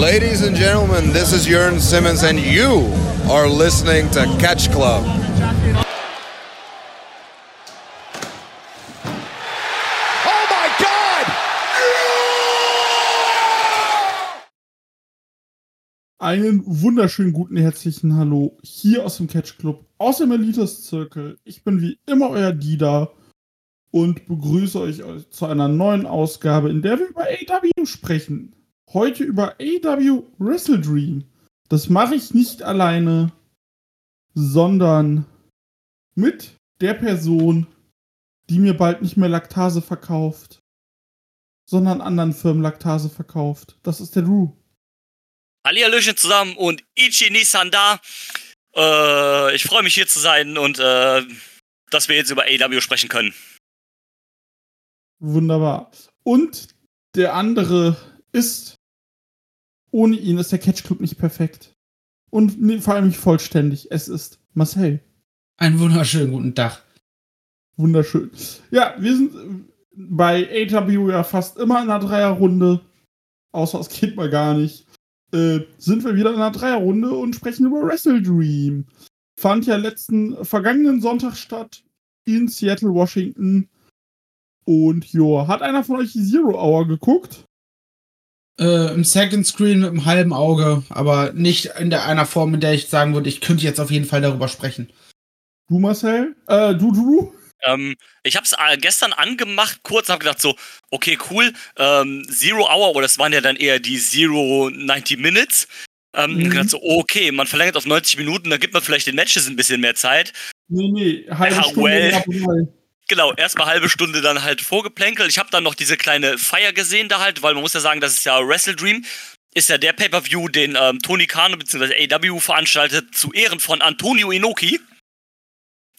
Ladies and gentlemen, this is Jörn Simmons, and you are listening to Catch Club. Oh my God! Einen wunderschönen guten herzlichen Hallo hier aus dem Catch Club, aus dem Elites Zirkel. Ich bin wie immer euer Dida und begrüße euch zu einer neuen Ausgabe, in der wir über AW sprechen. Heute über AW Wrestle Dream. Das mache ich nicht alleine, sondern mit der Person, die mir bald nicht mehr Laktase verkauft, sondern anderen Firmen Laktase verkauft. Das ist der Drew. Hallihallöchen zusammen und Ichi Nissan da. Äh, ich freue mich hier zu sein und äh, dass wir jetzt über AW sprechen können. Wunderbar. Und der andere ist, ohne ihn ist der Catch Club nicht perfekt. Und nee, vor allem nicht vollständig. Es ist Marcel. Einen wunderschönen guten Tag. Wunderschön. Ja, wir sind bei AW ja fast immer in einer Dreierrunde. Außer es geht mal gar nicht. Äh, sind wir wieder in einer Dreierrunde und sprechen über Wrestle Dream. Fand ja letzten, vergangenen Sonntag statt in Seattle, Washington. Und jo, hat einer von euch die Zero Hour geguckt? Äh, Im Second Screen mit einem halben Auge, aber nicht in der einer Form, in der ich sagen würde, ich könnte jetzt auf jeden Fall darüber sprechen. Du, Marcel? Äh, du, du? Ähm, ich habe es äh, gestern angemacht, kurz, habe gedacht so, okay, cool, ähm, Zero Hour, oder das waren ja dann eher die Zero 90 Minutes. Ähm, mhm. gedacht so, okay, man verlängert auf 90 Minuten, da gibt man vielleicht den Matches ein bisschen mehr Zeit. Nee, nee, halbe Ja, Stunde. well. Genau, erstmal halbe Stunde dann halt vorgeplänkelt. Ich habe dann noch diese kleine Feier gesehen da halt, weil man muss ja sagen, das ist ja Wrestle Dream. Ist ja der Pay-Per-View, den ähm, Tony Kano bzw. AW veranstaltet, zu Ehren von Antonio Inoki.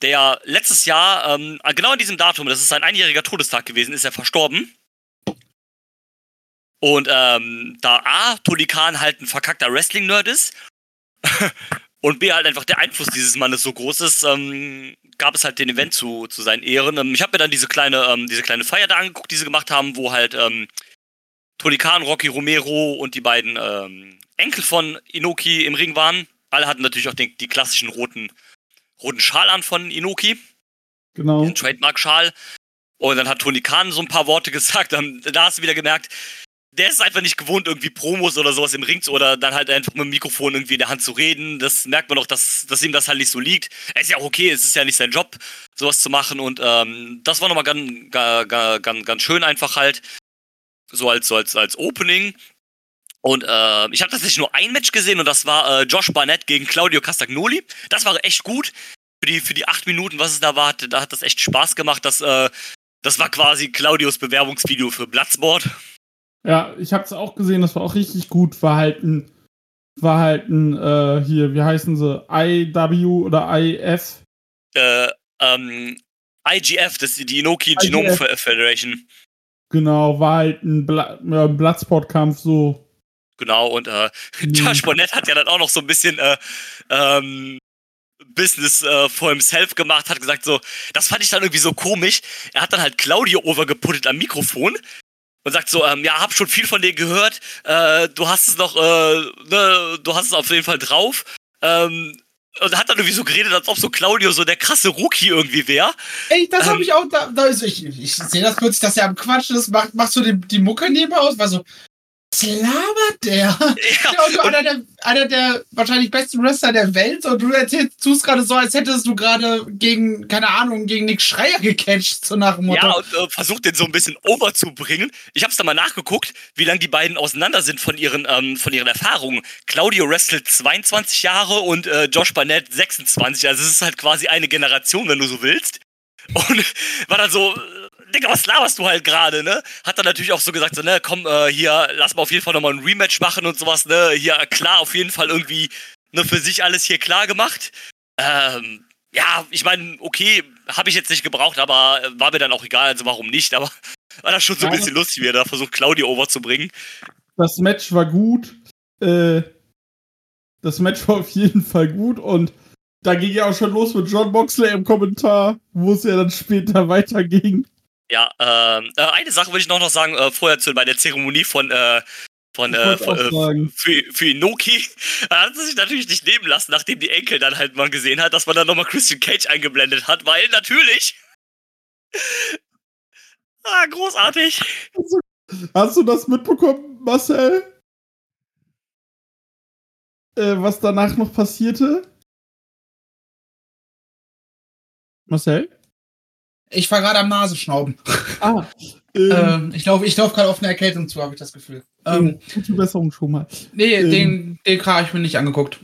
Der letztes Jahr, ähm, genau an diesem Datum, das ist sein einjähriger Todestag gewesen, ist er verstorben. Und ähm, da A, Tony Khan halt ein verkackter Wrestling-Nerd ist und B, halt einfach der Einfluss dieses Mannes so groß ist, ähm, gab es halt den Event zu, zu seinen Ehren. Ähm, ich habe mir dann diese kleine, ähm, diese kleine Feier da angeguckt, die sie gemacht haben, wo halt ähm, Tony Khan, Rocky Romero und die beiden ähm, Enkel von Inoki im Ring waren. Alle hatten natürlich auch den, die klassischen roten, roten Schal an von Inoki, Genau. den Trademark-Schal. Und dann hat Tony Khan so ein paar Worte gesagt. Dann, da hast du wieder gemerkt, der ist einfach nicht gewohnt, irgendwie Promos oder sowas im Ring zu oder dann halt einfach mit dem Mikrofon irgendwie in der Hand zu reden. Das merkt man doch, dass, dass ihm das halt nicht so liegt. Er ist ja auch okay, es ist ja nicht sein Job, sowas zu machen. Und ähm, das war nochmal ganz, ganz, ganz, schön einfach halt. So als, so als, als Opening. Und äh, ich habe tatsächlich nur ein Match gesehen und das war äh, Josh Barnett gegen Claudio Castagnoli. Das war echt gut. Für die, für die acht Minuten, was es da war, da hat das echt Spaß gemacht. Das, äh, das war quasi Claudios Bewerbungsvideo für Bloodsport. Ja, ich hab's auch gesehen, das war auch richtig gut. War halt ein, war halt ein, äh, hier, wie heißen sie? IW oder IF? äh, ähm, IGF, das ist die Inoki IGF. Genome Fe- Federation. Genau, war halt ein, Bla ja, Bloodsport-Kampf, so. Genau, und äh, Mhm. Josh Bonnet hat ja dann auch noch so ein bisschen äh, ähm, Business äh, for himself gemacht, hat gesagt so, das fand ich dann irgendwie so komisch. Er hat dann halt Claudio overgeputtet am Mikrofon und sagt so, ähm, ja, hab schon viel von dir gehört, äh, du hast es noch, äh, ne, du hast es auf jeden Fall drauf. Ähm, und hat dann irgendwie so geredet, als ob so Claudio so der krasse Rookie irgendwie wäre. Ey, das Ähm. habe ich auch, da, da ist, ich, ich sehe das plötzlich, dass er am Quatschen ist, macht, machst du die, die Mucke neben aus, war so, was labert der? Ja, Ja, und einer der, einer der wahrscheinlich besten Wrestler der Welt und du erzählst, tust gerade so, als hättest du gerade gegen, keine Ahnung, gegen Nick Schreier gecatcht, so nach dem Motto. Ja, und äh, versucht den so ein bisschen overzubringen. Ich hab's da mal nachgeguckt, wie lange die beiden auseinander sind von ihren, ähm, von ihren Erfahrungen. Claudio wrestelt 22 Jahre und äh, Josh Barnett 26. Also es ist halt quasi eine Generation, wenn du so willst. Und war dann so, Digga, was laberst du halt gerade, ne? Hat dann natürlich auch so gesagt, so, ne, komm, äh, hier, lass mal auf jeden Fall nochmal ein Rematch machen und sowas, ne? Hier, klar, auf jeden Fall irgendwie, ne, für sich alles hier klar gemacht. Ähm, ja, ich meine, okay, habe ich jetzt nicht gebraucht, aber äh, war mir dann auch egal, also warum nicht, aber war das schon so ein bisschen lustig, wie er da versucht, Claudio overzubringen. Das Match war gut. Äh, das Match war auf jeden Fall gut und da ging ja auch schon los mit John Boxley im Kommentar, wo es ja dann später weiterging. Ja, ähm, äh, eine Sache will ich noch, noch sagen, äh, vorher zu, bei der Zeremonie von, äh, von äh, von, äh, für, für Inoki. Da hat sie sich natürlich nicht nehmen lassen, nachdem die Enkel dann halt mal gesehen hat, dass man dann nochmal Christian Cage eingeblendet hat, weil natürlich. ah, großartig. Hast du das mitbekommen, Marcel? Äh, was danach noch passierte? Marcel? Ich war gerade am Nasenschnauben. Ah, ähm, Ähm, ich laufe ich lauf gerade auf eine Erkältung zu, habe ich das Gefühl. Ähm, gute Besserung schon mal. nee, ähm, den, den habe ich mir nicht angeguckt.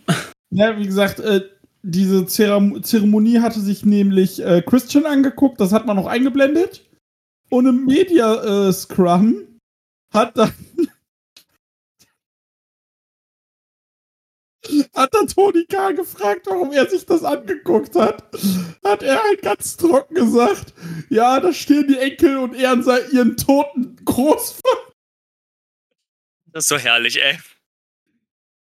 Ja, wie gesagt, äh, diese Zeremonie hatte sich nämlich äh, Christian angeguckt, das hat man noch eingeblendet. Und im Media äh, Scrum hat dann hat dann Tony K. gefragt, warum er sich das angeguckt hat. Hat er halt ganz trocken gesagt, ja, da stehen die Enkel und ehren sei ihren toten Großvater. Das ist so herrlich, ey.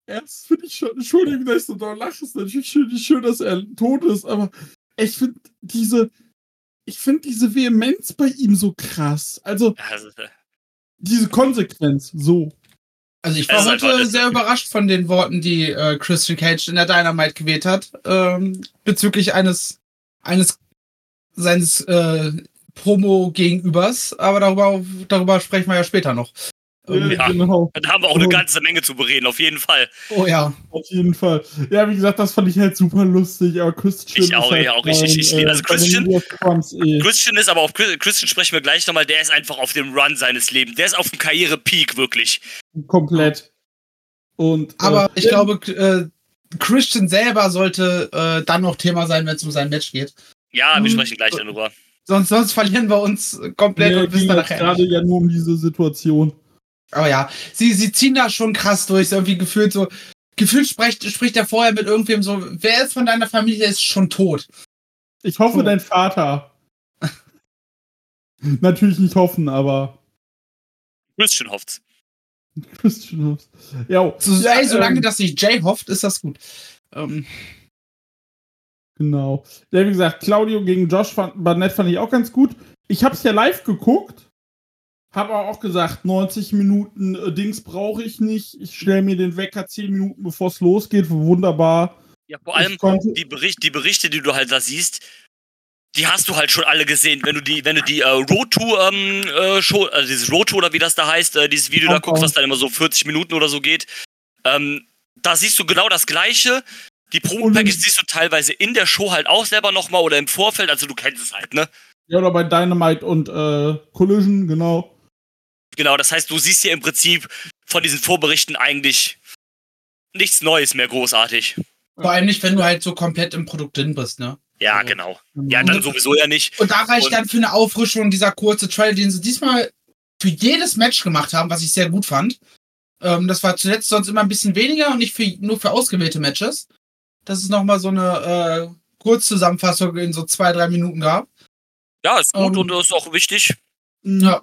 Erst finde ich schon, Entschuldigung, dass ich so doll lache, ist natürlich schön, schön, dass er tot ist, aber ich finde diese, ich finde diese Vehemenz bei ihm so krass. Also äh, diese Konsequenz, so. Also ich war heute sehr überrascht von den Worten, die äh, Christian Cage in der Dynamite gewählt hat, ähm, bezüglich eines eines seines äh, Promo-Gegenübers. Aber darüber, darüber sprechen wir ja später noch. Ähm, Äh, ja. Genau, da haben wir auch eine Oh. ganze Menge zu bereden, auf jeden Fall. Oh ja. auf jeden Fall. Ja, wie gesagt, das fand ich halt super lustig, aber Christian. Ich auch, ist halt ja, auch. Ich- ich- ich- also äh, Christian- eh. Christian ist aber auf Christian sprechen wir gleich nochmal, der ist einfach auf dem Run seines Lebens. Der ist auf dem Karrierepeak, wirklich. komplett. Und, Aber äh, ich glaube, äh, Christian selber sollte äh, dann noch Thema sein, wenn es um sein Match geht. Ja, wir Hm. sprechen gleich darüber. Sonst, sonst verlieren wir uns komplett mir und wissen dann jetzt nachher. gerade ja nur um diese Situation. Aber ja, sie, sie ziehen da schon krass durch. So irgendwie gefühlt so. Gefühlt spricht, spricht er vorher mit irgendwem so, wer ist von deiner Familie ist schon tot. Ich hoffe, Hm. dein Vater. Natürlich nicht hoffen, aber Christian hofft's. Christian hofft. Ja, So, ja, ey, solange ähm, das nicht Jay hofft, ist das gut. Ähm, Genau. Ja, wie gesagt, Claudio gegen Josh fand, Barnett fand ich auch ganz gut. Ich hab's ja live geguckt. Hab aber auch gesagt, 90 Minuten äh, Dings brauche ich nicht. Ich stelle mir den Wecker 10 Minuten bevor es losgeht. Wunderbar. Ja, vor allem die, Bericht, die Berichte, die du halt da siehst, die hast du halt schon alle gesehen. Wenn du die, wenn du die äh, Road to ähm, äh, Show, also dieses Road to oder wie das da heißt, äh, dieses Video da Countdown. guckst, was dann immer so 40 Minuten oder so geht, ähm, da siehst du genau das Gleiche. Die Promo-Package Und- siehst du teilweise in der Show halt auch selber nochmal oder im Vorfeld, also du kennst es halt, ne? ja, oder bei Dynamite und äh, Collision, genau. Genau, das heißt, du siehst hier im Prinzip von diesen Vorberichten eigentlich nichts Neues mehr großartig. vor allem nicht, wenn du halt so komplett im Produkt drin bist, ne? Ja, Also- genau. Ja, dann sowieso ja nicht. Und da reicht Und- dann für eine Auffrischung dieser kurze Trailer, den sie diesmal für jedes Match gemacht haben, was ich sehr gut fand. Ähm, das war zuletzt sonst immer ein bisschen weniger und nicht für, nur für ausgewählte Matches. Dass es nochmal so eine äh, Kurzzusammenfassung in so zwei, drei Minuten gab. Ja, ist gut Ähm, und ist auch wichtig. Ja.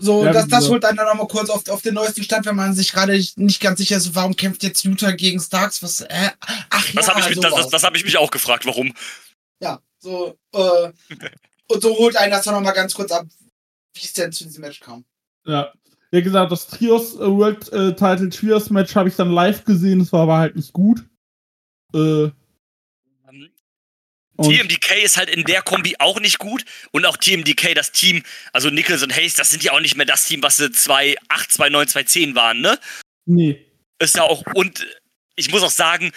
So, Ja, das, das gesagt. holt einen dann nochmal kurz auf, auf den neuesten Stand, wenn man sich gerade nicht ganz sicher ist, warum kämpft jetzt Utah gegen Starks? Was, äh, ach Das ja, habe ich, mich- das, das, das hab ich mich auch gefragt, warum. Ja, so, äh, und so holt einen das dann nochmal ganz kurz ab, wie es denn zu diesem Match kam. Ja. Wie gesagt, das Trios äh, World äh, Title Trios Match habe ich dann live gesehen, das war aber halt nicht gut. Äh, und TMDK ist halt in der Kombi auch nicht gut. Und auch TMDK, das Team, also Nichols und Hayes, das sind ja auch nicht mehr das Team, was sie 2008, 2009, 2010 waren, ne? nee. Ist ja auch, und ich muss auch sagen,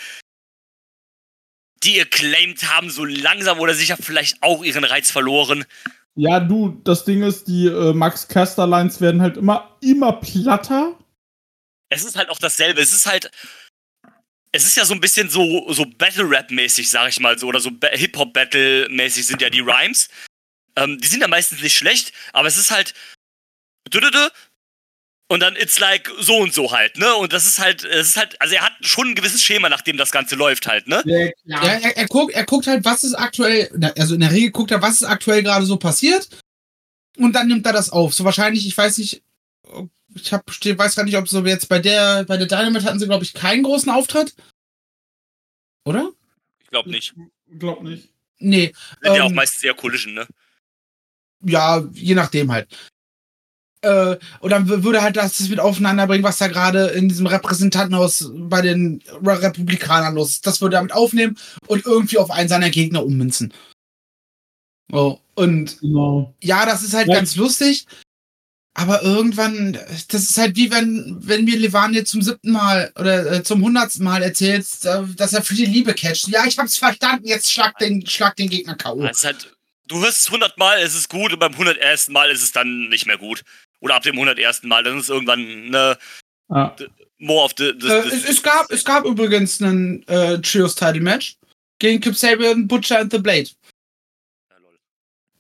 die Acclaimed haben so langsam oder sicher vielleicht auch ihren Reiz verloren. Ja, du, das Ding ist, die äh, Max Caster Lines werden halt immer, immer platter. Es ist halt auch dasselbe. Es ist halt. Es ist ja so ein bisschen so, so Battle-Rap-mäßig, sag ich mal so, oder so Ba- Hip-Hop-Battle-mäßig sind ja die Rhymes. Ähm, die sind ja meistens nicht schlecht, aber es ist halt. Und dann it's like so und so halt, ne? Und das ist halt, es ist halt, also er hat schon ein gewisses Schema, nach dem das Ganze läuft halt, ne? Ja, er, er, guckt, er guckt halt, was ist aktuell, also in der Regel guckt er, was ist aktuell gerade so passiert. Und dann nimmt er das auf. So wahrscheinlich, ich weiß nicht, ich hab, weiß gar nicht, ob so jetzt bei der, bei der Dynamite hatten sie, glaube ich, keinen großen Auftritt. Oder? Ich glaube nicht. Glaub nicht. Nee. Sind ja auch Ähm, meistens eher Collision, ne? Ja, je nachdem halt. Äh, und dann würde halt das mit aufeinander bringen, was da gerade in diesem Repräsentantenhaus bei den Re- Republikanern los ist. Das würde er mit aufnehmen und irgendwie auf einen seiner Gegner ummünzen. Oh, und Genau. ja, das ist halt Ja. ganz lustig. Aber irgendwann, das ist halt wie wenn, wenn mir Levan jetzt zum siebten Mal oder äh, zum hundertsten Mal erzählt, äh, dass er für die Liebe catcht. Ja, ich hab's verstanden, jetzt schlag den, schlag den Gegner K.O. Ist halt, du hörst es 100 Mal, es ist gut und beim 101. Mal ist es dann nicht mehr gut. Oder ab dem 101. Mal, dann ist es irgendwann ne, Ja. more of the. the, Äh, the es, es, gab, es gab übrigens einen äh, Trios-Title-Match gegen Kip Sabian, Butcher and The Blade.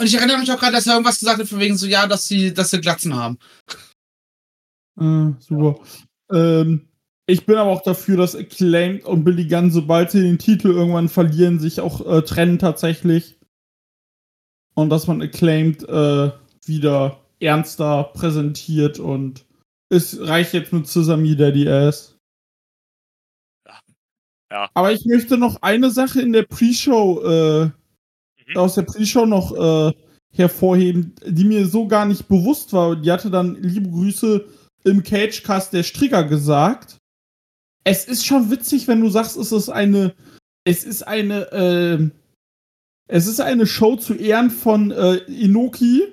Und ich erinnere mich auch gerade, dass er irgendwas gesagt hat, von wegen so, ja, dass sie, dass sie Glatzen haben. Äh, super. Ähm, ich bin aber auch dafür, dass Acclaimed und Billy Gunn, sobald sie den Titel irgendwann verlieren, sich auch äh, trennen tatsächlich. Und dass man Acclaimed äh, wieder ernster präsentiert und es reicht jetzt mit Sesame Daddy Ass. Ja. Ja. Aber ich möchte noch eine Sache in der Pre-Show, äh. Aus der Pre-Show noch äh, hervorheben, die mir so gar nicht bewusst war. Die hatte dann liebe Grüße im Cagecast der Strigger gesagt. Es ist schon witzig, wenn du sagst, es ist eine, es ist eine, äh, es ist eine Show zu Ehren von äh, Inoki.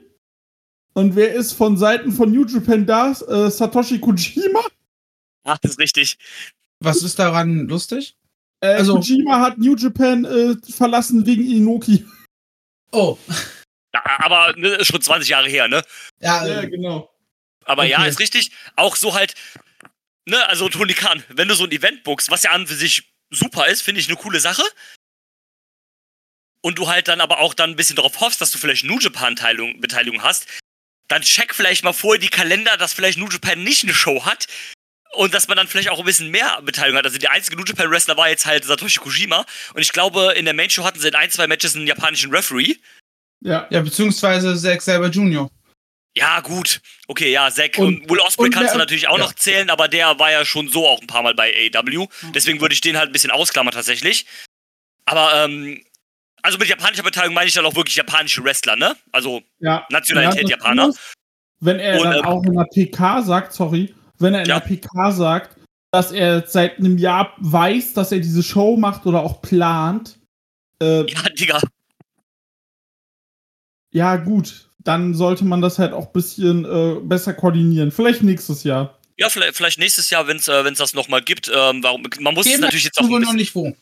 Und wer ist von Seiten von New Japan da? Äh, Satoshi Kojima? Ach, das ist richtig. Was ist daran lustig? Äh, Also- Kojima hat New Japan äh, verlassen wegen Inoki. Oh, Ja, aber ne, ist schon 20 Jahre her, ne? ja, Ja, äh, genau. Aber ja, Okay. ist richtig. Auch so halt, ne, also Tony Khan, wenn du so ein Event bookst, was ja an für sich super ist, finde ich eine coole Sache. Und du halt dann aber auch dann ein bisschen darauf hoffst, dass du vielleicht New Japan Teilung, Beteiligung hast, dann check vielleicht mal vorher die Kalender, dass vielleicht New Japan nicht eine Show hat. Und dass man dann vielleicht auch ein bisschen mehr Beteiligung hat. Also der einzige New Japan Wrestler war jetzt halt Satoshi Kojima. Und ich glaube, in der Main Show hatten sie in ein, zwei Matches einen japanischen Referee. Ja. ja, beziehungsweise Zack Saber Jr. Ja, gut. Okay, ja, Zack Und- und, Will Ospreay und kannst du natürlich auch ja. noch zählen, aber der war ja schon so auch ein paar Mal bei AEW. Deswegen würde ich den halt ein bisschen ausklammern tatsächlich. Aber, ähm, also mit japanischer Beteiligung meine ich dann auch wirklich japanische Wrestler, ne? Also ja. Nationalität das Japaner. ist, Wenn er Und, dann ähm, auch in der PK sagt, sorry, wenn er in Ja. der PK sagt, dass er seit einem Jahr weiß, dass er diese Show macht oder auch plant, äh, Ja, Digga. ja gut, dann sollte man das halt auch ein bisschen äh, besser koordinieren. Vielleicht nächstes Jahr. Ja, vielleicht, vielleicht nächstes Jahr, wenn es äh, wenn's das nochmal gibt. Ähm, warum, man muss es natürlich jetzt auch wohl ein noch bisschen, nicht wo.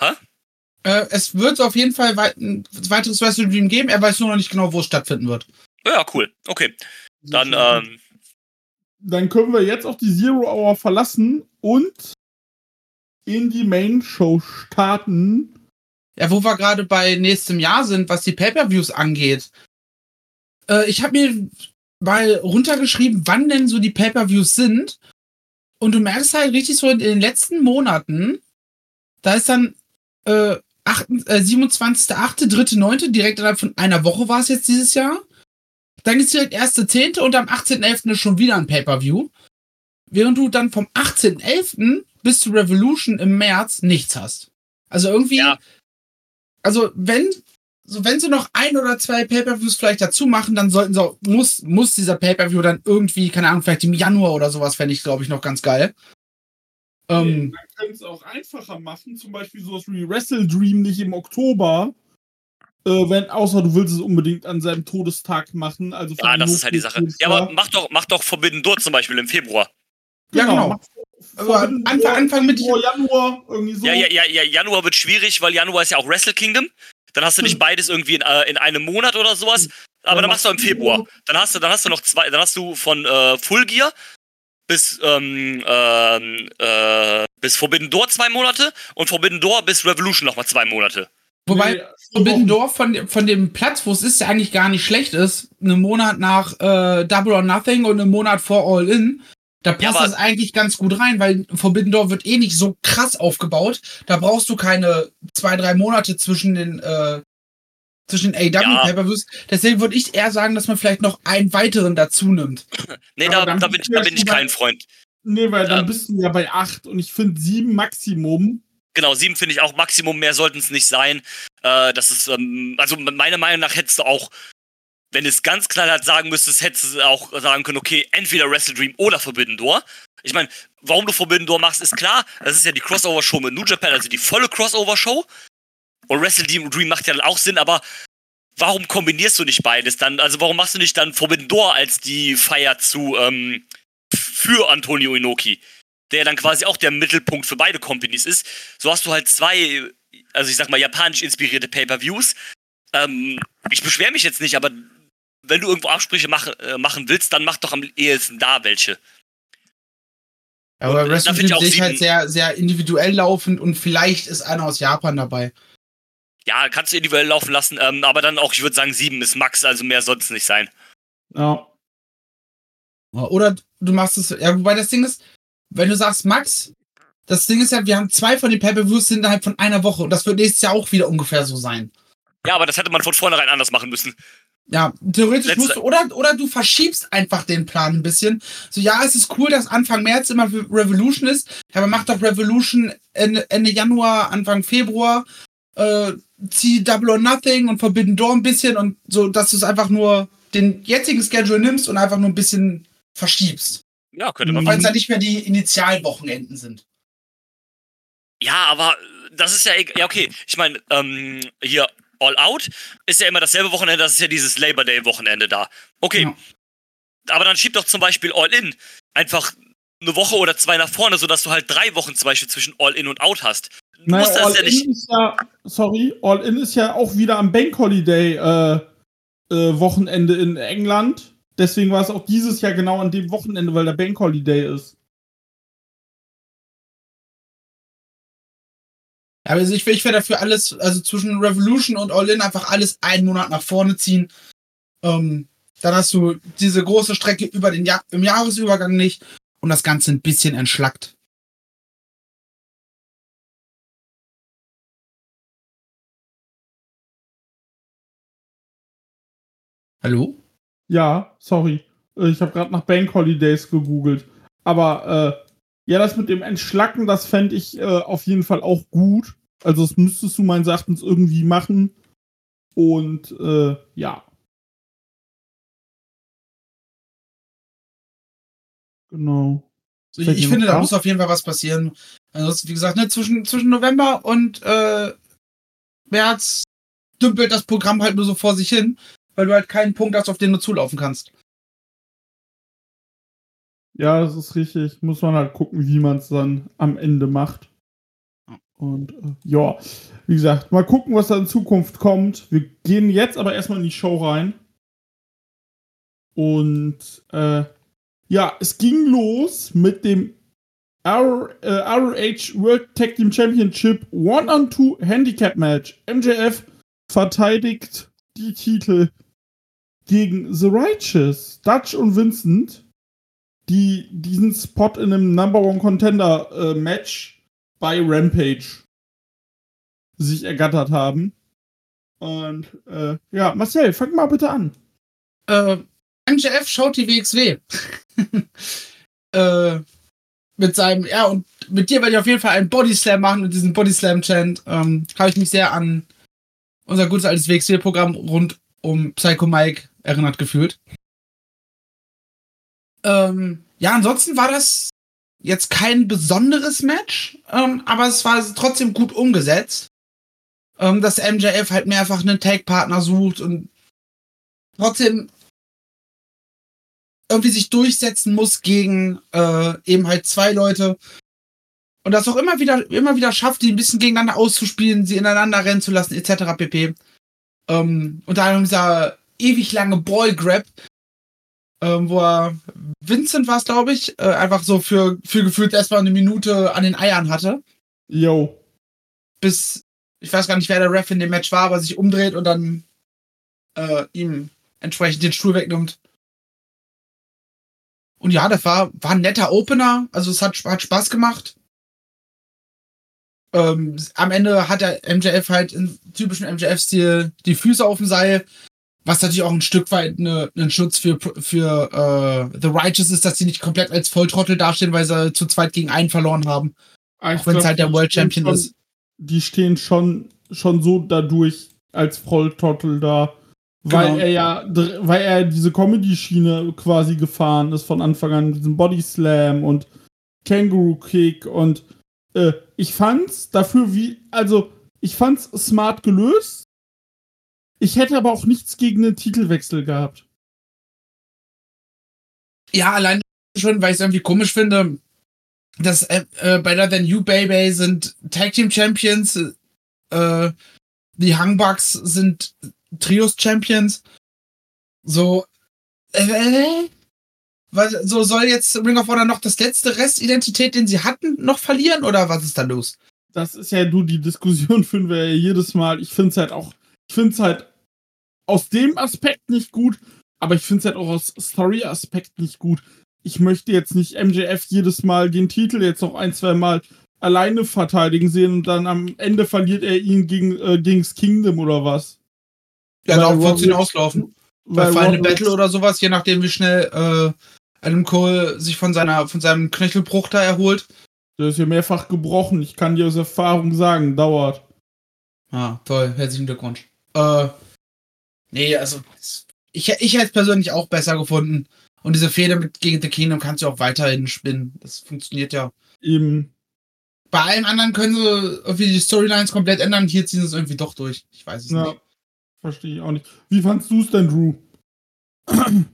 Hä? Äh, es wird auf jeden Fall weit, ein weiteres Wrestle Dream geben. Er weiß nur noch nicht genau, wo es stattfinden wird. Ja, cool. Okay. Dann, ähm, Dann können wir jetzt auch die Zero Hour verlassen und in die Main Show starten. Ja, wo wir gerade bei nächstem Jahr sind, was die Pay-Per-Views angeht. Äh, ich habe mir mal runtergeschrieben, wann denn so die Pay-Per-Views sind. Und du merkst halt richtig so in den letzten Monaten, da ist dann äh, 8, äh, 27.8., 3.9., direkt innerhalb von einer Woche war es jetzt dieses Jahr. Dann ist direkt 1.10. und am 18.11. ist schon wieder ein Pay-Per-View. Während du dann vom 18.11. bis zu Revolution im März nichts hast. Also irgendwie, Ja. also wenn, so wenn sie noch ein oder zwei Pay-Per-Views vielleicht dazu machen, dann sollten sie auch, muss, muss dieser Pay-Per-View dann irgendwie, keine Ahnung, vielleicht im Januar oder sowas, fände ich, glaube ich, noch ganz geil. Ähm, Man könnte es auch einfacher machen, zum Beispiel sowas wie Wrestle Dream nicht im Oktober. Äh, wenn, außer du willst es unbedingt an seinem Todestag machen. Also ja, von das ist halt die Sache. Ja, aber mach doch, mach doch Forbidden Door zum Beispiel im Februar. Ja, genau. Aber Forbidden Anfang- Anfang mit- Februar, Januar, irgendwie so. Ja, ja, ja, ja, Januar wird schwierig, weil Januar ist ja auch Wrestle Kingdom. Dann hast du nicht beides irgendwie in, äh, in einem Monat oder sowas. Aber Dann dann machst du im Februar. Dann hast du, dann hast du noch zwei, dann hast du von äh, Full Gear bis ähm, ähm, äh, bis Forbidden Door zwei Monate und Forbidden Door bis Revolution nochmal zwei Monate. Wobei Nee, Forbidden Door von, dem- von dem Platz, wo es ist, ja eigentlich gar nicht schlecht ist, einen Monat nach äh, Double or Nothing und einen Monat vor All In, da passt aber- das eigentlich ganz gut rein, weil Forbidden Door wird eh nicht so krass aufgebaut. Da brauchst du keine zwei, drei Monate zwischen den äh, zwischen AW Ja. Pay-Per-Views. Deswegen würde ich eher sagen, dass man vielleicht noch einen weiteren dazu nimmt. Nee, da, da, bin ich, da ja bin ich kein Freund. Nee, weil dann Ähm. bist du ja bei 8 und ich finde 7 Maximum. Genau, sieben finde ich auch Maximum, mehr sollten es nicht sein. Äh, das ist, ähm, also meiner Meinung nach hättest du auch wenn es ganz knallhart sagen müsstest, hättest du auch sagen können, okay, entweder Wrestle Dream oder Forbidden Door. Ich meine, warum du Forbidden Door machst, ist klar. Das ist ja die Crossover-Show mit New Japan, also die volle Crossover-Show. Und Wrestle Dream macht ja dann auch Sinn, aber warum kombinierst du nicht beides dann? Also warum machst du nicht dann Forbidden Door als die Feier zu ähm, für Antonio Inoki, der dann quasi auch der Mittelpunkt für beide Companies ist? So hast du halt zwei, also ich sag mal japanisch inspirierte Pay-per-Views. Ähm, ich beschwere mich jetzt nicht, aber wenn du irgendwo Absprüche mach, äh, machen willst, dann mach doch am ehesten da welche. Aber Wrestling sehe ich halt sehr, sehr individuell laufend und vielleicht ist einer aus Japan dabei. Ja, kannst du individuell laufen lassen, ähm, aber dann auch, ich würde sagen, sieben ist Max, also mehr soll es nicht sein. Ja. Oder du machst es, ja, wobei das Ding ist, wenn du sagst Max, das Ding ist ja, wir haben zwei von den Pay-Per-Views innerhalb von einer Woche und das wird nächstes Jahr auch wieder ungefähr so sein. Ja, aber das hätte man von vornherein anders machen müssen. Ja, theoretisch Letzte. musst du, oder, oder du verschiebst einfach den Plan ein bisschen. So, ja, es ist cool, dass Anfang März immer Revolution ist, aber mach doch Revolution Ende, Ende Januar, Anfang Februar, äh, zieh Double or Nothing und Forbidden Door ein bisschen und so, dass du es einfach nur den jetzigen Schedule nimmst und einfach nur ein bisschen verschiebst. Ja, könnte man. Weil es ja nicht mehr die Initialwochenenden sind. Ja, aber das ist ja, ja okay. Ich meine, ähm, hier All Out ist ja immer dasselbe Wochenende, das ist ja dieses Labor Day Wochenende da. Okay. Ja. Aber dann schieb doch zum Beispiel All In einfach eine Woche oder zwei nach vorne, sodass du halt drei Wochen zum Beispiel zwischen All In und Out hast. Du naja, musst das All ja nicht. Ist ja, sorry, All In ist ja auch wieder am Bank Holiday äh, äh, Wochenende in England. Deswegen war es auch dieses Jahr genau an dem Wochenende, weil der Bank Holiday ist. Ja, also ich, ich wäre dafür alles, also zwischen Revolution und All In einfach alles einen Monat nach vorne ziehen. Ähm, dann hast du diese große Strecke über den Jahr, im Jahresübergang nicht und das Ganze ein bisschen entschlackt. Hallo? Ja, sorry. Ich habe gerade nach Bank Holidays gegoogelt. Aber äh, ja, das mit dem Entschlacken, das fände ich äh, auf jeden Fall auch gut. Also das müsstest du meines Erachtens irgendwie machen. Und äh, ja. Genau. Ich, ich finde, da muss auf jeden Fall was passieren. Also, wie gesagt, ne, zwischen, zwischen November und äh, März dümpelt das Programm halt nur so vor sich hin, weil du halt keinen Punkt hast, auf den du zulaufen kannst. Ja, das ist richtig. Muss man halt gucken, wie man es dann am Ende macht. Und äh, ja, wie gesagt, mal gucken, was da in Zukunft kommt. Wir gehen jetzt aber erstmal in die Show rein. Und äh, ja, es ging los mit dem ROH äh, World Tag Team Championship One-on-Two Handicap Match. MJF verteidigt die Titel gegen The Righteous, Dutch und Vincent die diesen Spot in einem Number One Contender äh, Match bei Rampage sich ergattert haben. Und äh, ja, Marcel, fang mal bitte an. Äh, MJF schaut die WXW. äh, mit seinem, ja, und mit dir werde ich auf jeden Fall einen Bodyslam machen und diesen Bodyslam-Chant. Ähm, Habe ich mich sehr an unser gutes altes WXW-Programm rund um Psycho Mike erinnert gefühlt. Ähm, ja, ansonsten war das jetzt kein besonderes Match, ähm, aber es war trotzdem gut umgesetzt. Ähm, dass MJF halt mehrfach einen Tag-Partner sucht und trotzdem irgendwie sich durchsetzen muss gegen äh, eben halt zwei Leute. Und das auch immer wieder, immer wieder schafft, die ein bisschen gegeneinander auszuspielen, sie ineinander rennen zu lassen, etc. pp. Ähm, unter anderem dieser ewig lange Ball-Grab, ähm, wo er Vincent war es, glaube ich, äh, einfach so für, für gefühlt erstmal eine Minute an den Eiern hatte. Yo. Bis, ich weiß gar nicht, wer der Ref in dem Match war, aber sich umdreht und dann äh, ihm entsprechend den Stuhl wegnimmt. Und ja, das war, war ein netter Opener. Also es hat, hat Spaß gemacht. Ähm, am Ende hat der MJF halt im typischen MJF-Stil die Füße auf dem Seil, was natürlich auch ein Stück weit eine, ein Schutz für, für äh, The Righteous ist, dass sie nicht komplett als Volltrottel dastehen, weil sie zu zweit gegen einen verloren haben. Ah, auch wenn es halt der World Champion schon, ist. Die stehen schon, schon so dadurch als Volltrottel da, Weil Genau. er ja, weil er diese Comedy-Schiene quasi gefahren ist von Anfang an, diesen Body Slam und Kangaroo Kick und äh, ich fand's dafür wie, also ich fand's smart gelöst. Ich hätte aber auch nichts gegen den Titelwechsel gehabt. Ja, allein schon, weil ich es irgendwie komisch finde, dass äh, äh, Better Than You Baby sind Tag Team Champions, äh, die Hung Bucks sind Trios Champions. So, äh, was, so soll jetzt Ring of Honor noch das letzte Restidentität, den sie hatten, noch verlieren oder was ist da los? Das ist ja du, die Diskussion führen wir ja jedes Mal. Ich find's halt auch, ich find's halt aus dem Aspekt nicht gut, aber ich find's halt auch aus Story-Aspekt nicht gut. Ich möchte jetzt nicht MJF jedes Mal den Titel jetzt noch ein, zwei Mal alleine verteidigen sehen und dann am Ende verliert er ihn gegen, äh, gegens Kingdom oder was. Ja, darauf wird es hinauslaufen. Bei Final Rollins- Battle oder sowas, je nachdem wie schnell äh, Adam Cole sich von seiner von seinem Knöchelbruch da erholt. Der ist ja mehrfach gebrochen. Ich kann dir aus Erfahrung sagen, dauert. Ah, toll, herzlichen Glückwunsch. Äh, nee, also ich, ich hätte es persönlich auch besser gefunden. Und diese Fehde mit gegen The Kingdom kannst du auch weiterhin spinnen. Das funktioniert ja. Eben. Bei allen anderen können sie irgendwie die Storylines komplett ändern. Hier ziehen sie es irgendwie doch durch. Ich weiß es Ja. nicht. Verstehe ich auch nicht. Wie fandst du es denn, Drew?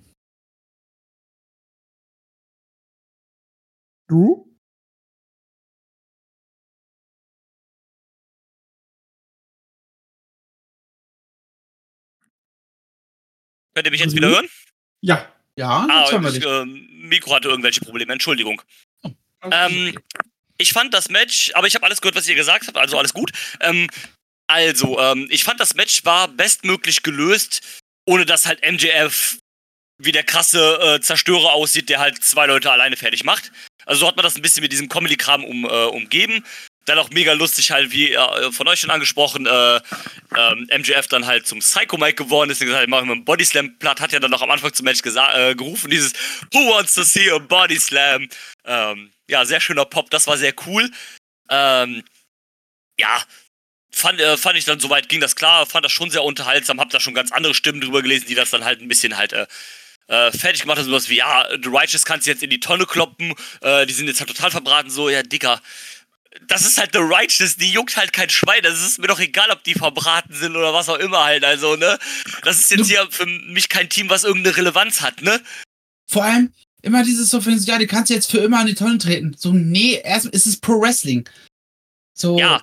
Drew? Könnt ihr mich jetzt Mhm. wieder hören? Ja. Ja, Ah, jetzt haben wir das dich. ähm, Mikro hatte irgendwelche Probleme, Entschuldigung. Okay. Ähm, ich fand das Match, aber ich habe alles gehört, was ihr gesagt habt, also alles gut. Ähm, also, ähm, ich fand das Match war bestmöglich gelöst, ohne dass halt MJF wie der krasse äh, Zerstörer aussieht, der halt zwei Leute alleine fertig macht. Also so hat man das ein bisschen mit diesem Comedy-Kram um, äh, umgeben. Dann auch mega lustig halt, wie äh, von euch schon angesprochen, äh, ähm, MJF dann halt zum Psycho Mike geworden ist und gesagt, hat, ich mal einen Bodyslam platt, hat ja dann noch am Anfang zum Match äh, gerufen, dieses Who wants to see a Bodyslam? Ähm, ja, sehr schöner Pop, das war sehr cool. Ähm, ja, fand, äh, fand ich dann soweit, ging das klar, fand das schon sehr unterhaltsam, hab da schon ganz andere Stimmen drüber gelesen, die das dann halt ein bisschen halt äh, äh, fertig gemacht haben, sowas wie, ja, The Righteous kannst du jetzt in die Tonne kloppen, äh, die sind jetzt halt total verbraten, so, ja, Dicker. Das ist halt The Righteous, die juckt halt kein Schwein. Das ist mir doch egal, ob die verbraten sind oder was auch immer halt. Also, ne? Das ist jetzt hier für mich kein Team, was irgendeine Relevanz hat, ne? Vor allem immer dieses so, von, ja, die kannst du jetzt für immer an die Tonne treten. So, nee, erst ist es Pro Wrestling. So. Ja,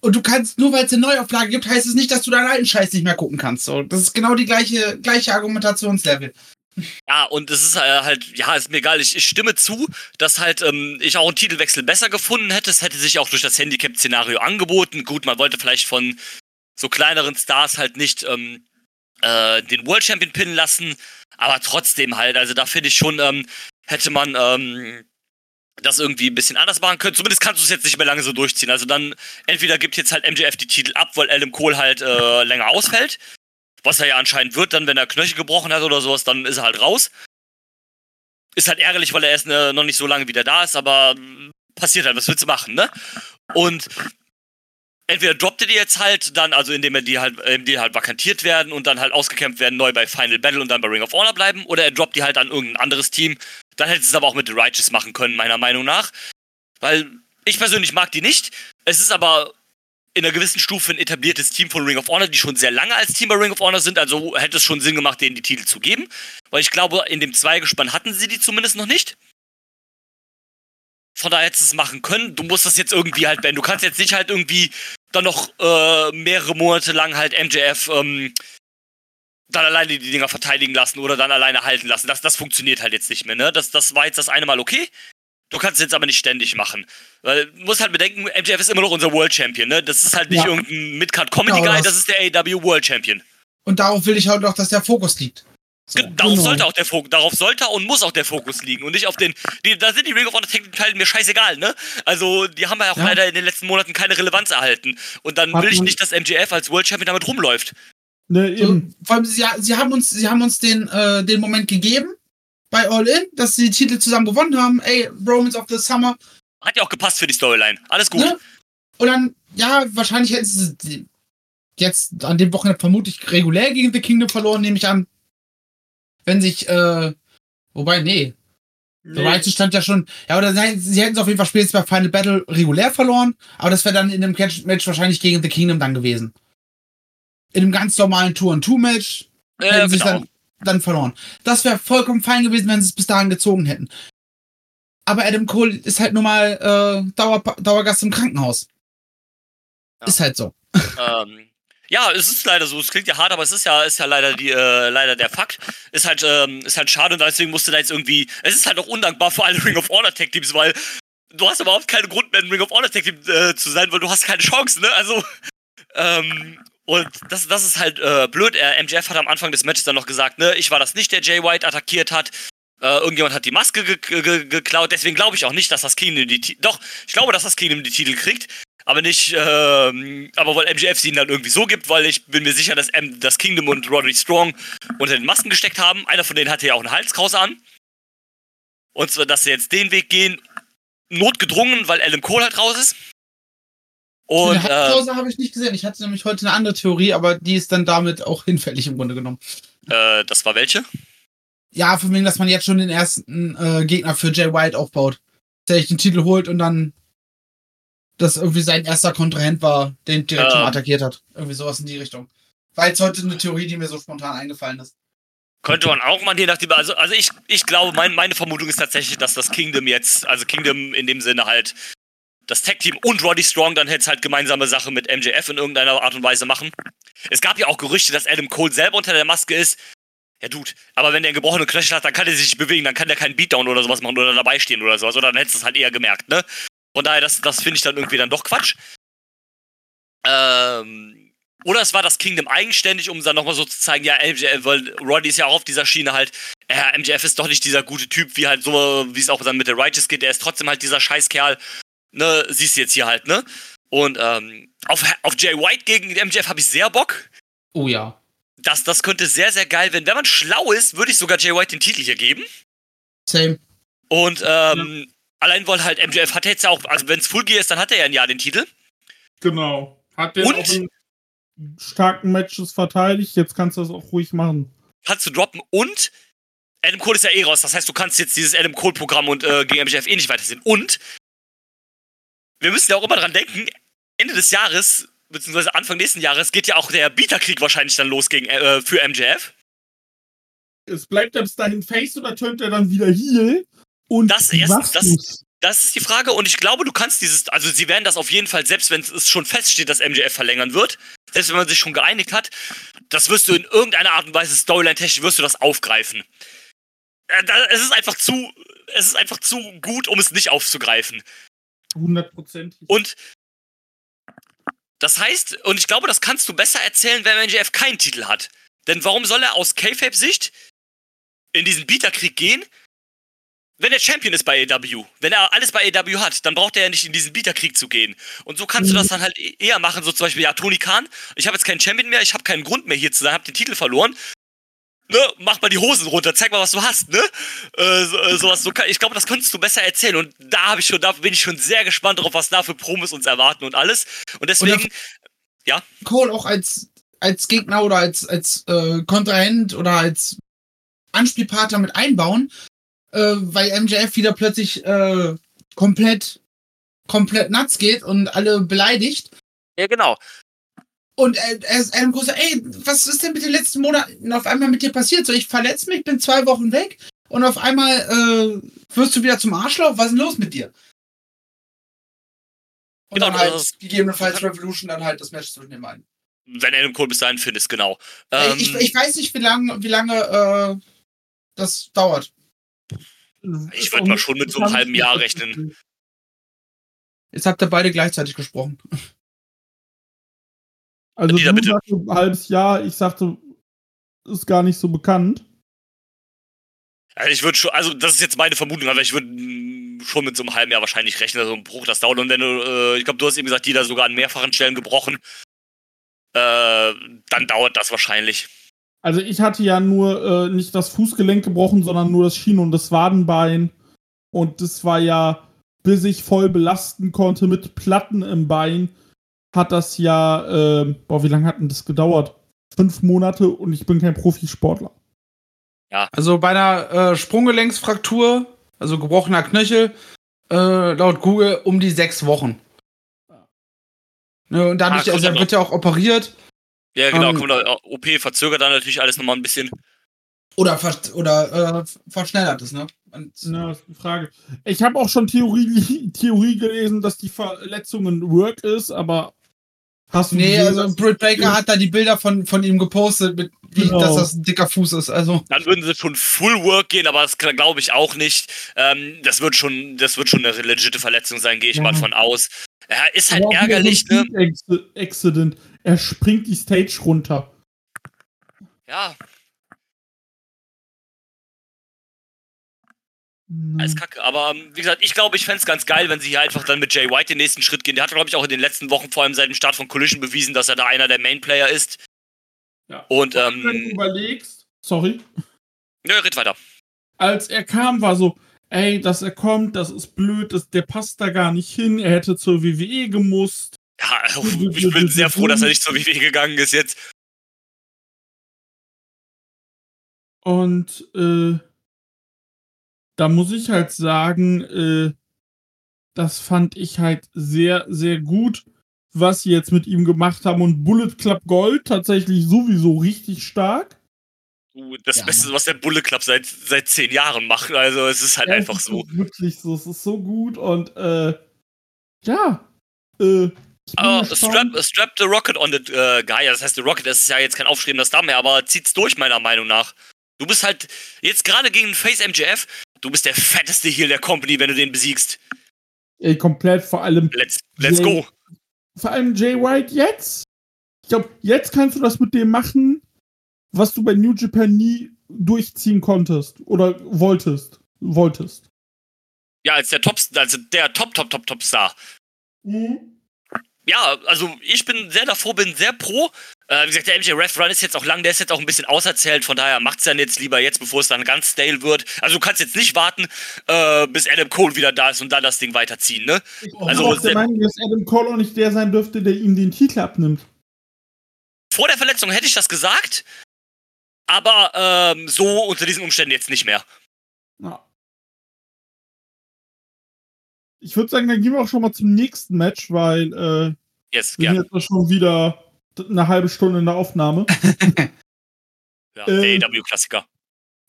Und du kannst, nur weil es eine Neuauflage gibt, heißt es nicht, dass du deinen alten Scheiß nicht mehr gucken kannst. So, das ist genau die gleiche, gleiche Argumentationslevel. Ja, und es ist äh, halt, ja, ist mir egal. Ich, ich stimme zu, dass halt ähm, ich auch einen Titelwechsel besser gefunden hätte. Es hätte sich auch durch das Handicap-Szenario angeboten. Gut, man wollte vielleicht von so kleineren Stars halt nicht ähm, äh, den World Champion pinnen lassen, aber trotzdem halt, also da finde ich schon, ähm, hätte man ähm, das irgendwie ein bisschen anders machen können. Zumindest kannst du es jetzt nicht mehr lange so durchziehen. Also dann, entweder gibt jetzt halt MJF die Titel ab, weil Adam Cole halt äh, länger ausfällt. Was er ja anscheinend wird, dann, wenn er Knöchel gebrochen hat oder sowas, dann ist er halt raus. Ist halt ärgerlich, weil er erst äh, noch nicht so lange wieder da ist, aber mm, passiert halt, was willst du machen, ne? Und entweder droppt er die jetzt halt, dann, also indem er die halt, indem die halt vakantiert werden und dann halt ausgekämpft werden, neu bei Final Battle und dann bei Ring of Honor bleiben, oder er droppt die halt an irgendein anderes Team. Dann hätte es aber auch mit The Righteous machen können, meiner Meinung nach. Weil ich persönlich mag die nicht. Es ist aber in einer gewissen Stufe ein etabliertes Team von Ring of Honor, die schon sehr lange als Team bei Ring of Honor sind, also hätte es schon Sinn gemacht, denen die Titel zu geben. Weil ich glaube, in dem Zweigespann hatten sie die zumindest noch nicht. Von daher hättest du es machen können. Du musst das jetzt irgendwie halt beenden. Du kannst jetzt nicht halt irgendwie dann noch äh, mehrere Monate lang halt MJF ähm, dann alleine die Dinger verteidigen lassen oder dann alleine halten lassen. Das, das funktioniert halt jetzt nicht mehr, ne? Das, das war jetzt das eine Mal okay. Du kannst es jetzt aber nicht ständig machen. Weil du musst halt bedenken, MJF ist immer noch unser World Champion, ne? Das ist halt nicht Ja. irgendein Midcard-Comedy-Guy, Genau, das- das ist der AW World Champion. Und darauf will ich halt auch, dass der Fokus liegt. So. Darauf genau. sollte auch der Fokus, darauf sollte und muss auch der Fokus liegen und nicht auf den, die, da sind die Ring of Honor Tag Teile mir scheißegal, ne? Also, die haben ja auch Ja. leider in den letzten Monaten keine Relevanz erhalten. Und dann Hat will ich nicht, dass MJF als World Champion damit rumläuft. Ne, So, eben. vor allem, sie, sie haben uns, sie haben uns den, äh, den Moment gegeben bei All In, dass sie die Titel zusammen gewonnen haben. Ey, Romans of the Summer. Hat ja auch gepasst für die Storyline. Alles gut. Ne? Und dann, ja, wahrscheinlich hätten sie jetzt an dem Wochenende vermutlich regulär gegen The Kingdom verloren, nehme ich an. Wenn sich, äh, wobei, nee. The Nee. Righteous stand ja schon, ja, oder sie, sie hätten es auf jeden Fall spätestens bei Final Battle regulär verloren, aber das wäre dann in einem Catch-Match wahrscheinlich gegen The Kingdom dann gewesen. In einem ganz normalen Tour-and-Two-Match Äh, hätten sie genau. dann, dann verloren. Das wäre vollkommen fein gewesen, wenn sie es bis dahin gezogen hätten. Aber Adam Cole ist halt nur mal äh, Dauer, Dauergast im Krankenhaus. Ja. Ist halt so. Ähm, ja, es ist leider so. Es klingt ja hart, aber es ist ja, ist ja leider die, äh, leider der Fakt. Ist halt, ähm, ist halt schade und deswegen musste da jetzt irgendwie. Es ist halt auch undankbar für alle Ring of Honor Tag Teams, weil du hast überhaupt keinen Grund mehr, ein Ring of Honor Tag Team äh, zu sein, weil du hast keine Chance, ne? Also, ähm, und das, das ist halt äh, blöd. Er, MJF hat am Anfang des Matches dann noch gesagt, ne, ich war das nicht, der Jay White attackiert hat. Äh, irgendjemand hat die Maske ge ge ge geklaut. Deswegen glaube ich auch nicht, dass das Kingdom die Ti- Doch, ich glaube, dass das Kingdom die Titel kriegt. Aber nicht, ähm, aber weil MJF sie ihnen dann irgendwie so gibt, weil ich bin mir sicher, dass M das Kingdom und Roderick Strong unter den Masken gesteckt haben. Einer von denen hatte ja auch eine Halskrause an. Und zwar, dass sie jetzt den Weg gehen, notgedrungen, weil Adam Cole halt raus ist. Und Eine äh, Halbpause habe ich nicht gesehen. Ich hatte nämlich heute eine andere Theorie, aber die ist dann damit auch hinfällig im Grunde genommen. äh, das war welche? Ja, von wegen, dass man jetzt schon den ersten äh, Gegner für Jay White aufbaut. Der sich den Titel holt und dann das irgendwie sein erster Kontrahent war, den direkt Ähm. schon attackiert hat. Irgendwie sowas in die Richtung. War jetzt heute eine Theorie, die mir so spontan eingefallen ist. Könnte man auch mal je nachdem, also, also ich, ich glaube, mein, meine Vermutung ist tatsächlich, dass das Kingdom jetzt, also Kingdom in dem Sinne halt, das Tag-Team und Roddy Strong dann jetzt halt gemeinsame Sache mit MJF in irgendeiner Art und Weise machen. Es gab ja auch Gerüchte, dass Adam Cole selber unter der Maske ist. Ja, Dude, aber wenn der einen gebrochenen Knöchel hat, dann kann er sich nicht bewegen, dann kann der keinen Beatdown oder sowas machen oder dabei stehen oder sowas, oder dann hättest du es halt eher gemerkt, ne? Von daher, das, das finde ich dann irgendwie dann doch Quatsch. Ähm, oder es war das Kingdom eigenständig, um dann nochmal so zu zeigen, ja, MJF, weil Roddy ist ja auch auf dieser Schiene halt, ja, MJF ist doch nicht dieser gute Typ, wie halt so, wie es auch dann mit der Righteous geht, der ist trotzdem halt dieser Scheißkerl, ne, siehst du jetzt hier halt, ne? Und ähm, auf, auf Jay White gegen MJF habe ich sehr Bock. Oh ja. Das, das könnte sehr, sehr geil werden. Wenn man schlau ist, würde ich sogar Jay White den Titel hier geben. Same. Und ähm, allein weil halt MJF hat jetzt ja auch, also wenn es Full Gear ist, dann hat er ja ein Jahr den Titel. Genau. Hat den Und? auch in starken Matches verteidigt. Jetzt kannst du das auch ruhig machen. Kannst du droppen und Adam Cole ist ja eh raus. Das heißt, du kannst jetzt dieses Adam Cole-Programm und äh, gegen MJF eh nicht weitersehen. Und wir müssen ja auch immer dran denken, Ende des Jahres, beziehungsweise Anfang nächsten Jahres, geht ja auch der Bieterkrieg wahrscheinlich dann los gegen, äh, für MJF. Es bleibt er bis dahin Face oder turnt er dann wieder Heel? Und Das erst- das-? Das ist die Frage und ich glaube, du kannst dieses, also sie werden das auf jeden Fall, selbst wenn es schon feststeht, dass MJF verlängern wird, selbst wenn man sich schon geeinigt hat, das wirst du in irgendeiner Art und Weise Storyline-technisch wirst du das aufgreifen. Äh, Es ist einfach zu, es ist einfach zu gut, um es nicht aufzugreifen. Hundertprozentig. Und das heißt, und ich glaube, das kannst du besser erzählen, wenn MJF keinen Titel hat. Denn warum soll er aus K-Fape-Sicht in diesen Bieterkrieg gehen, wenn er Champion ist bei AW? Wenn er alles bei AW hat, dann braucht er ja nicht in diesen Bieterkrieg zu gehen. Und so kannst du das dann halt e- eher machen, so zum Beispiel, ja, Tony Khan, ich habe jetzt keinen Champion mehr, ich habe keinen Grund mehr hier zu sein, habe den Titel verloren. Ne, mach mal die Hosen runter, zeig mal, was du hast, ne? Äh, so, äh, sowas, so, kann- ich glaube, das könntest du besser erzählen. Und da habe ich schon, da bin ich schon sehr gespannt drauf, was da für Promos uns erwarten und alles. Und deswegen, Cole auch als, als Gegner oder als, als äh, Kontrahent oder als Anspielpartner mit einbauen, äh, weil MJF wieder plötzlich äh, komplett, komplett nuts geht und alle beleidigt. ja genau. Und äh, er ist Adam Cole sagt, ey, was ist denn mit den letzten Monaten auf einmal mit dir passiert? So, ich verletze mich, bin zwei Wochen weg und auf einmal äh, wirst du wieder zum Arschloch. Was ist denn los mit dir? Und Genau, dann halt das- gegebenenfalls Revolution dann halt das Match zwischen den beiden. Wenn Adam Cole bis dahin findest, genau. Äh, Ähm, ich, ich weiß nicht, wie lange wie lange äh, das dauert. Ich würd mal schon mit so einem halben Jahr rechnen. Jetzt habt ihr beide gleichzeitig gesprochen. Also Dieter, du sagst ein halbes Jahr, ich sagte, ist gar nicht so bekannt. Also ich würde schon, also das ist jetzt meine Vermutung, aber ich würde schon mit so einem halben Jahr wahrscheinlich rechnen, so ein Bruch, das dauert. Und wenn du, äh, ich glaube, du hast eben gesagt, die da sogar an mehrfachen Stellen gebrochen, äh, dann dauert das wahrscheinlich. Also ich hatte ja nur äh, nicht das Fußgelenk gebrochen, sondern nur das Schien- und das Wadenbein. Und das war ja, bis ich voll belasten konnte mit Platten im Bein, hat das ja, äh, boah, wie lange hat denn das gedauert? Fünf Monate und ich bin kein Profisportler. Also bei einer äh, Sprunggelenksfraktur, also gebrochener Knöchel, äh, laut Google um die sechs Wochen. Ne, und dadurch, Ah, also er kommt wird ja auch operiert Ja, genau, Ähm, kommt OP verzögert dann natürlich alles nochmal ein bisschen. oder, ver oder äh, verschnellert es, ne? Und, Na, das ist die Frage. Ich habe auch schon Theorie, Theorie gelesen, dass die Verletzung ein Work ist, aber hast du nee, gesehen, also Britt Baker hat da die Bilder von, von ihm gepostet, mit, wie, Genau. dass das ein dicker Fuß ist. Also, Dann würden sie schon Full Work gehen, aber das glaube ich auch nicht. Ähm, das wird schon, das wird schon eine legitime Verletzung sein, gehe ich Ja. mal von aus. Ja, ist halt ärgerlich, ne? Accident. Er springt die Stage runter. Ja, alles kacke. Aber ähm, wie gesagt, ich glaube, ich fände es ganz geil, wenn sie hier einfach dann mit Jay White den nächsten Schritt gehen. Der hat, glaube ich, auch in den letzten Wochen, vor allem seit dem Start von Collision, bewiesen, dass er da einer der Main-Player ist. Ja. Und, Wenn du ähm, überlegst, sorry, nö, red weiter. als er kam, war so, ey, dass er kommt, das ist blöd, das, der passt da gar nicht hin, er hätte zur WWE gemusst. Ja, also, ich bin sehr froh, dass er nicht zur WWE gegangen ist jetzt. Und äh, da muss ich halt sagen, äh, das fand ich halt sehr, sehr gut, was sie jetzt mit ihm gemacht haben. Und Bullet Club Gold tatsächlich sowieso richtig stark. Du, Das Ja, Beste, was der Bulle Club seit, seit zehn Jahren macht. Also es ist halt Ja, einfach so. ist Wirklich so, es ist so gut und äh, ja, äh, Uh, gespannt. strap, strap the Rocket on the äh, guy. Das heißt, the Rocket, das ist ja jetzt kein aufstrebendes Star mehr, aber zieht's durch, meiner Meinung nach. Du bist halt jetzt gerade gegen Face MJF, du bist der fetteste Heal der Company, wenn du den besiegst. Ey, komplett vor allem, Let's, let's Jay- go. vor allem Jay White jetzt. Ich glaube, jetzt kannst du das mit dem machen, was du bei New Japan nie durchziehen konntest oder wolltest. Wolltest. Ja, als der Top, also der Top, Top, Top, Top Star. Ja, also ich bin sehr davor, bin sehr pro. Äh, wie gesagt, der MJ Ref Run ist jetzt auch lang, der ist jetzt auch ein bisschen auserzählt, von daher macht's dann jetzt lieber jetzt, bevor es dann ganz stale wird. Also du kannst jetzt nicht warten, äh, bis Adam Cole wieder da ist und dann das Ding weiterziehen, ne? Ich Also, bin auch der Meinung, dass Adam Cole auch nicht der sein dürfte, der ihm den Titel abnimmt. Vor der Verletzung hätte ich das gesagt, aber ähm, so unter diesen Umständen jetzt nicht mehr. Ja. Ich würde sagen, dann gehen wir auch schon mal zum nächsten Match, weil äh, Yes, wir sind jetzt schon wieder eine halbe Stunde in der Aufnahme. Ja, ähm, der AEW-Klassiker.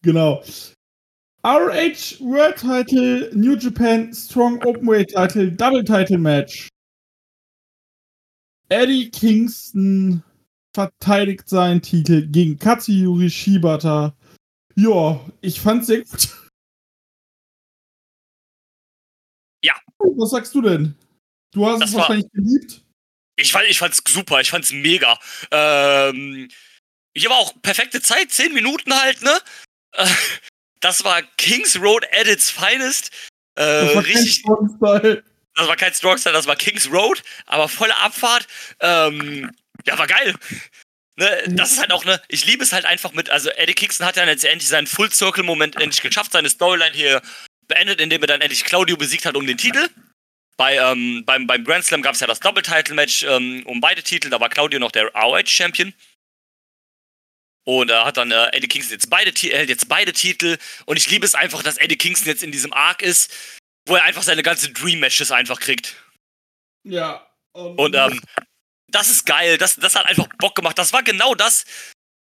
genau. ROH World Title, New Japan Strong Openweight Title, Double Title Match. Eddie Kingston verteidigt seinen Titel gegen Katsuyori Shibata. Ja, ich fand's sehr gut. Ja. Was sagst du denn? Du hast Das es war- wahrscheinlich geliebt. Ich, fand, ich fand's super, ich fand's mega. Ähm, hier war auch perfekte Zeit, 10 Minuten halt, ne? Äh, Das war Kings Road at its finest. Äh, Das war kein richtig, Strong-Style. das war kein Strongstyle, das war Kings Road, aber volle Abfahrt. Ähm, ja, war geil. Ne, das ist halt auch ne, ich liebe es halt einfach mit, also Eddie Kingston hat dann jetzt endlich seinen Full Circle Moment endlich geschafft, seine Storyline hier beendet, indem er dann endlich Claudio besiegt hat um den Titel. Bei, ähm, beim, beim Grand Slam gab es ja das Double-Title-Match ähm, um beide Titel, da war Claudio noch der ROH-Champion. Und er hat dann äh, Eddie Kingston jetzt beide, hält jetzt beide Titel. Und ich liebe es einfach, dass Eddie Kingston jetzt in diesem Arc ist, wo er einfach seine ganzen Dream-Matches einfach kriegt. Ja. Und ähm, das ist geil. Das, das hat einfach Bock gemacht. Das war genau das,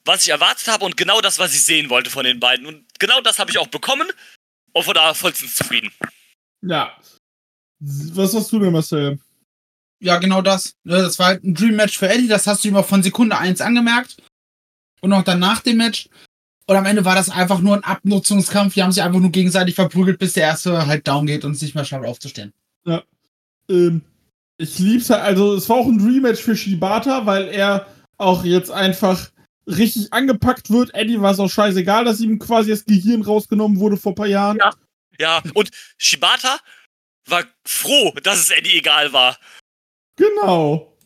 was ich erwartet habe und genau das, was ich sehen wollte von den beiden. Und genau das habe ich auch bekommen und von daher vollstens zufrieden. ja. Was hast du denn, Marcel? Ja, genau das. Ne, Das war halt ein Dream Match für Eddie, das hast du ihm auch von Sekunde 1 angemerkt. Und auch dann nach dem Match. Und am Ende war das einfach nur ein Abnutzungskampf. Die haben sich einfach nur gegenseitig verprügelt, bis der erste halt down geht und es nicht mehr schafft aufzustehen. Ähm, ich lieb's halt, also es war auch ein Rematch für Shibata, weil er auch jetzt einfach richtig angepackt wird. Eddie war es auch scheißegal, dass ihm quasi das Gehirn rausgenommen wurde vor ein paar Jahren. Ja. Ja, und Shibata war froh, dass es Eddie egal war. Genau.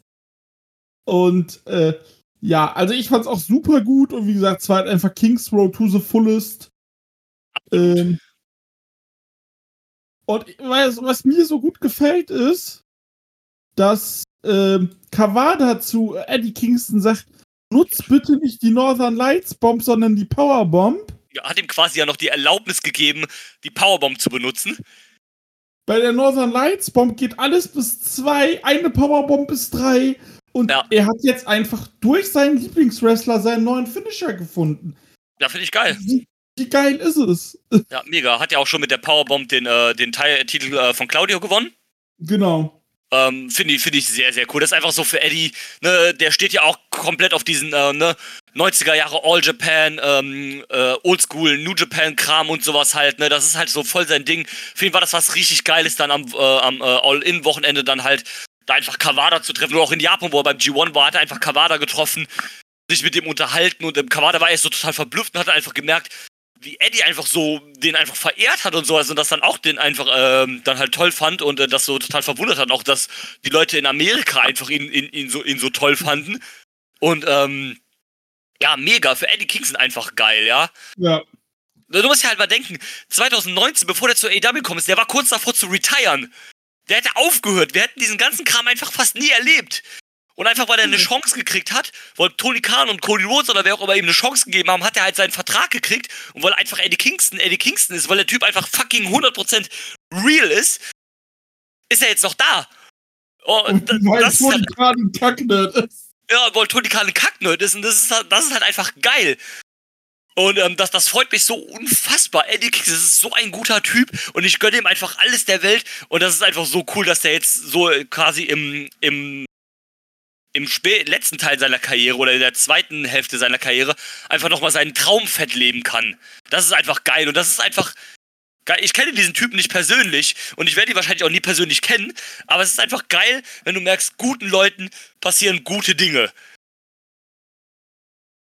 Und äh, ja, also ich fand's auch super gut und wie gesagt, es war halt einfach King's Road to the fullest. Ähm, und was, was mir so gut gefällt ist, dass ähm, Kawada zu Eddie Kingston sagt, nutzt bitte nicht die Northern Lights Bomb, sondern die Powerbomb. Ja, hat ihm quasi ja noch die Erlaubnis gegeben, die Powerbomb zu benutzen. Bei der Northern Lights Bomb geht alles bis zwei, eine Powerbomb bis drei. Und Ja. er hat jetzt einfach durch seinen Lieblingswrestler seinen neuen Finisher gefunden. Ja, finde ich geil. Wie, wie geil ist es? Ja, mega. Hat ja auch schon mit der Powerbomb den, äh, den Teil, Titel äh, von Claudio gewonnen. Genau. Ähm, Finde ich, find ich sehr, sehr cool. Das ist einfach so für Eddie, ne, der steht ja auch komplett auf diesen äh, ne, 90er Jahre All Japan, ähm, äh, Oldschool, New Japan Kram und sowas halt, ne? Das ist halt so voll sein Ding. Für ihn war das was richtig Geiles, dann am, äh, am äh, All-In-Wochenende dann halt da einfach Kawada zu treffen. Oder auch in Japan, wo er beim G1 war, hat er einfach Kawada getroffen, sich mit dem unterhalten und ähm, Kawada war erst so total verblüfft und hat einfach gemerkt, wie Eddie einfach so den einfach verehrt hat und sowas und das dann auch den einfach ähm, dann halt toll fand und äh, das so total verwundert hat, auch dass die Leute in Amerika einfach ihn, ihn, ihn, so, ihn so toll fanden. Und ähm, ja, mega, für Eddie Kingston einfach geil, ja. Ja. Du musst ja halt mal denken, 2019, bevor der zur AEW gekommen ist, der war kurz davor zu retiren. Der hätte aufgehört. Wir hätten diesen ganzen Kram einfach fast nie erlebt. Und einfach, weil er eine Chance gekriegt hat, weil Tony Khan und Cody Rhodes oder wer auch immer ihm eine Chance gegeben haben, hat er halt seinen Vertrag gekriegt. Und weil einfach Eddie Kingston Eddie Kingston ist, weil der Typ einfach fucking 100% real ist, ist er jetzt noch da. Oh, Und weil das ist Tony halt, gerade ein Kacknerd ist. ja, weil Tony Khan ein Kacknerd ist und das ist, halt- das ist halt einfach geil. Und ähm, das, das freut mich so unfassbar. Eddie Kingston ist so ein guter Typ und ich gönne ihm einfach alles der Welt. Und das ist einfach so cool, dass der jetzt so äh, quasi im, im, im letzten Teil seiner Karriere oder in der zweiten Hälfte seiner Karriere einfach nochmal seinen Traumfett leben kann. Das ist einfach geil und das ist einfach geil. Ich kenne diesen Typen nicht persönlich und ich werde ihn wahrscheinlich auch nie persönlich kennen, aber es ist einfach geil, wenn du merkst, guten Leuten passieren gute Dinge.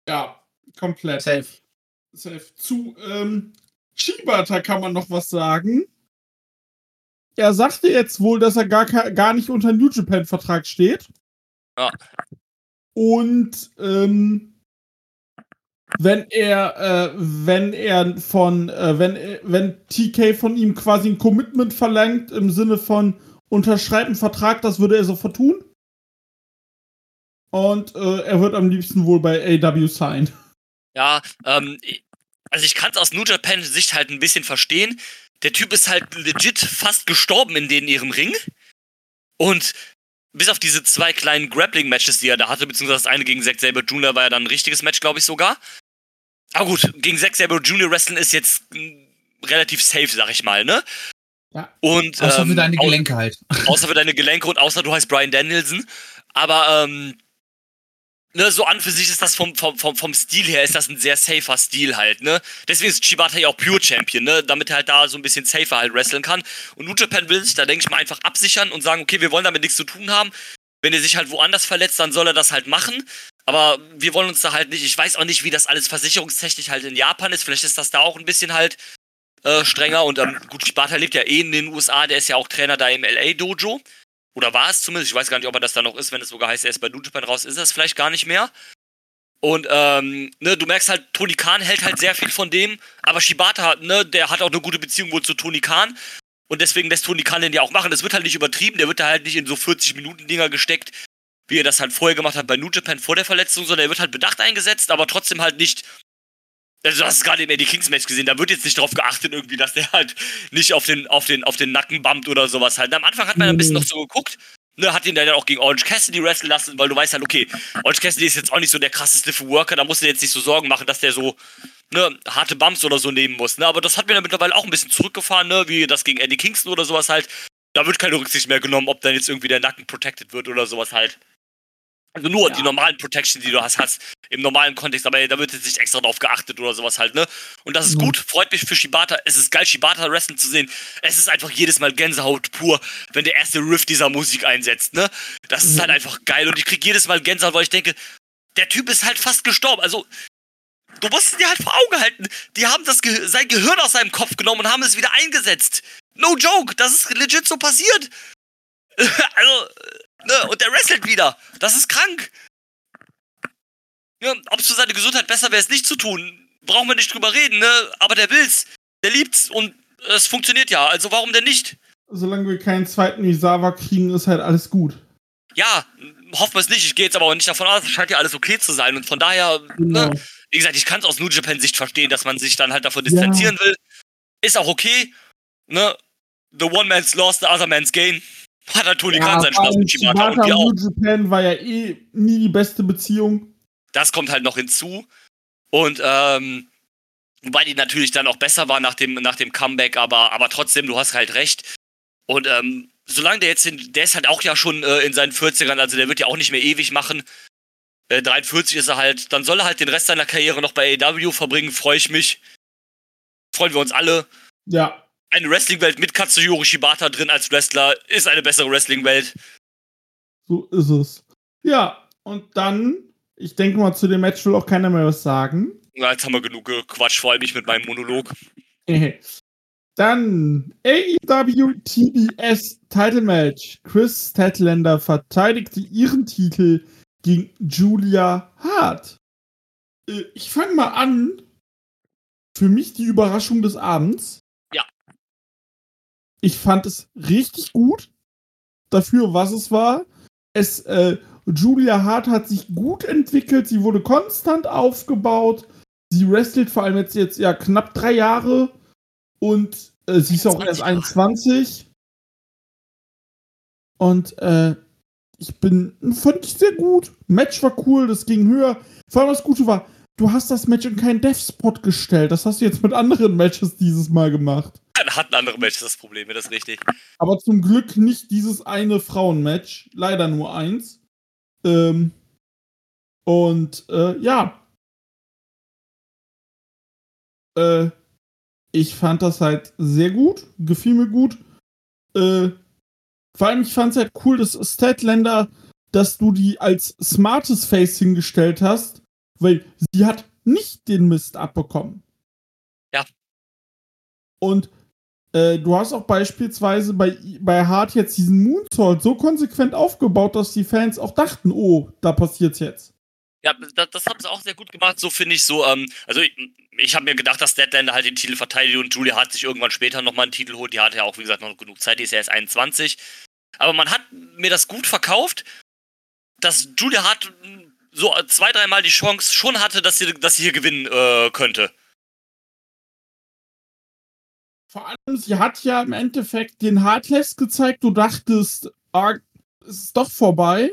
Ja, komplett. Safe. Safe. Zu ähm, Shibata kann man noch was sagen. Er sagte jetzt wohl, dass er gar, gar nicht unter New Japan-Vertrag steht. Ja. Und ähm, wenn er, äh, wenn er von, äh, wenn, äh, wenn TK von ihm quasi ein Commitment verlangt im Sinne von unterschreib einen Vertrag, das würde er sofort tun. Und äh, er wird am liebsten wohl bei AW sein. Ja, ähm, also ich kann es aus New Japan Sicht halt ein bisschen verstehen. Der Typ ist halt legit fast gestorben in den ihrem Ring. Und bis auf diese zwei kleinen Grappling-Matches, die er da hatte, beziehungsweise das eine gegen Zack Sabre Jr. war ja dann ein richtiges Match, glaube ich sogar. Aber gut, gegen Zack Sabre Jr. wrestlen ist jetzt mm, relativ safe, sag ich mal, ne? Ja. Und, Außer für ähm, deine au- Gelenke halt. außer für deine Gelenke und außer du heißt Brian Danielson. Aber ähm, ne, so an für sich ist das vom, vom, vom, vom Stil her ist das ein sehr safer Stil halt, ne? Deswegen ist Shibata ja auch Pure Champion, ne? Damit er halt da so ein bisschen safer halt wresteln kann. Und New Japan will sich da, denke ich mal, einfach absichern und sagen, okay, wir wollen damit nichts zu tun haben. Wenn er sich halt woanders verletzt, dann soll er das halt machen. Aber wir wollen uns da halt nicht, ich weiß auch nicht, wie das alles versicherungstechnisch halt in Japan ist. Vielleicht ist das da auch ein bisschen halt äh, strenger. Und ähm, gut, Shibata lebt ja eh in den USA, der ist ja auch Trainer da im LA Dojo. Oder war es zumindest, ich weiß gar nicht, ob er das da noch ist, wenn es sogar heißt, er ist bei New Japan raus, ist es vielleicht gar nicht mehr. Und ähm, ne, du merkst halt, Tony Khan hält halt sehr viel von dem, aber Shibata, ne, der hat auch eine gute Beziehung wohl zu Tony Khan. Und deswegen lässt Tony Khan den ja auch machen. Das wird halt nicht übertrieben, der wird da halt nicht in so 40-Minuten-Dinger gesteckt, wie er das halt vorher gemacht hat bei New Japan vor der Verletzung, sondern er wird halt bedacht eingesetzt, aber trotzdem halt nicht. Also du hast es gerade im Eddie Kings Match gesehen, da wird jetzt nicht drauf geachtet irgendwie, dass der halt nicht auf den, auf den, auf den Nacken bumpt oder sowas halt. Am Anfang hat man ein bisschen noch so geguckt, ne, hat ihn dann auch gegen Orange Cassidy wresteln lassen, weil du weißt halt, okay, Orange Cassidy ist jetzt auch nicht so der krasseste für Worker, da musst du dir jetzt nicht so Sorgen machen, dass der so, ne, harte Bumps oder so nehmen muss, ne, aber das hat mir dann mittlerweile auch ein bisschen zurückgefahren, ne, wie das gegen Eddie Kingston oder sowas halt. Da wird keine Rücksicht mehr genommen, ob dann jetzt irgendwie der Nacken protected wird oder sowas halt. Also nur Ja. die normalen Protection, die du hast, hast im normalen Kontext, aber da wird jetzt nicht extra drauf geachtet oder sowas halt, ne? Und das ist Mhm. gut, freut mich für Shibata. Es ist geil, Shibata Wrestling zu sehen. Es ist einfach jedes Mal Gänsehaut pur, wenn der erste Riff dieser Musik einsetzt, ne? Das ist Mhm. halt einfach geil und ich krieg jedes Mal Gänsehaut, weil ich denke, der Typ ist halt fast gestorben. Also, du musst es dir halt vor Augen halten. Die haben das Ge sein Gehirn aus seinem Kopf genommen und haben es wieder eingesetzt. No joke, das ist legit so passiert. also, ne, und der wrestelt wieder. Das ist krank. Ja, ob es für seine Gesundheit besser wäre, es nicht zu tun, brauchen wir nicht drüber reden, ne? Aber der will's, der liebt's und es funktioniert ja. Also warum denn nicht? Solange wir keinen zweiten Isawa kriegen, ist halt alles gut. ja, hoffen wir es nicht. Ich gehe jetzt aber auch nicht davon aus, es scheint ja alles okay zu sein. Und von daher, Genau. ne, wie gesagt, ich kann es aus New Japan-Sicht verstehen, dass man sich dann halt davon distanzieren will. Ist auch okay. Ne? The one man's lost, the other man's gain. Hat halt Tony Khan seinen Spaß mit Shibata und Shibata auch. Japan war ja eh nie die beste Beziehung. Das kommt halt noch hinzu. Und ähm, wobei die natürlich dann auch besser war nach dem, nach dem Comeback, aber, aber trotzdem, du hast halt recht. Und ähm, solange der jetzt, in, der ist halt auch ja schon äh, in seinen 40ern, also der wird ja auch nicht mehr ewig machen. Äh, 43 ist er halt, dann soll er halt den Rest seiner Karriere noch bei AEW verbringen, freue ich mich. Freuen wir uns alle. Ja, Eine Wrestling-Welt mit Katsuyori Shibata drin als Wrestler ist eine bessere Wrestling-Welt. so ist es. Ja, und dann, ich denke mal, zu dem Match will auch keiner mehr was sagen. Ja, Jetzt haben wir genug gequatscht, vor allem ich mit meinem Monolog. Dann AEW TBS Title Match. Chris Statlander verteidigte ihren Titel gegen Julia Hart. Äh, Ich fange mal an. Für mich die Überraschung des Abends. Ich fand es richtig gut. Dafür, was es war. Es, äh, Julia Hart hat sich gut entwickelt. Sie wurde konstant aufgebaut. Sie wrestelt vor allem jetzt, jetzt ja knapp drei Jahre. Und äh, sie ist auch erst 21. Und äh, ich bin, fand ich sehr gut. Match war cool, das ging höher. Vor allem das Gute war, du hast das Match in keinen Dev-Spot gestellt. Das hast du jetzt mit anderen Matches dieses Mal gemacht. Dann hatten andere Matches das Problem, das ist richtig. Aber zum Glück nicht dieses eine Frauenmatch. Leider nur eins. Ähm, und äh, ja. Äh, ich fand das halt sehr gut. Gefiel mir gut. Äh, vor allem, ich fand es halt cool, dass Statlander, dass du die als smartes Face hingestellt hast, weil sie hat nicht den Mist abbekommen. Ja. Und äh, du hast auch beispielsweise bei, bei Hart jetzt diesen Moonsault so konsequent aufgebaut, dass die Fans auch dachten, oh, da passiert's jetzt. Ja, das, das haben sie auch sehr gut gemacht, so finde ich so. Ähm, also ich, ich habe mir gedacht, dass Deadlander halt den Titel verteidigt und Julia Hart sich irgendwann später nochmal einen Titel holt. Die hat ja auch, wie gesagt, noch genug Zeit, die ist ja erst 21. Aber man hat mir das gut verkauft, dass Julia Hart so zwei, dreimal die Chance schon hatte, dass sie, dass sie hier gewinnen äh, könnte. Vor allem, sie hat ja im Endeffekt den Hardless gezeigt. Du dachtest, ah, es ist doch vorbei.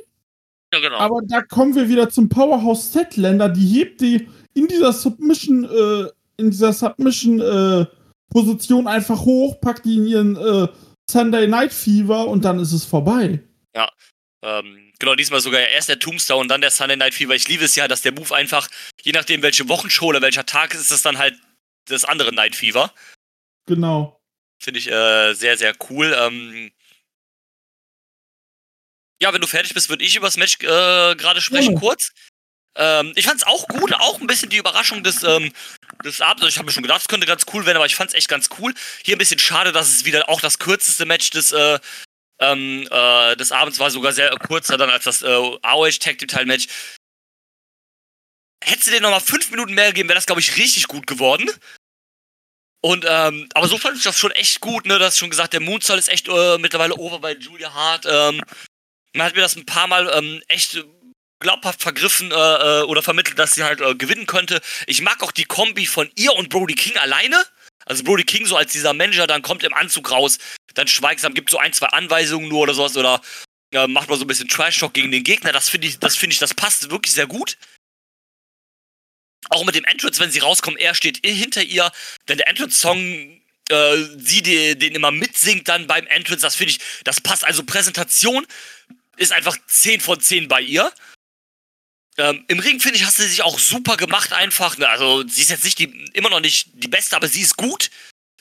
Ja, genau. Aber da kommen wir wieder zum Powerhouse Setländer. Die hebt die in dieser Submission, äh, in dieser Submission äh, Position einfach hoch, packt die in ihren äh, Sunday Night Fever und dann ist es vorbei. Ähm, genau, diesmal sogar erst der Tombstone und dann der Sunday Night Fever. Ich liebe es ja, dass der Move einfach, je nachdem welche Wochenshow oder welcher Tag ist, ist es dann halt das andere Night Fever. Genau. Finde ich äh, sehr, sehr cool. Ähm ja, wenn du fertig bist, würde ich über das Match äh, gerade sprechen, Gerne. kurz. Ähm, ich fand's auch gut, auch ein bisschen die Überraschung des, ähm, des Abends. Also Ich habe mir schon gedacht, es könnte ganz cool werden, aber ich fand's echt ganz cool. Hier ein bisschen schade, dass es wieder auch das kürzeste Match des, äh, ähm, äh, des Abends war, sogar sehr kurzer dann als das äh, AOH Tag Team Teil Match. Hättest du dir nochmal fünf Minuten mehr gegeben, wäre das, glaube ich, richtig gut geworden. Und, ähm, aber so fand ich das schon echt gut, ne? Du hast schon gesagt, der Moonsault ist echt äh, mittlerweile over bei Julia Hart. Ähm, man hat mir das ein paar Mal ähm, echt glaubhaft vergriffen äh, äh, oder vermittelt, dass sie halt äh, gewinnen könnte. Ich mag auch die Kombi von ihr und Brody King alleine. Also Brody King so als dieser Manager, dann kommt im Anzug raus, dann schweigsam, gibt so ein, zwei Anweisungen nur oder sowas oder äh, macht mal so ein bisschen Trash-Talk gegen den Gegner. Das finde ich, das finde ich, das passt wirklich sehr gut. Auch mit dem Entrance, wenn sie rauskommen, er steht hinter ihr. Wenn der Entrance-Song äh, sie die, den immer mitsingt dann beim Entrance, das finde ich, das passt. Also Präsentation ist einfach 10 von 10 bei ihr. Ähm, Im Ring, finde ich, hast du sich auch super gemacht einfach. Ne? Also sie ist jetzt nicht die, immer noch nicht die Beste, aber sie ist gut.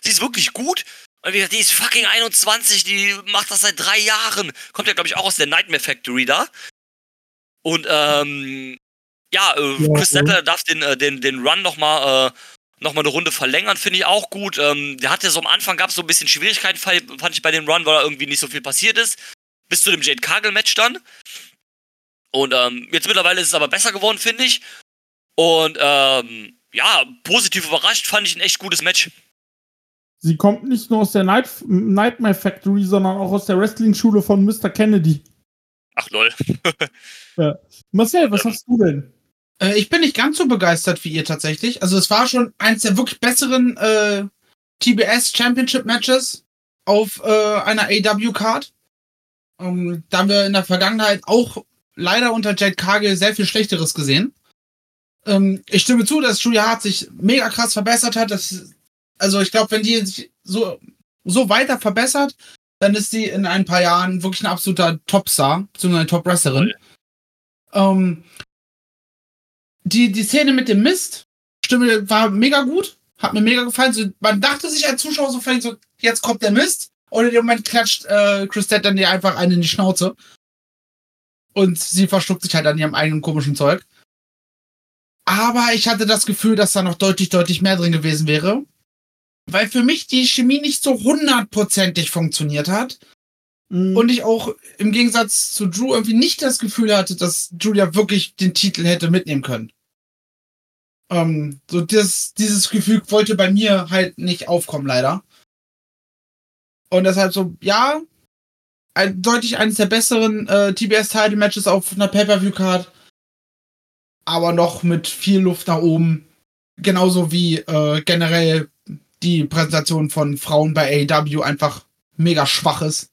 Sie ist wirklich gut. Und wie gesagt, die ist fucking 21, die macht das seit drei Jahren. Kommt ja, glaube ich, auch aus der Nightmare Factory da. Und ähm, ja, äh, Ja, Chris ja. Settler darf den, äh, den, den Run nochmal äh, noch mal eine Runde verlängern, finde ich auch gut. Ähm, der hatte so am Anfang gab es so ein bisschen Schwierigkeiten, fand ich bei dem Run, weil da irgendwie nicht so viel passiert ist. Bis zu dem Jade Cargill-Match dann. Und ähm, jetzt mittlerweile ist es aber besser geworden, finde ich. Und ähm, ja, positiv überrascht fand ich ein echt gutes Match. Sie kommt nicht nur aus der Night Nightmare Factory, sondern auch aus der Wrestling-Schule von Mr. Kennedy. Ach lol. Marcel, was hast du denn? Äh, ich bin nicht ganz so begeistert wie ihr tatsächlich. Also es war schon eins der wirklich besseren äh, TBS Championship Matches auf äh, einer AW-Card. Ähm, da haben wir in der Vergangenheit auch leider unter Jade Cargill sehr viel Schlechteres gesehen. Ähm, ich stimme zu, dass Julia Hart sich mega krass verbessert hat. Das, also ich glaube, wenn die sich so, so weiter verbessert, dann ist sie in ein paar Jahren wirklich ein absoluter Topstar, beziehungsweise eine Top-Wrestlerin. Ähm, die, die Szene mit dem Mist, Stimme war mega gut, hat mir mega gefallen. So, man dachte sich als Zuschauer so vielleicht so, jetzt kommt der Mist. Und in dem Moment klatscht äh, Christette dann dir einfach einen in die Schnauze. Und sie verschluckt sich halt an ihrem eigenen komischen Zeug. Aber ich hatte das Gefühl, dass da noch deutlich, deutlich mehr drin gewesen wäre. Weil für mich die Chemie nicht so hundertprozentig funktioniert hat. Mhm. Und ich auch im Gegensatz zu Drew irgendwie nicht das Gefühl hatte, dass Julia wirklich den Titel hätte mitnehmen können. Ähm, so das, dieses Gefühl wollte bei mir halt nicht aufkommen, leider. Und deshalb so, ja, ein, deutlich eines der besseren äh, TBS-Title-Matches auf einer Pay-Per-View-Card. Aber noch mit viel Luft nach oben. Genauso wie äh, generell die Präsentation von Frauen bei AEW einfach mega schwach ist.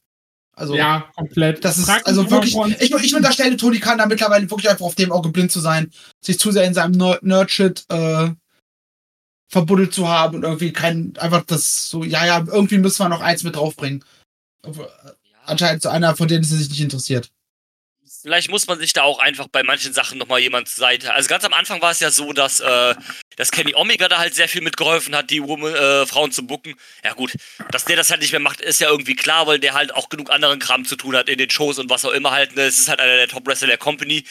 Also, ja, komplett. das ist Frag mich also wirklich. Ich, ich unterstelle Tony Khan da mittlerweile wirklich einfach auf dem Auge blind zu sein, sich zu sehr in seinem Ner- Nerd-Shit äh, verbuddelt zu haben und irgendwie kein, einfach das so, ja, ja, irgendwie müssen wir noch eins mit draufbringen. Äh, Anscheinend so einer, von denen sie sich nicht interessiert. Vielleicht muss man sich da auch einfach bei manchen Sachen nochmal jemand zur Seite. Also ganz am Anfang war es ja so, dass, äh, dass Kenny Omega da halt sehr viel mitgeholfen hat, die Woman, äh, Frauen zu bucken. Ja gut, dass der das halt nicht mehr macht, ist ja irgendwie klar, weil der halt auch genug anderen Kram zu tun hat in den Shows und was auch immer halt. Ne? Es ist halt einer der Top-Wrestler der Company.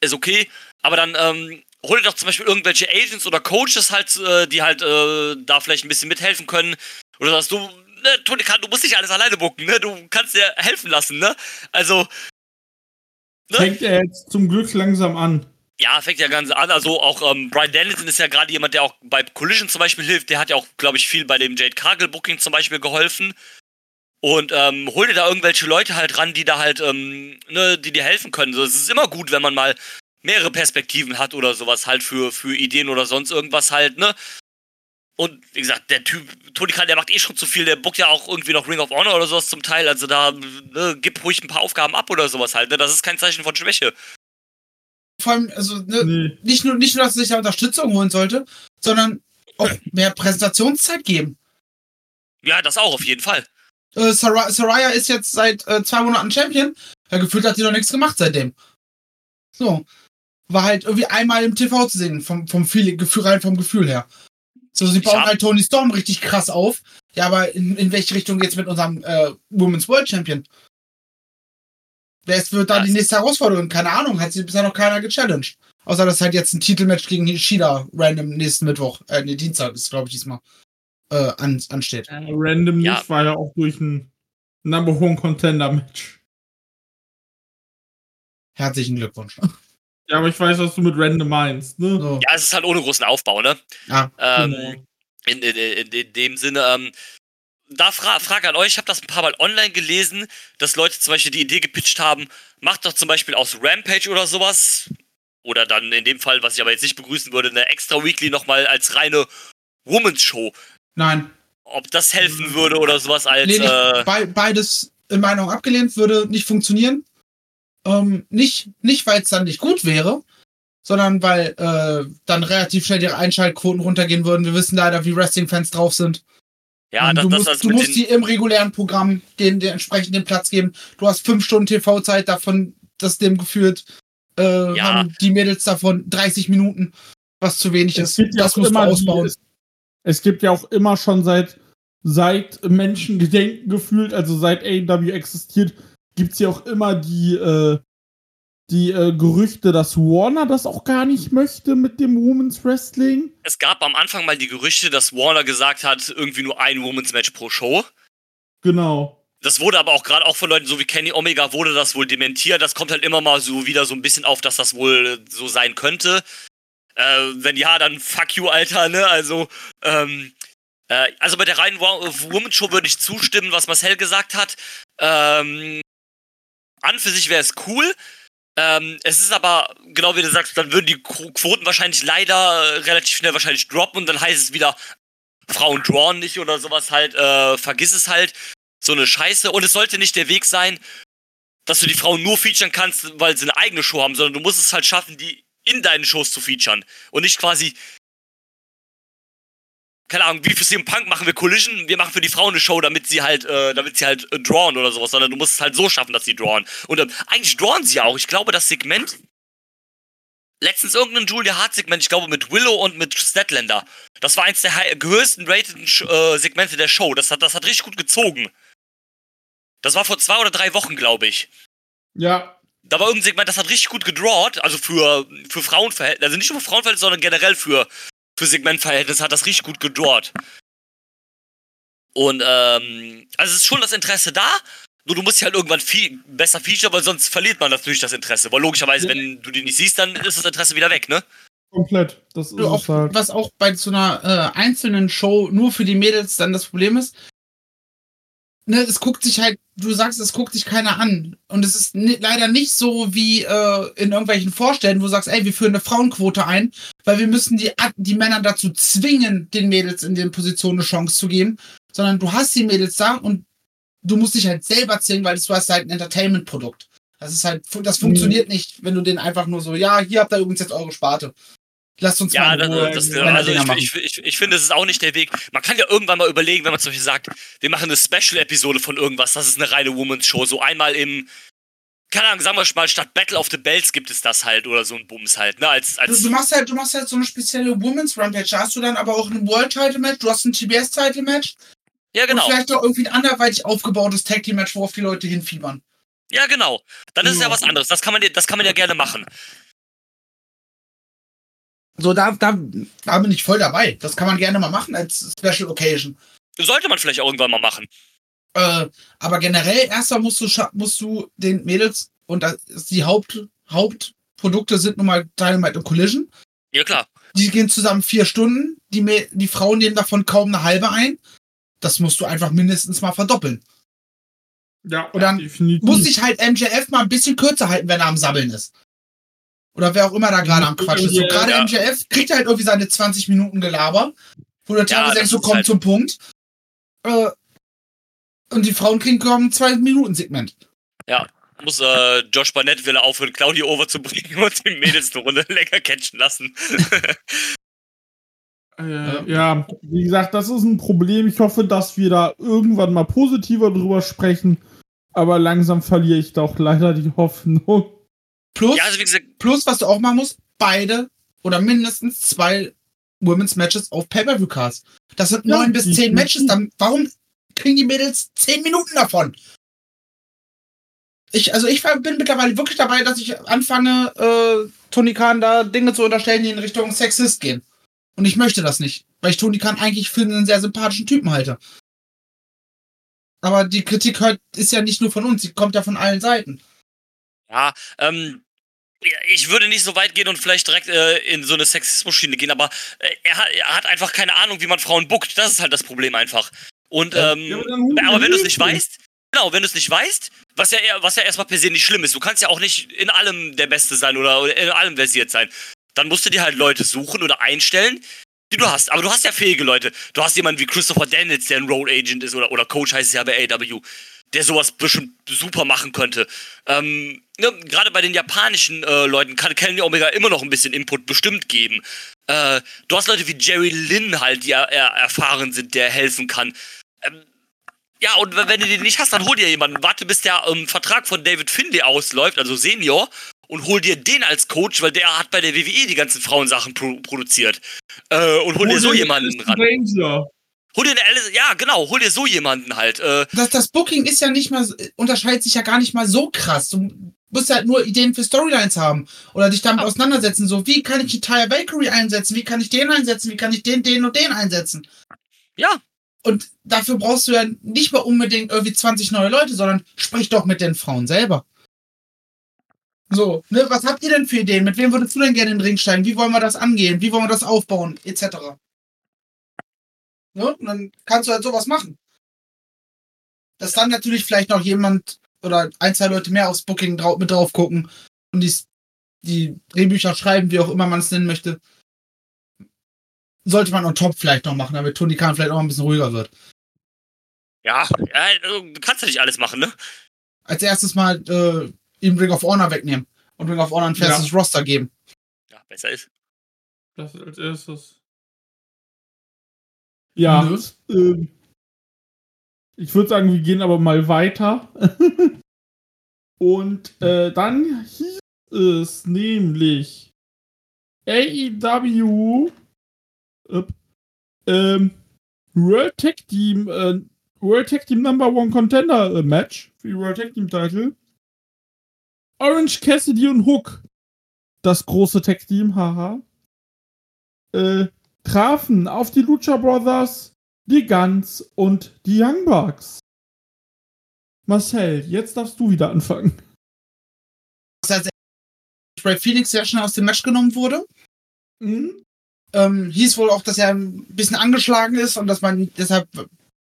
Ist okay. Aber dann ähm, hol doch zum Beispiel irgendwelche Agents oder Coaches halt, äh, die halt äh, da vielleicht ein bisschen mithelfen können. Oder sagst du, ne, Tony Khan, du musst nicht alles alleine bucken, ne? Du kannst dir helfen lassen, ne? Also? Fängt er jetzt zum Glück langsam an. Ja, fängt ja ganz an. Also auch ähm, Brian Dennison ist ja gerade jemand, der auch bei Collision zum Beispiel hilft. Der hat ja auch, glaube ich, viel bei dem Jade Cargill Booking zum Beispiel geholfen. Und ähm, hol dir da irgendwelche Leute halt ran, die da halt, ähm, ne, die dir helfen können. So, es ist immer gut, wenn man mal mehrere Perspektiven hat oder sowas halt für, für Ideen oder sonst irgendwas halt, ne? Und wie gesagt, der Typ, Tony Khan, der macht eh schon zu viel, der bookt ja auch irgendwie noch Ring of Honor oder sowas zum Teil. Also da, ne, gib ruhig ein paar Aufgaben ab oder sowas halt, ne? Das ist kein Zeichen von Schwäche. Vor allem, also, ne, Nee. nicht nur, nicht nur, dass er sich da Unterstützung holen sollte, sondern auch mehr Präsentationszeit geben. Ja, das auch auf jeden Fall. Äh, Sar Saraya ist jetzt seit äh, zwei Monaten Champion. Ja, gefühlt hat sie noch nichts gemacht seitdem. So. War halt irgendwie einmal im TV zu sehen, vom, vom Feeling, Gefühl, rein vom Gefühl her. So, sie bauen halt Tony Storm richtig krass auf. Ja, aber in, in welche Richtung geht's mit unserem äh, Women's World Champion? Wer ist, wird da Ja, die nächste Herausforderung? Keine Ahnung, hat sie bisher noch keiner gechallenged. Außer dass halt jetzt ein Titelmatch gegen Ishida random nächsten Mittwoch, äh, nee, Dienstag ist, glaube ich, diesmal, äh, an, ansteht. Äh, random Ja. nicht, war ja auch durch ein Number One Contender Match. Herzlichen Glückwunsch. Ja, aber ich weiß, was du mit random meinst, ne? So, Ja, es ist halt ohne großen Aufbau, ne? ja. Ähm, Genau. in, in, in, in dem Sinne, ähm, da fra Frage an euch, ich habe das ein paar Mal online gelesen, dass Leute zum Beispiel die Idee gepitcht haben, macht doch zum Beispiel aus Rampage oder sowas, oder dann in dem Fall, was ich aber jetzt nicht begrüßen würde, eine extra Weekly nochmal als reine Women's Show. Nein, Ob das helfen würde oder sowas als, Nee, nicht, äh, bei, beides in meiner Meinung abgelehnt, würde nicht funktionieren. Ähm, nicht, nicht weil es dann nicht gut wäre, sondern weil äh, dann relativ schnell die Einschaltquoten runtergehen würden. Wir wissen leider, wie Wrestling-Fans drauf sind. ja, Ähm, das, du das, musst, das du mit musst die im regulären Programm den, den entsprechenden Platz geben. Du hast fünf Stunden TV-Zeit, davon, das dem geführt, äh, Ja. haben die Mädels davon 30 Minuten, was zu wenig Es ist. ja Das auch musst du immer die, ausbauen. es, es gibt ja auch immer schon seit seit Menschengedenken gefühlt, also seit AEW existiert, gibt's ja auch immer die äh, die äh, Gerüchte, dass Warner das auch gar nicht möchte mit dem Women's Wrestling. es gab am Anfang mal die Gerüchte, dass Warner gesagt hat, irgendwie nur ein Women's Match pro Show. Genau. Das wurde aber auch gerade auch von Leuten, so wie Kenny Omega, wurde das wohl dementiert. Das kommt halt immer mal so wieder so ein bisschen auf, dass das wohl so sein könnte. Äh, wenn ja, dann fuck you, Alter, ne? Also, ähm, äh, also bei der reinen Wo- Woman Show würde ich zustimmen, was Marcel gesagt hat. Ähm, an für sich wäre es cool. Ähm, es ist aber, genau wie du sagst, dann würden die Quoten wahrscheinlich leider äh, relativ schnell wahrscheinlich droppen und dann heißt es wieder, Frauen drawn nicht oder sowas halt, äh, vergiss es halt. So eine Scheiße. Und es sollte nicht der Weg sein, dass du die Frauen nur featuren kannst, weil sie eine eigene Show haben, sondern du musst es halt schaffen, die in deinen Shows zu featuren. Und nicht quasi, keine Ahnung, wie für CM Punk machen wir Collision, wir machen für die Frauen eine Show, damit sie halt, äh, damit sie halt äh, drawn oder sowas, sondern du musst es halt so schaffen, dass sie drawn. Und ähm, eigentlich drawn sie auch. Ich glaube, das Segment, letztens irgendein Julia Hart Segment, ich glaube mit Willow und mit Statlander. Das war eins der höchsten rated äh, Segmente der Show. Das hat, das hat richtig gut gezogen. Das war vor zwei oder drei Wochen, glaube ich. Ja. Da war irgendein Segment, das hat richtig gut gedrawt, also für, für Frauenverhältnisse, also nicht nur für Frauenverhältnisse, sondern generell für, für Segmentverhältnisse hat das richtig gut gedrawt. Und, ähm, also es ist schon das Interesse da, nur du musst dich halt irgendwann viel besser feature, weil sonst verliert man natürlich das Interesse. Weil logischerweise, ja. wenn du die nicht siehst, dann ist das Interesse wieder weg, ne? Komplett. Das ist auch, halt. Was auch bei so einer äh, einzelnen Show nur für die Mädels dann das Problem ist, ne, es guckt sich halt, du sagst, es guckt sich keiner an. Und es ist leider nicht so wie äh, in irgendwelchen Vorstellen, wo du sagst, ey, wir führen eine Frauenquote ein, weil wir müssen die, die Männer dazu zwingen, den Mädels in den Positionen eine Chance zu geben, sondern du hast die Mädels da und du musst dich halt selber zwingen, weil du hast halt ein Entertainment-Produkt. Das ist halt, das funktioniert mhm. nicht, wenn du den einfach nur so, ja, hier habt ihr übrigens jetzt eure Sparte. Lasst uns ja, mal das, das, also ich, ich, ich, ich, finde, es ist auch nicht der Weg. Man kann ja irgendwann mal überlegen, wenn man zum Beispiel sagt, wir machen eine Special-Episode von irgendwas, das ist eine reine Women's Show. So einmal im, keine Ahnung, sagen wir mal, statt Battle of the Bells gibt es das halt oder so ein Bums halt, ne? Als, als du, du, machst halt, du machst halt so eine spezielle Women's Rampage. Da hast du dann aber auch ein World Title Match, du hast ein TBS Title Match. Ja, genau. Und vielleicht auch irgendwie ein anderweitig aufgebautes Tag Team Match, worauf die Leute hinfiebern. Ja, genau. Dann ist es ja was anderes. Das kann man, das kann man ja gerne machen. So, da, da, da bin ich voll dabei. Das kann man gerne mal machen als Special Occasion. Sollte man vielleicht auch irgendwann mal machen. Äh, aber generell, erstmal musst du, musst du den Mädels, und das, die Haupt, Hauptprodukte sind nun mal Dynamite und Collision. Ja, klar. Die gehen zusammen vier Stunden. Die, die Frauen nehmen davon kaum eine halbe ein. Das musst du einfach mindestens mal verdoppeln. Ja, und dann definitiv. muss sich halt MJF mal ein bisschen kürzer halten, wenn er am Sabbeln ist. Oder wer auch immer da gerade am Quatsch ist. So gerade ja. MJF kriegt halt irgendwie seine 20 Minuten Gelaber, wo der teilweise ja, denkst, so kommt halt zum Punkt. Äh, und die Frauen kriegen kaum ein 2 Minuten Segment. Ja, muss äh, Josh Barnett will aufhören, Claudio over zu bringen und die Mädels eine Runde länger catchen lassen. äh, ja, wie gesagt, das ist ein Problem. Ich hoffe, dass wir da irgendwann mal positiver drüber sprechen. Aber langsam verliere ich da auch leider die Hoffnung. Plus, ja, also gesagt, plus, was du auch machen musst, beide oder mindestens zwei Women's Matches auf Pay-Per-View-Cards. Das sind neun ja, bis zehn Matches. Dann, warum kriegen die Mädels zehn Minuten davon? Ich, also ich bin mittlerweile wirklich dabei, dass ich anfange, äh, Tony Khan da Dinge zu unterstellen, die in Richtung Sexist gehen. Und ich möchte das nicht, weil ich Tony Khan eigentlich für einen sehr sympathischen Typen halte. Aber die Kritik hört, ist ja nicht nur von uns, sie kommt ja von allen Seiten. Ja, ähm, ich würde nicht so weit gehen und vielleicht direkt äh, in so eine Sexismus-Schiene gehen, aber äh, er, hat, er, hat, einfach keine Ahnung, wie man Frauen buckt. Das ist halt das Problem einfach. Und ähm, ja, aber, aber wenn du es nicht weißt, genau, wenn du es nicht weißt, was ja, was ja erstmal per se nicht schlimm ist, du kannst ja auch nicht in allem der Beste sein oder, oder in allem versiert sein. Dann musst du dir halt Leute suchen oder einstellen, die du hast. Aber du hast ja fähige Leute. Du hast jemanden wie Christopher Daniels, der ein Road Agent ist oder, oder Coach heißt es ja bei AW der sowas bestimmt super machen könnte. Ähm, ne, Gerade bei den japanischen äh, Leuten kann Kenny Omega immer noch ein bisschen Input bestimmt geben. Äh, du hast Leute wie Jerry Lynn halt, die er, er erfahren sind, der helfen kann. Ähm, ja, und wenn du den nicht hast, dann hol dir jemanden. Warte, bis der ähm, Vertrag von David Finlay ausläuft, also Senior, und hol dir den als Coach, weil der hat bei der WWE die ganzen Frauensachen pro produziert. Äh, und hol, hol dir so jemanden ran. Ranger. Hol dir eine, ja, genau, hol dir so jemanden halt. Äh. Das, das Booking ist ja nicht mal, unterscheidet sich ja gar nicht mal so krass. Du musst halt nur Ideen für Storylines haben oder dich damit ja. auseinandersetzen. So, wie kann ich die Tyre Valkyrie einsetzen? Wie kann ich den einsetzen? Wie kann ich den, den und den einsetzen? Ja. Und dafür brauchst du ja nicht mal unbedingt irgendwie 20 neue Leute, sondern sprich doch mit den Frauen selber. So, ne, was habt ihr denn für Ideen? Mit wem würdest du denn gerne in den Ring steigen? Wie wollen wir das angehen? Wie wollen wir das aufbauen? Etc. Ne? Und dann kannst du halt sowas machen. Dass dann natürlich vielleicht noch jemand oder ein, zwei Leute mehr aufs Booking drau mit drauf gucken und die, die Drehbücher schreiben, wie auch immer man es nennen möchte, sollte man on top vielleicht noch machen, damit Tony Khan vielleicht auch ein bisschen ruhiger wird. Ja, ja also, du kannst ja nicht alles machen, ne? Als erstes mal äh, ihm Ring of Honor wegnehmen und Ring of Honor ein festes Roster geben. Ja, besser ist. Das als erstes. Ja, Nö. ähm, ich würde sagen, wir gehen aber mal weiter. Und äh, dann hieß es nämlich AEW äh, ähm, World Tag Team äh, World Tag Team Number One Contender äh, Match für die World Tag Team Title. Orange Cassidy und Hook, das große Tag Team, haha, äh, trafen auf die Lucha Brothers, die Guns und die Young Bucks. Marcel, jetzt darfst du wieder anfangen. Was als Ray Phoenix sehr schnell aus dem Match genommen wurde. Mhm. Ähm, hieß wohl auch, dass er ein bisschen angeschlagen ist und dass man ihn deshalb ein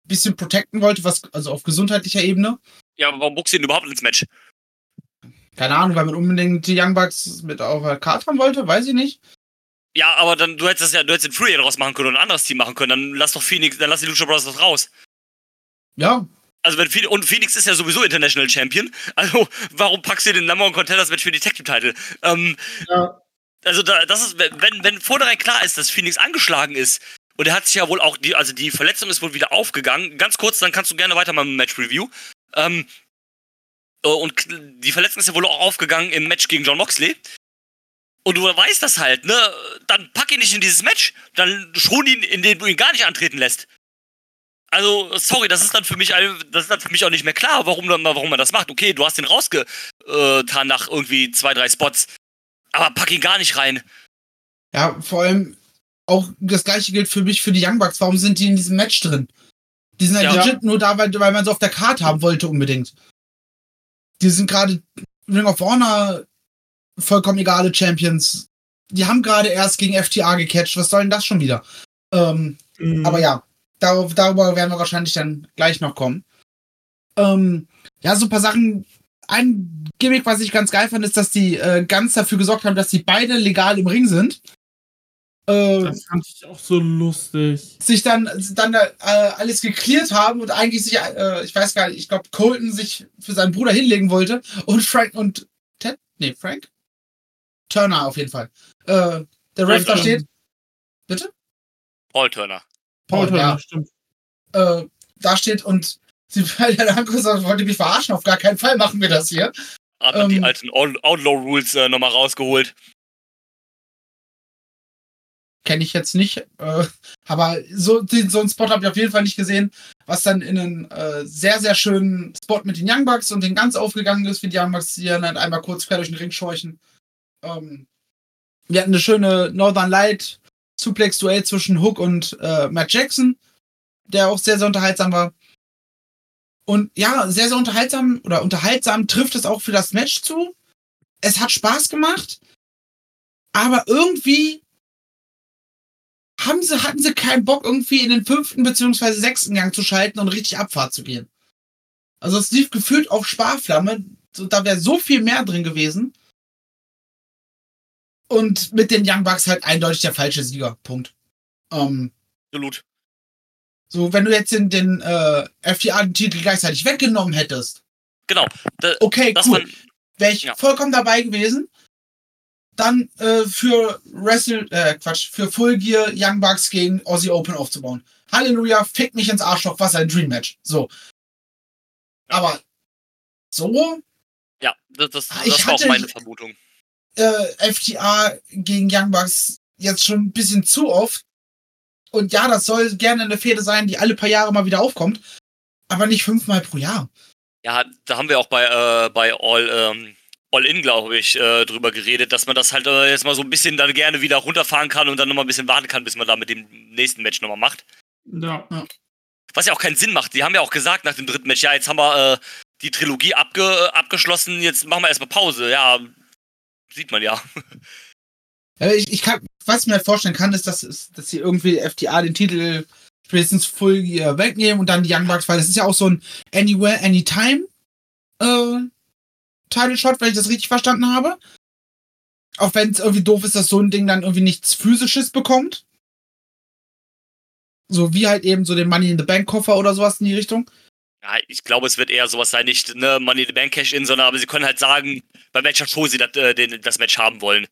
bisschen protecten wollte, was also auf gesundheitlicher Ebene. Ja, aber warum buchst du ihn überhaupt ins Match? Keine Ahnung, weil man unbedingt die Young Bucks mit auf der Karte haben wollte, weiß ich nicht. Ja, aber dann, du hättest ja, du hättest den Free draus machen können und ein anderes Team machen können. Dann lass doch Phoenix, dann lass die Lucha Brothers doch raus. Ja, Also wenn Phoenix, und Phoenix ist ja sowieso International Champion. Also warum packst du den Number One Contenders Match für die Tag Team Title? Ähm, Ja. also da, das ist, wenn, wenn vornherein klar ist, dass Phoenix angeschlagen ist, und er hat sich ja wohl auch, die, also die Verletzung ist wohl wieder aufgegangen. Ganz kurz, dann kannst du gerne weitermachen mit dem Match Review. Ähm, äh, und die Verletzung ist ja wohl auch aufgegangen im Match gegen John Moxley. Und du weißt das halt, ne? Dann pack ihn nicht in dieses Match, dann schon ihn, in den du ihn gar nicht antreten lässt. Also, sorry, das ist dann für mich, das ist dann für mich auch nicht mehr klar, warum, warum man das macht. Okay, du hast den rausgetan nach irgendwie zwei, drei Spots. Aber pack ihn gar nicht rein. ja, vor allem auch das gleiche gilt für mich für die Young Bucks. Warum sind die in diesem Match drin? Die sind ja Ja. legit nur da, weil, weil man sie auf der Karte haben wollte unbedingt. Die sind gerade Ring of Honor vollkommen egale Champions. Die haben gerade erst gegen FTA gecatcht. Was soll denn das schon wieder? Ähm, Mhm. Aber ja, darauf, darüber werden wir wahrscheinlich dann gleich noch kommen. Ähm, ja, so ein paar Sachen. Ein Gimmick, was ich ganz geil fand, ist, dass die äh, ganz dafür gesorgt haben, dass die beide legal im Ring sind. Äh, Das fand ich auch so lustig. sich dann, dann äh, alles geklärt haben und eigentlich sich, äh, ich weiß gar nicht, ich glaube, Colton sich für seinen Bruder hinlegen wollte und Frank und Ted, nee, Frank? Turner auf jeden Fall. Äh, der Ref da Turner. steht, bitte? Paul Turner. Paul Paul, ja. Turner, stimmt. äh, da steht und sie der Danko sagt, wollte mich verarschen, auf gar keinen Fall machen wir das hier. Hat dann die Ähm. alten Out- Outlaw Rules äh, nochmal rausgeholt. Kenne ich jetzt nicht. Äh, aber so, den, so einen Spot habe ich auf jeden Fall nicht gesehen, was dann in einen äh, sehr, sehr schönen Spot mit den Young Bucks und den ganz aufgegangen ist, wie die Young Bucks, die dann halt einmal kurz quer durch den Ring scheuchen. Ähm, wir hatten eine schöne Northern Light Suplex-Duell zwischen Hook und äh, Matt Jackson, der auch sehr, sehr unterhaltsam war. Und ja, sehr, sehr unterhaltsam oder unterhaltsam trifft es auch für das Match zu. Es hat Spaß gemacht, aber irgendwie haben sie, hatten sie keinen Bock, irgendwie in den fünften beziehungsweise sechsten Gang zu schalten und richtig Abfahrt zu gehen. Also es lief gefühlt auf Sparflamme. Da wäre so viel mehr drin gewesen. Und mit den Young Bucks halt eindeutig der falsche Sieger. Punkt. Ähm, Absolut. so, wenn du jetzt den, den äh, FTA-Titel gleichzeitig weggenommen hättest, Genau. Da, okay, cool. wäre ich Ja. vollkommen dabei gewesen. Dann äh, für Wrestle, äh, Quatsch, für Full Gear Young Bucks gegen Aussie Open aufzubauen. Halleluja, fick mich ins Arschloch, was ein Dream Match. So. Aber so, ja, das, das, Ah, Ich das war auch hatte- meine Vermutung. Äh, FTA gegen Young Bucks jetzt schon ein bisschen zu oft. Und ja, das soll gerne eine Fehde sein, die alle paar Jahre mal wieder aufkommt. Aber nicht fünfmal pro Jahr. Ja, da haben wir auch bei, äh, bei All, ähm, All In, glaube ich, äh, drüber geredet, dass man das halt äh, jetzt mal so ein bisschen dann gerne wieder runterfahren kann und dann nochmal ein bisschen warten kann, bis man da mit dem nächsten Match nochmal macht. Ja. Was ja auch keinen Sinn macht. Die haben ja auch gesagt nach dem dritten Match, ja, jetzt haben wir äh, die Trilogie abge abgeschlossen, jetzt machen wir erstmal Pause. Ja, sieht man ja. Ich, ich kann, was ich mir halt vorstellen kann, ist, dass, dass sie irgendwie FTA den Titel spätestens Full Gear wegnehmen und dann die Young Bucks, weil das ist ja auch so ein Anywhere, Anytime äh, Title Shot, wenn ich das richtig verstanden habe. Auch wenn es irgendwie doof ist, dass so ein Ding dann irgendwie nichts physisches bekommt. So wie halt eben so den Money in the Bank Koffer oder sowas in die Richtung. Ja, ich glaube, es wird eher sowas sein, nicht ne, Money in the Bank Cash-In, sondern aber sie können halt sagen, beim Match wo sie das, äh, den, das Match haben wollen.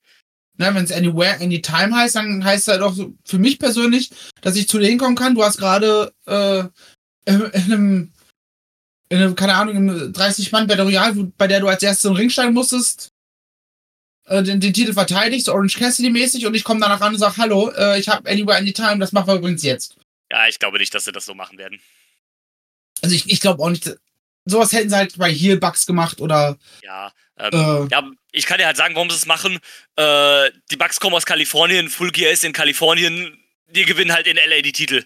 Ne, wenn es Anywhere, Anytime heißt, dann heißt es halt auch so, für mich persönlich, dass ich zu dir hinkommen kann. Du hast gerade äh, in, in einem, in einem, keine Ahnung, im 30 Mann Battle Royale, bei der du als erstes im Ring steigen musstest, äh, den, den Titel verteidigst, Orange Cassidy mäßig, und ich komme danach ran und sage, hallo, äh, ich habe Anywhere, Anytime, das machen wir übrigens jetzt. Ja, ich glaube nicht, dass sie das so machen werden. Also ich, ich glaube auch nicht, sowas hätten sie halt bei Heelbugs gemacht oder. Ja, ähm, Äh. ja, ich kann dir halt sagen, warum sie es machen. Äh, die Bucks kommen aus Kalifornien, Full Gear ist in Kalifornien, die gewinnen halt in LA die Titel.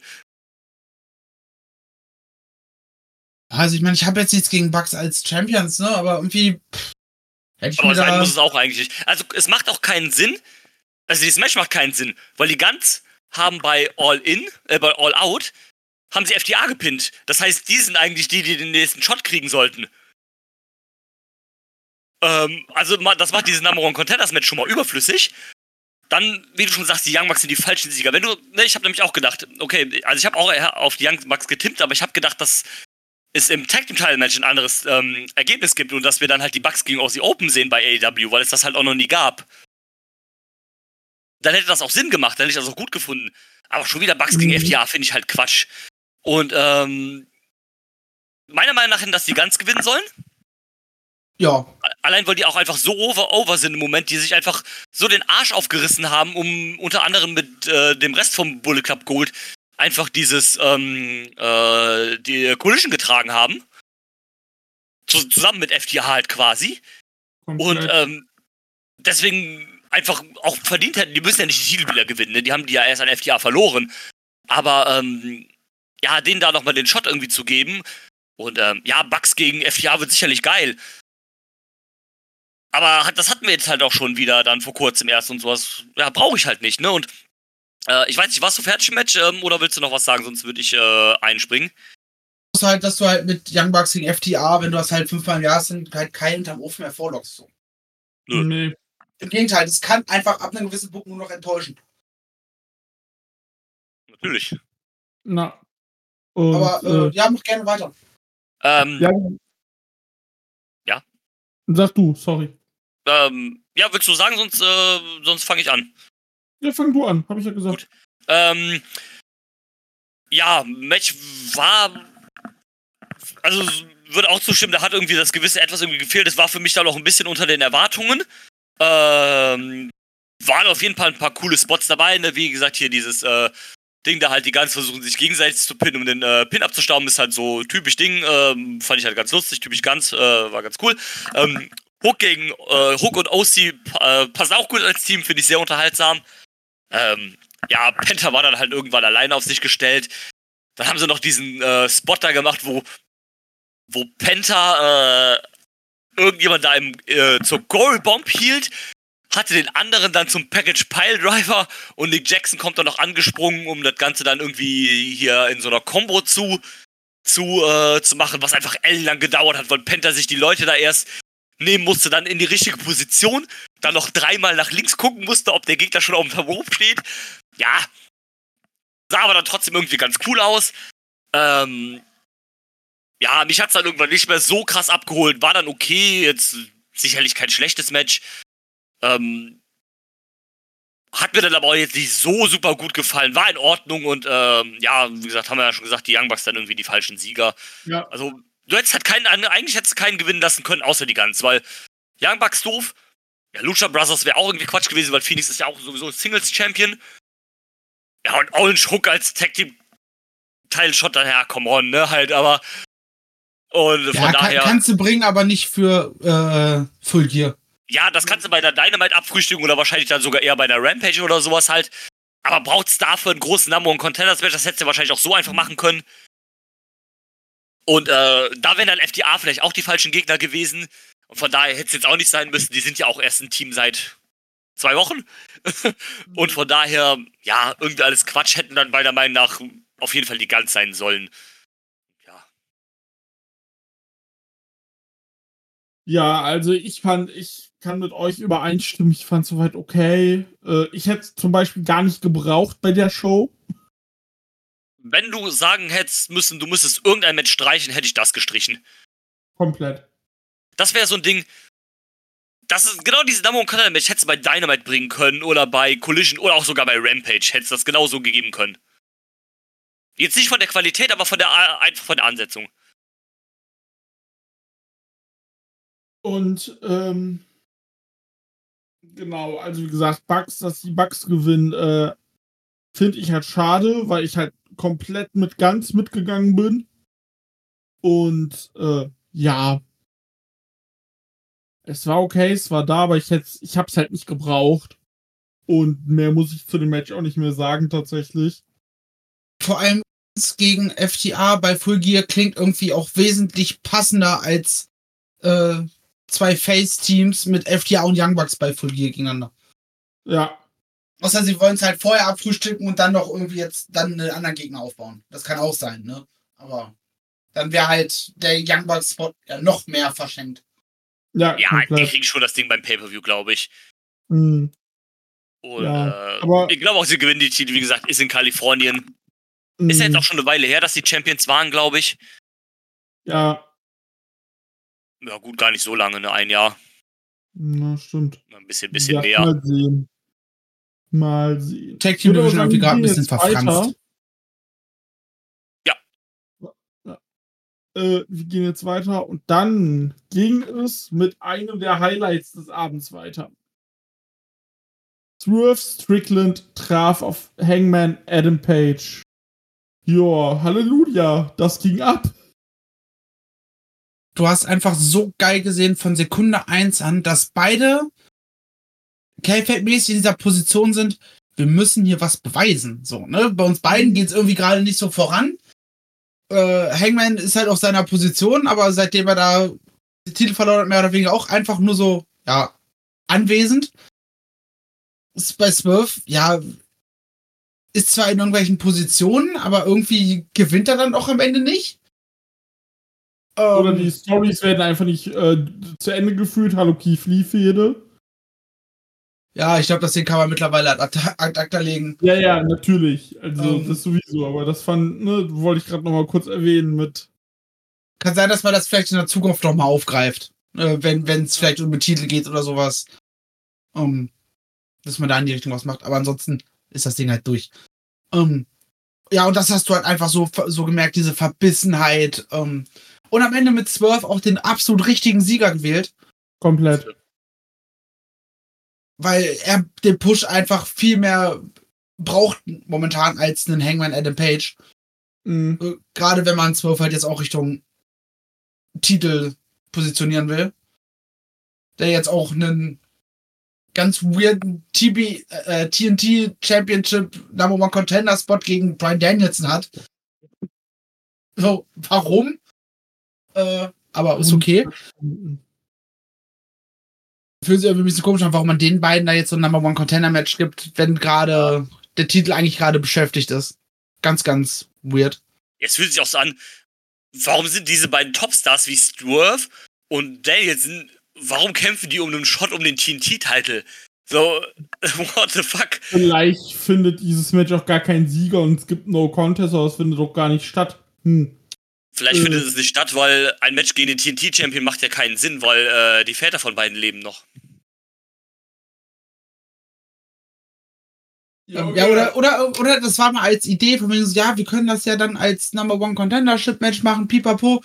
Also ich meine, ich habe jetzt nichts gegen Bugs als Champions, ne? Aber irgendwie pff, hätte ich Aber sein muss es auch eigentlich nicht. Also es macht auch keinen Sinn. Also dieses Match macht keinen Sinn, weil die Guns haben bei All In, äh, bei All Out, haben sie FTA gepinnt. Das heißt, die sind eigentlich die, die den nächsten Shot kriegen sollten. Ähm, also das macht dieses Number One Contenders Match schon mal überflüssig. Dann, wie du schon sagst, die Young Bucks sind die falschen Sieger. Wenn du, ne, ich habe nämlich auch gedacht, okay, also ich habe auch auf die Young Bucks getippt, aber ich habe gedacht, dass es im Tag Team Title Match ein anderes ähm, Ergebnis gibt und dass wir dann halt die Bucks gegen Aussie Open sehen bei AEW, weil es das halt auch noch nie gab. Dann hätte das auch Sinn gemacht, dann hätte ich das auch gut gefunden. Aber schon wieder Bucks gegen Mhm. FTA finde ich halt Quatsch. Und ähm, meiner Meinung nach hätten das die Guns gewinnen sollen. Ja. Allein weil die auch einfach so over, over sind im Moment, die sich einfach so den Arsch aufgerissen haben, um unter anderem mit äh, dem Rest vom Bullet Club Gold einfach dieses ähm, äh, die Collision getragen haben. Zu, zusammen mit FTA halt quasi. Und Komplett. ähm, deswegen einfach auch verdient hätten, die müssen ja nicht die Titel wieder gewinnen, ne? die haben die ja erst an FTA verloren. Aber ähm, ja, denen da nochmal den Shot irgendwie zu geben. Und ähm, ja, Bucks gegen FTA wird sicherlich geil. Aber hat, das hatten wir jetzt halt auch schon wieder dann vor kurzem erst und sowas. Ja, brauche ich halt nicht, ne? Und äh, ich weiß nicht, warst du fertig im Match ähm, oder willst du noch was sagen, sonst würde ich äh, einspringen. Das halt, dass du halt mit Young Bucks gegen FTA, wenn du das halt fünfmal im Jahr hast, dann halt keinen hinterm Ofen mehr vorlockst. So. nö. nee. Im Gegenteil, das kann einfach ab einem gewissen Punkt nur noch enttäuschen. Natürlich. Na. Und, Aber äh, äh, ja, mach gerne weiter. Ähm, ja. Ja? Sag du, sorry. ähm, ja, willst du sagen, sonst, äh, sonst fange ich an. Ja, fang du an, habe ich ja gesagt. Ähm, ja, Match war. Also würde auch zustimmen, da hat irgendwie das gewisse etwas irgendwie gefehlt. Es war für mich dann auch ein bisschen unter den Erwartungen. Ähm, waren auf jeden Fall ein paar coole Spots dabei. Ne? Wie gesagt, hier dieses äh, Ding, da halt die Guns versuchen, sich gegenseitig zu pinnen, um den äh, Pin abzustauben, ist halt so typisch Ding. Ähm, fand ich halt ganz lustig, typisch ganz, äh, war ganz cool. Ähm, Hook gegen äh, Hook und OC äh, passen auch gut als Team, finde ich sehr unterhaltsam. Ähm, ja, Penta war dann halt irgendwann alleine auf sich gestellt. Dann haben sie noch diesen äh, Spot da gemacht, wo, wo Penta äh, irgendjemand da im, äh, zur Goal Bomb hielt, hatte den anderen dann zum Package Pile Driver und Nick Jackson kommt dann noch angesprungen, um das Ganze dann irgendwie hier in so einer Combo zu, zu, äh, zu machen, was einfach ellenlang gedauert hat, weil Penta sich die Leute da erst nehmen musste, dann in die richtige Position, dann noch dreimal nach links gucken musste, ob der Gegner schon auf dem Verwurf steht. Ja, sah aber dann trotzdem irgendwie ganz cool aus. Ähm, ja, mich hat's dann irgendwann nicht mehr so krass abgeholt. War dann okay, jetzt sicherlich kein schlechtes Match. Ähm, hat mir dann aber auch jetzt nicht so super gut gefallen. War in Ordnung und ähm, ja, wie gesagt, haben wir ja schon gesagt, die Young Bucks dann irgendwie die falschen Sieger. Ja. Also, du hättest halt keinen, eigentlich hättest du keinen gewinnen lassen können, außer die Guns, weil Young Bucks doof. Ja, Lucha Brothers wäre auch irgendwie Quatsch gewesen, weil Phoenix ist ja auch sowieso Singles Champion. Ja, und Orange Hook als Tag Team Teil Shot daher, come on, ne, halt, aber. Und von Ja, kann, daher. kannst du bringen, aber nicht für äh, Full Gear. Ja, das kannst du bei der Dynamite abfrühstücken oder wahrscheinlich dann sogar eher bei einer Rampage oder sowas halt. Aber braucht's dafür einen großen Number und Contenders Match? Das hättest du wahrscheinlich auch so einfach machen können. Und äh, da wären dann FDA vielleicht auch die falschen Gegner gewesen. Und von daher hätte es jetzt auch nicht sein müssen. Die sind ja auch erst ein Team seit zwei Wochen. und von daher, ja, irgendwie alles Quatsch hätten dann meiner Meinung nach auf jeden Fall die ganz sein sollen. Ja. Ja, also ich fand, ich kann mit euch übereinstimmen, ich fand soweit okay. Äh, ich hätte es zum Beispiel gar nicht gebraucht bei der Show. Wenn du sagen hättest müssen, du müsstest irgendein Match streichen, hätte ich das gestrichen. Komplett. Das wäre so ein Ding. Das ist genau diese Number One Contender Match hättest du bei Dynamite bringen können oder bei Collision oder auch sogar bei Rampage hättest du das genauso gegeben können. Jetzt nicht von der Qualität, aber von der einfach von der Ansetzung. Und ähm, genau, also wie gesagt, Bugs, dass die Bugs gewinnen, äh, finde ich halt schade, weil ich halt komplett mit ganz mitgegangen bin. Und äh, ja, es war okay, es war da, aber ich hätte, ich habe es halt nicht gebraucht. Und mehr muss ich zu dem Match auch nicht mehr sagen tatsächlich. Vor allem gegen FTA bei Full Gear klingt irgendwie auch wesentlich passender als äh, zwei Face-Teams mit FTA und Young Bucks bei Full Gear gegeneinander. Ja. Außer sie wollen es halt vorher abfrühstücken und dann noch irgendwie jetzt dann einen anderen Gegner aufbauen. Das kann auch sein, ne? Aber dann wäre halt der Young Bucks Spot ja noch mehr verschenkt. Ja, ja die kriegen schon das Ding beim Pay-Per-View, glaube ich. Mhm. Und ja, äh, aber ich glaube auch, sie gewinnen die Titel, wie gesagt, ist in Kalifornien. Mhm. Ist ja jetzt auch schon eine Weile her, dass die Champions waren, glaube ich. Ja. Ja, gut, gar nicht so lange, ne? Ein Jahr. Na, stimmt. Ein bisschen, bisschen ja, mehr. Mal sehen. Mal sehen. Tag Team Division irgendwie gerade ein bisschen verfranst. Ja. ja. Äh, wir gehen jetzt weiter und dann ging es mit einem der Highlights des Abends weiter. Swerve Strickland traf auf Hangman Adam Page. Ja, Halleluja, das ging ab. Du hast einfach so geil gesehen von Sekunde 1 an, dass beide K-Fate-mäßig in dieser Position sind, wir müssen hier was beweisen. So, ne? Bei uns beiden geht es irgendwie gerade nicht so voran. Äh, Hangman ist halt auf seiner Position, aber seitdem er da die Titel verloren hat, mehr oder weniger auch einfach nur so, ja, anwesend. Ist bei Swerve, ja, ist zwar in irgendwelchen Positionen, aber irgendwie gewinnt er dann auch am Ende nicht. Oder die Stories werden einfach nicht äh, zu Ende geführt. Hallo Keith Lee-Fehde. Ja, ich glaube, das Ding kann man mittlerweile ad acta legen. Ja, ja, natürlich. Also, um, das sowieso. Aber das fand, ne, wollte ich gerade nochmal kurz erwähnen mit. Kann sein, dass man das vielleicht in der Zukunft nochmal aufgreift. Äh, wenn es vielleicht um Titel geht oder sowas. Um, dass man da in die Richtung was macht. Aber ansonsten ist das Ding halt durch. Um, ja, und das hast du halt einfach so, so gemerkt, diese Verbissenheit. Um, und am Ende mit 12 auch den absolut richtigen Sieger gewählt. Komplett weil er den Push einfach viel mehr braucht momentan als einen Hangman Adam Page. Mhm. Äh, gerade wenn man zwölf halt jetzt auch Richtung Titel positionieren will. Der jetzt auch einen ganz weirden TB, äh, TNT Championship Number One Contender Spot gegen Brian Danielson hat. So, warum? Äh, aber ist okay. Mhm fühlt sich irgendwie ein bisschen komisch an, warum man den beiden da jetzt so ein Number One Contender Match gibt, wenn gerade der Titel eigentlich gerade beschäftigt ist. Ganz, ganz weird. Jetzt fühlt sich auch so an, warum sind diese beiden Topstars wie Swerve und Danielson, warum kämpfen die um einen Shot um den TNT-Titel? So, what the fuck? Vielleicht findet dieses Match auch gar keinen Sieger und es gibt No Contest, aber es findet doch gar nicht statt. Hm. Vielleicht findet es nicht statt, weil ein Match gegen den TNT-Champion macht ja keinen Sinn, weil äh, die Väter von beiden leben noch. Ja, okay. ja, oder, oder, oder das war mal als Idee von mir so, ja, wir können das ja dann als Number One Contendership Match machen, pipapo.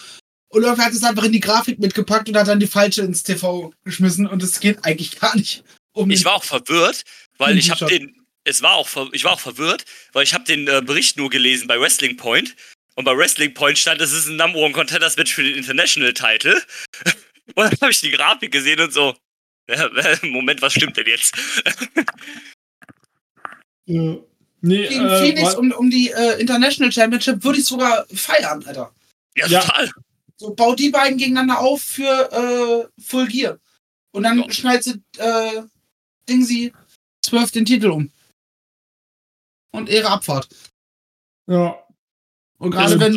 Und irgendwer hat es einfach in die Grafik mitgepackt und hat dann die falsche ins TV geschmissen und es geht eigentlich gar nicht um. Ich war auch verwirrt, weil ich habe den, es war auch, ich war auch verwirrt, weil ich habe den äh, Bericht nur gelesen bei Wrestling Point und bei Wrestling Point stand, es ist ein Number One Contenders Match für den International Title. Und dann habe ich die Grafik gesehen und so, Moment, was stimmt denn jetzt? Ja. Nee, Gegen äh, Phoenix um, um die äh, International Championship würde ich sogar feiern, Alter. Ja, ja, total. So, bau die beiden gegeneinander auf für äh, Full Gear. Und dann ja. schneidet sie äh, Dingsy 12 den Titel um. Und ihre Abfahrt. Ja. Und gerade wenn.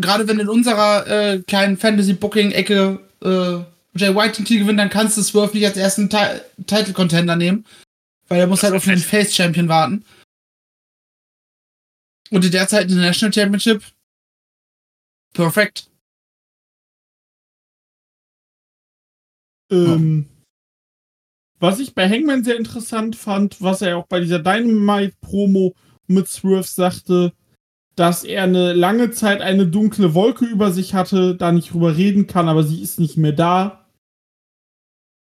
Gerade wenn in unserer äh, kleinen Fantasy-Booking-Ecke äh, Jay White den Titel gewinnt, dann kannst du Swerve nicht als ersten Ti- Title Contender nehmen. Weil er muss halt auf den fett. Face Champion warten. Und in der Zeit in der National Championship. Perfekt. Ähm, Was ich bei Hangman sehr interessant fand, was er auch bei dieser Dynamite-Promo mit Swerve sagte, dass er eine lange Zeit eine dunkle Wolke über sich hatte, da nicht drüber reden kann, aber sie ist nicht mehr da.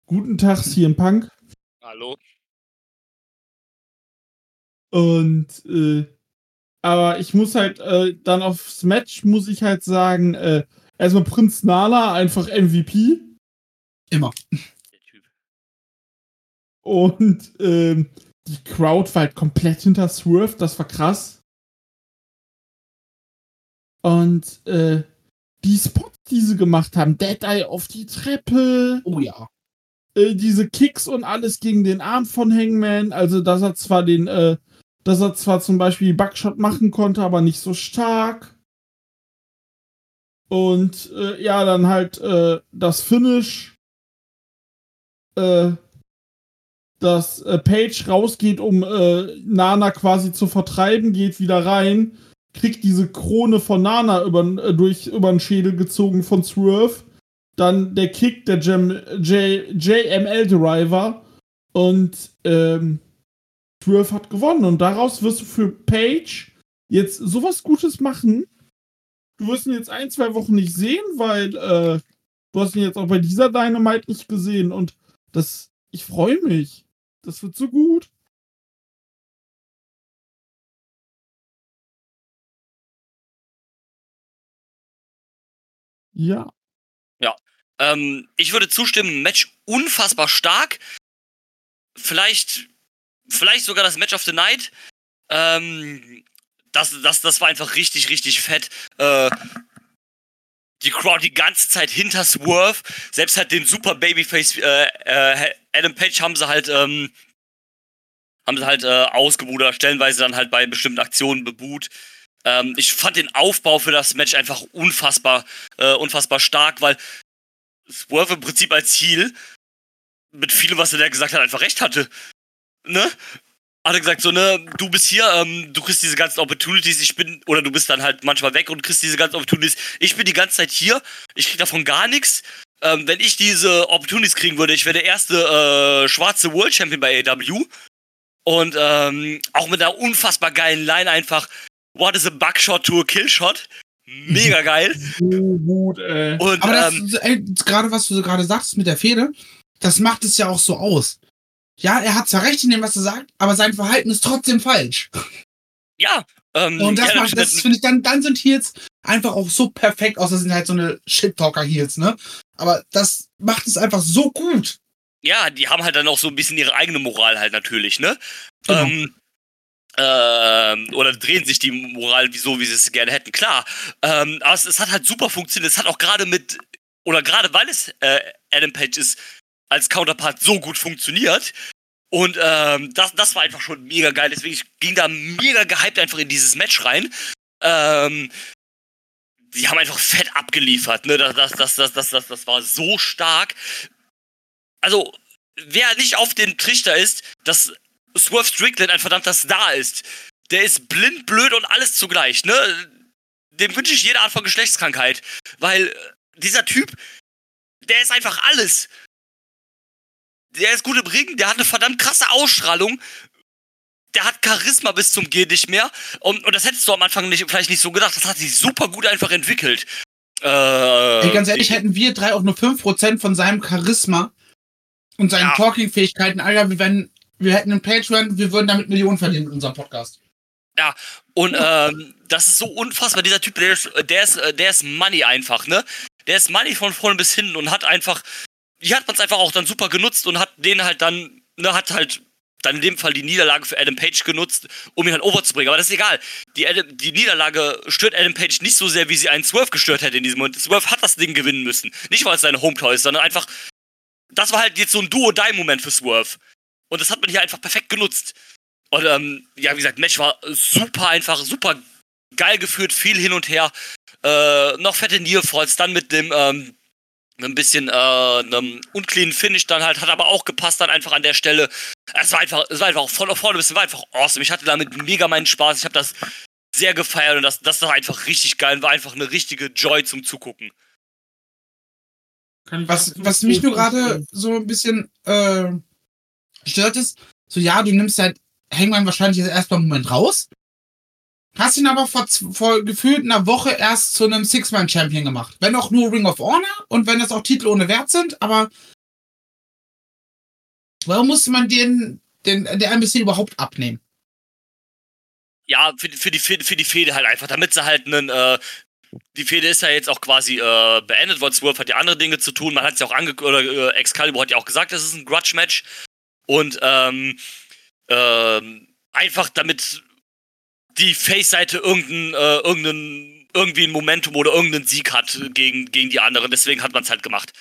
Guten Tag, CM Punk. Hallo? Und äh, aber ich muss halt äh, dann aufs Match muss ich halt sagen, äh, erstmal Prinz Nala, einfach MVP. Immer. Der Typ. Und ähm, die Crowd war halt komplett hinter Swerve, das war krass. Und äh, die Spots, die sie gemacht haben, Dead Eye auf die Treppe, Oh ja. äh, diese Kicks und alles gegen den Arm von Hangman, also dass er zwar den, äh, dass er zwar zum Beispiel Buckshot machen konnte, aber nicht so stark. Und äh, ja, dann halt äh, das Finish, äh, dass äh, Page rausgeht, um äh, Nana quasi zu vertreiben, geht wieder rein, kriegt diese Krone von Nana über, äh, durch über den Schädel gezogen von Swerve. Dann der Kick der Jam, J, JML Driver und ähm, Swerve hat gewonnen. Und daraus wirst du für Page jetzt sowas Gutes machen. Du wirst ihn jetzt ein, zwei Wochen nicht sehen, weil äh, du hast ihn jetzt auch bei dieser Dynamite nicht gesehen. Und das, ich freue mich. Das wird so gut. Ja. Ähm, ich würde zustimmen, Match unfassbar stark. Vielleicht, vielleicht sogar das Match of the Night. Ähm, das, das, das war einfach richtig, richtig fett. Äh, die Crowd die ganze Zeit hinter Swerve. Selbst halt den Super Babyface äh, äh, Adam Page haben sie halt, ähm, haben sie halt äh, ausgebuht stellenweise dann halt bei bestimmten Aktionen bebuht. Ähm, ich fand den Aufbau für das Match einfach unfassbar, äh, unfassbar stark, weil Swerve im Prinzip als Ziel mit vielem, was er da gesagt hat, einfach recht hatte. Ne? Hat er gesagt, so, ne, du bist hier, ähm, du kriegst diese ganzen Opportunities, ich bin, oder du bist dann halt manchmal weg und kriegst diese ganzen Opportunities. Ich bin die ganze Zeit hier, ich krieg davon gar nichts. Ähm, wenn ich diese Opportunities kriegen würde, ich wäre der erste äh, schwarze World Champion bei AW. Und ähm, auch mit einer unfassbar geilen Line einfach, what is a buckshot to a killshot? Mega geil. So gut, ey. Und Aber das, ähm, ey, gerade was du gerade sagst mit der Fehde, das macht es ja auch so aus. Ja, er hat zwar recht in dem, was er sagt, aber sein Verhalten ist trotzdem falsch. ja. Ähm, Und das ja, macht, das finde ich dann, dann sind Heels einfach auch so perfekt aus. Das sind halt so eine Shit-Talker-Heels, ne? Aber das macht es einfach so gut. ja, die haben halt dann auch so ein bisschen ihre eigene Moral halt natürlich, ne? Genau. Ähm, ähm, oder drehen sich die Moral so, wie sie es gerne hätten, klar. Ähm, aber es, es hat halt super funktioniert. Es hat auch gerade mit, oder gerade weil es äh, Adam Page ist, als Counterpart so gut funktioniert. Und ähm, das, das war einfach schon mega geil. Deswegen ich ging da mega gehypt einfach in dieses Match rein. Ähm, die haben einfach fett abgeliefert. Ne? Das, das, das, das, das, das, das war so stark. Also, wer nicht auf dem Trichter ist, dass Swerve Strickland ein verdammter Star ist, der ist blind, blöd und alles zugleich. Ne? Dem wünsche ich jede Art von Geschlechtskrankheit. Weil dieser Typ, der ist einfach alles. Der ist gut im Ring, der hat eine verdammt krasse Ausstrahlung. Der hat Charisma bis zum Geht nicht mehr. Und, und das hättest du am Anfang nicht, vielleicht nicht so gedacht. Das hat sich super gut einfach entwickelt. Äh, Ey, ganz ehrlich, hätten wir drei auch nur 5% von seinem Charisma und seinen Ja. Talking-Fähigkeiten, Alter, wir, wären, wir hätten einen Patreon, wir würden damit Millionen verdienen mit unserem Podcast. Und ähm, das ist so unfassbar. Dieser Typ, der ist, der ist, der ist Money einfach, ne? Der ist Money von vorne bis hinten und hat einfach, hier hat man es einfach auch dann super genutzt und hat den halt dann, ne, hat halt dann in dem Fall die Niederlage für Adam Page genutzt, um ihn halt overzubringen. Aber das ist egal. Die, Adam, die Niederlage stört Adam Page nicht so sehr, wie sie einen Swerve gestört hätte in diesem Moment. Swerve hat das Ding gewinnen müssen. Nicht, weil es seine Hometoy ist, sondern einfach, das war halt jetzt so ein Duo-Die-Moment für Swerve. Und das hat man hier einfach perfekt genutzt. Und ähm, ja, wie gesagt, Match war super einfach, super geil geführt, viel hin und her. Äh, noch fette Nearfalls, dann mit dem, ähm, ein bisschen äh, einem unclean Finish dann halt, hat aber auch gepasst dann einfach an der Stelle. Es war einfach, es war einfach von vorne bis war einfach awesome. Ich hatte damit mega meinen Spaß. Ich habe das sehr gefeiert und das, das war einfach richtig geil und war einfach eine richtige Joy zum Zugucken. Was, was mich nur gerade so ein bisschen äh, stört ist, so ja, du nimmst halt Hangman wahrscheinlich jetzt erstmal einen Moment raus, hast ihn aber vor, vor gefühlt einer Woche erst zu einem Six-Man-Champion gemacht. Wenn auch nur Ring of Honor und wenn das auch Titel ohne Wert sind, aber warum musste man den, den der NBC überhaupt abnehmen? Ja, für, für, die, für, für die Fehde halt einfach, damit sie halt einen, äh, die Fehde ist ja jetzt auch quasi äh, beendet, Swerve hat ja andere Dinge zu tun. Man hat es ja auch angekündigt, oder äh, Excalibur hat ja auch gesagt, das ist ein Grudge-Match. Und ähm, ähm, einfach damit die Face-Seite irgendein, äh, irgendein, irgendwie ein Momentum oder irgendeinen Sieg hat gegen, gegen die anderen. Deswegen hat man es halt gemacht.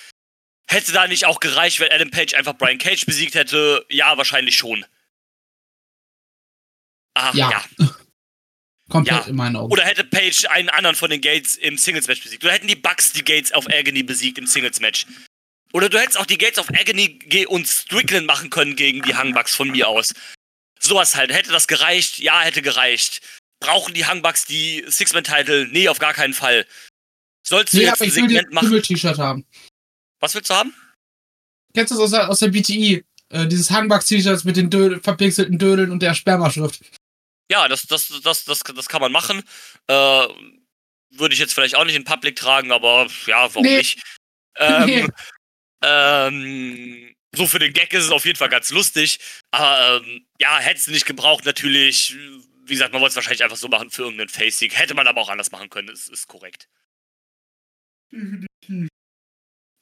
Hätte da nicht auch gereicht, wenn Adam Page einfach Brian Cage besiegt hätte? Ja, wahrscheinlich schon. Ah, ja. ja. Komplett ja. in meinen Augen. Oder hätte Page einen anderen von den Gates im Singles-Match besiegt. Oder hätten die Bucks die Gates auf Agony besiegt im Singles-Match. Oder du hättest auch die Gates of Agony und Strickland machen können gegen die Hangbucks von mir aus. Sowas halt. Hätte das gereicht? Ja, hätte gereicht. Brauchen die Hangbucks die Six-Man-Title? Nee, auf gar keinen Fall. Sollst du nee, jetzt ein Segment machen? T-Shirt haben. Was willst du haben? Kennst du das aus der, aus der BTI? Äh, dieses Hangbucks-T-Shirts mit den Dödel, verpixelten Dödeln und der Spermaschrift. Ja, das, das, das, das, das kann man machen. Äh, würde ich jetzt vielleicht auch nicht in Public tragen, aber ja, warum Nee. nicht? Ähm, Nee. ähm, so für den Gag ist es auf jeden Fall ganz lustig. Aber ähm, ja, hättest du nicht gebraucht, natürlich. Wie gesagt, man wollte es wahrscheinlich einfach so machen für irgendeinen Face-Sieg. Hätte man aber auch anders machen können, das ist korrekt.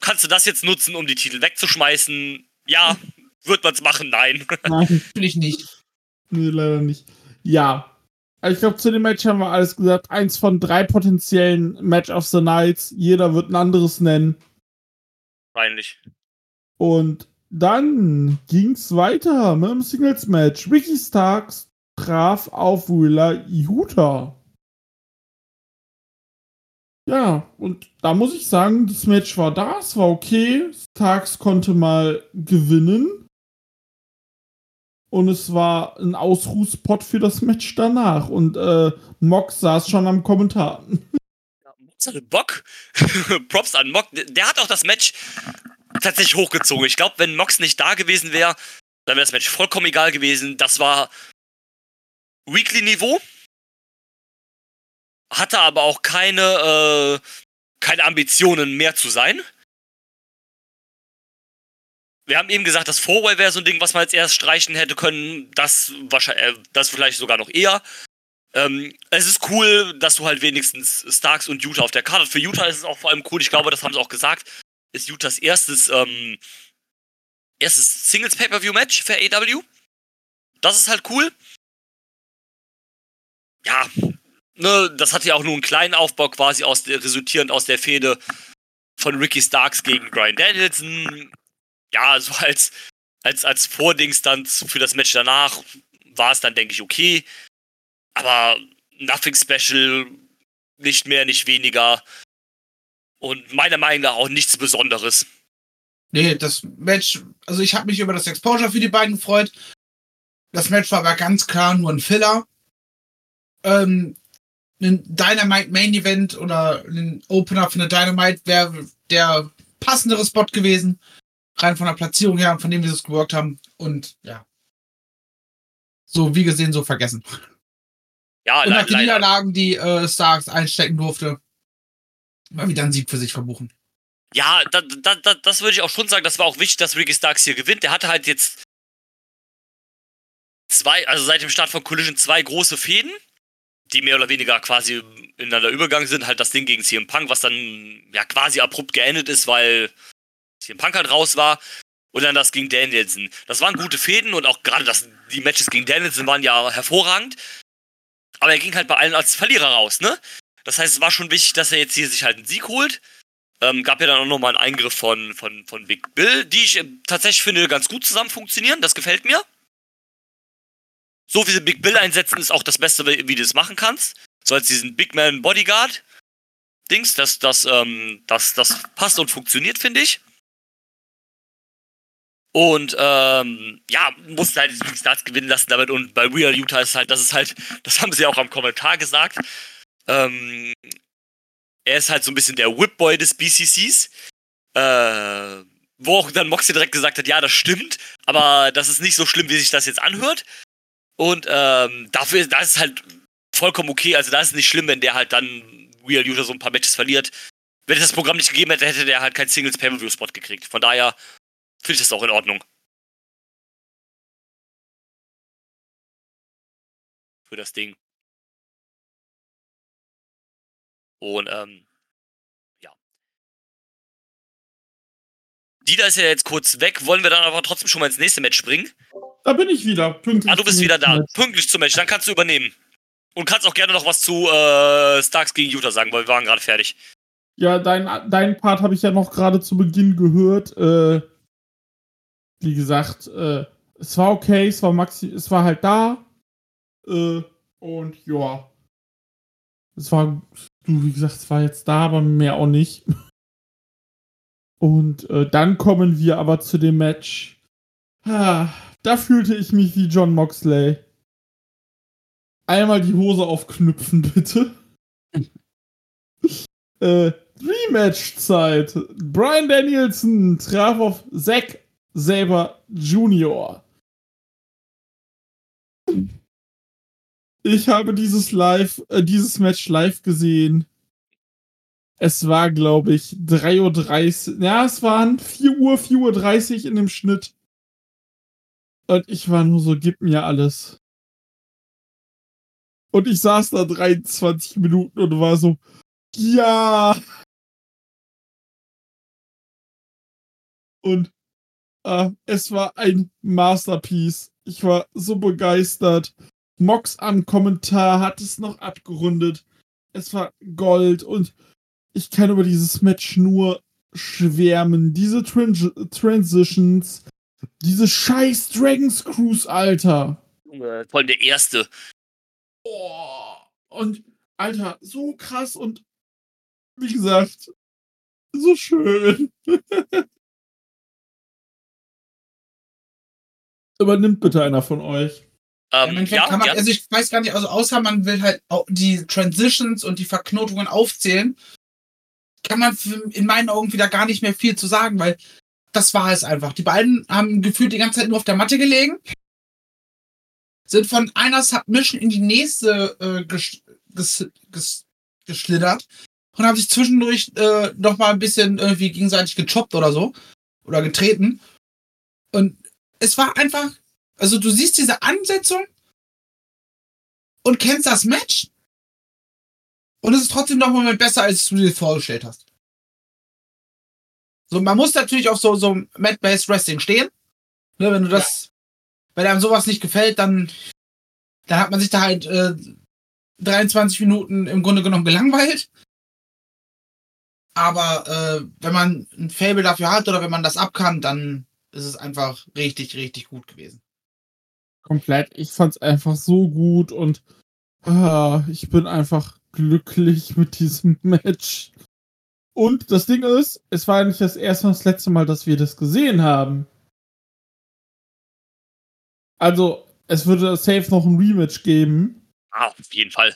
Kannst du das jetzt nutzen, um die Titel wegzuschmeißen? Ja. Wird man es machen? Nein. Nein, Natürlich nicht. nee, leider nicht. Ja. Also Ich glaube, zu dem Match haben wir alles gesagt. Eins von drei potenziellen Match of the Nights. Jeder wird ein anderes nennen. Peinlich. Und dann ging's weiter mit dem Singles-Match. Ricky Starks traf auf Willa Ihuta. Ja, und da muss ich sagen, das Match war da, es war okay. Starks konnte mal gewinnen. Und es war ein Ausruhspot für das Match danach. Und äh, Mox saß schon am Kommentar. Mox hatte Bock. Props an Mox. Der hat auch das Match tatsächlich hochgezogen. Ich glaube, wenn Mox nicht da gewesen wäre, dann wäre das Match vollkommen egal gewesen. Das war Weekly-Niveau. Hatte aber auch keine, äh, keine Ambitionen mehr zu sein. Wir haben eben gesagt, das Fourway wäre so ein Ding, was man jetzt erst streichen hätte können. Das wahrscheinlich, äh, das vielleicht sogar noch eher. Ähm, es ist cool, dass du halt wenigstens Starks und Utah auf der Karte. Für Utah ist es auch vor allem cool, ich glaube, das haben sie auch gesagt, ist Utahs erstes, ähm, erstes Singles Pay-Per-View-Match für AEW. Das ist halt cool. Ja, ne, das hat ja auch nur einen kleinen Aufbau quasi aus der, resultierend aus der Fehde von Ricky Starks gegen Brian Danielson. Ja, also als, als, als Vordings dann für das Match danach war es dann, denke ich, okay. Aber nothing special, nicht mehr, nicht weniger. Und meiner Meinung nach auch nichts Besonderes. Nee, das Match, also ich habe mich über das Exposure für die beiden gefreut. Das Match war aber ganz klar nur ein Filler. Ähm, ein Dynamite Main Event oder ein Opener für eine Dynamite wäre der passendere Spot gewesen. Rein von der Platzierung her und von dem, wie sie es geworkt haben. Und ja. So, wie gesehen, so vergessen. Ja, Und nach den. Niederlagen, die äh, Starks einstecken durfte, wieder einen Sieg für sich verbuchen. Ja, da, da, da, das würde ich auch schon sagen. Das war auch wichtig, dass Ricky Starks hier gewinnt. Der hatte halt jetzt zwei, also seit dem Start von Collision zwei große Fäden, die mehr oder weniger quasi ineinander übergegangen sind. Halt das Ding gegen CM Punk, was dann ja quasi abrupt geendet ist, weil CM Punk halt raus war. Und dann das gegen Danielson. Das waren gute Fäden und auch gerade das, die Matches gegen Danielson waren ja hervorragend. Aber er ging halt bei allen als Verlierer raus, ne? Das heißt, es war schon wichtig, dass er jetzt hier sich halt einen Sieg holt. Ähm, gab ja dann auch nochmal einen Eingriff von, von, von Big Bill, die ich äh, tatsächlich finde ganz gut zusammen funktionieren. Das gefällt mir. So wie sie Big Bill einsetzen, ist auch das Beste, wie du es machen kannst. So als diesen Big Man Bodyguard. Dings, das, das, ähm, das, das passt und funktioniert, finde ich. Und ähm, ja, musste halt die Starts gewinnen lassen damit. Und bei Real Utah ist halt, das ist halt, das haben sie auch am Kommentar gesagt. Ähm, er ist halt so ein bisschen der Whipboy des BCCs. Äh, wo auch dann Moxie direkt gesagt hat, ja, das stimmt, aber das ist nicht so schlimm, wie sich das jetzt anhört. Und ähm, dafür, da ist es halt vollkommen okay. Also da ist es nicht schlimm, wenn der halt dann Real Utah so ein paar Matches verliert. Wenn es das Programm nicht gegeben hätte, hätte der halt keinen Singles Pay-Per-View Spot gekriegt. Von daher finde ich das auch in Ordnung. Für das Ding. Und ähm, ja. Dieter ist ja jetzt kurz weg. Wollen wir dann aber trotzdem schon mal ins nächste Match springen? Da bin ich wieder. Pünktlich Ah, du bist wieder da. Match. Pünktlich zum Match. Dann kannst du übernehmen. Und kannst auch gerne noch was zu äh, Starks gegen Utah sagen, weil wir waren gerade fertig. Ja, dein, dein Part habe ich ja noch gerade zu Beginn gehört. Äh, wie gesagt, äh, es war okay, es war maxi, es war halt da. Äh, und ja. Es war, du, wie gesagt, es war jetzt da, aber mehr auch nicht. Und äh, dann kommen wir aber zu dem Match. Ah, da fühlte ich mich wie John Moxley. Einmal die Hose aufknüpfen, bitte. äh, Rematch-Zeit. Brian Danielson traf auf Zack Saber Jr. Ich habe dieses live, äh, dieses Match live gesehen. Es war, glaube ich, 3.30 Uhr. Ja, es waren 4 Uhr, 4.30 Uhr in dem Schnitt. Und ich war nur so, gib mir alles. Und ich saß da 23 Minuten und war so, ja. Und äh, es war ein Masterpiece. Ich war so begeistert. Mox am Kommentar hat es noch abgerundet. Es war Gold und ich kann über dieses Match nur schwärmen. Diese Tran Transitions, diese scheiß Dragons Cruise, Alter. Junge, Vor allem der erste. Oh, und Alter, so krass und wie gesagt, so schön. Übernimmt bitte einer von euch. Ähm, ja, man, also ich weiß gar nicht, also außer man will halt au- die Transitions und die Verknotungen aufzählen, kann man in meinen Augen wieder gar nicht mehr viel zu sagen, weil das war es einfach. Die beiden haben gefühlt die ganze Zeit nur auf der Matte gelegen, sind von einer Submission in die nächste äh, ges ges ges geschlittert und haben sich zwischendurch äh, noch mal ein bisschen irgendwie gegenseitig gechoppt oder so oder getreten. Und es war einfach also du siehst diese Ansetzung und kennst das Match und es ist trotzdem noch mal besser, als du dir vorgestellt hast. So, man muss natürlich auf so, so Mat-Based Wrestling stehen. Ne, wenn du das, wenn einem sowas nicht gefällt, dann, dann hat man sich da halt äh, 23 Minuten im Grunde genommen gelangweilt. Aber äh, wenn man ein Fable dafür hat oder wenn man das ab kann, dann ist es einfach richtig, richtig gut gewesen. Komplett. Ich fand's einfach so gut und ah, ich bin einfach glücklich mit diesem Match. Und das Ding ist, es war nicht das erste und das letzte Mal, dass wir das gesehen haben. Also, es würde safe noch ein Rematch geben. ah, auf jeden Fall.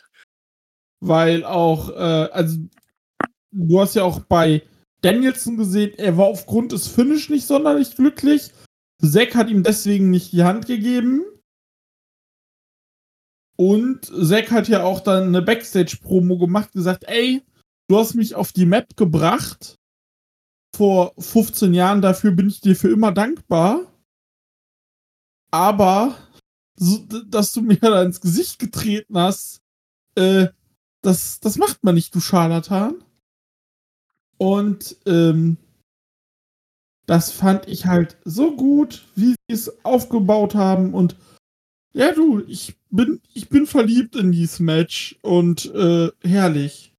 weil auch, äh, also du hast ja auch bei Danielson gesehen, er war aufgrund des Finish nicht sonderlich glücklich. Zack hat ihm deswegen nicht die Hand gegeben. Und Zack hat ja auch dann eine Backstage-Promo gemacht, gesagt, ey, du hast mich auf die Map gebracht. Vor 15 Jahren, dafür bin ich dir für immer dankbar. Aber, so, dass du mir da ins Gesicht getreten hast, äh, das, das macht man nicht, du Scharlatan. Und ähm, das fand ich halt so gut, wie sie es aufgebaut haben. Und ja, du, ich bin, ich bin verliebt in dieses Match und äh, herrlich.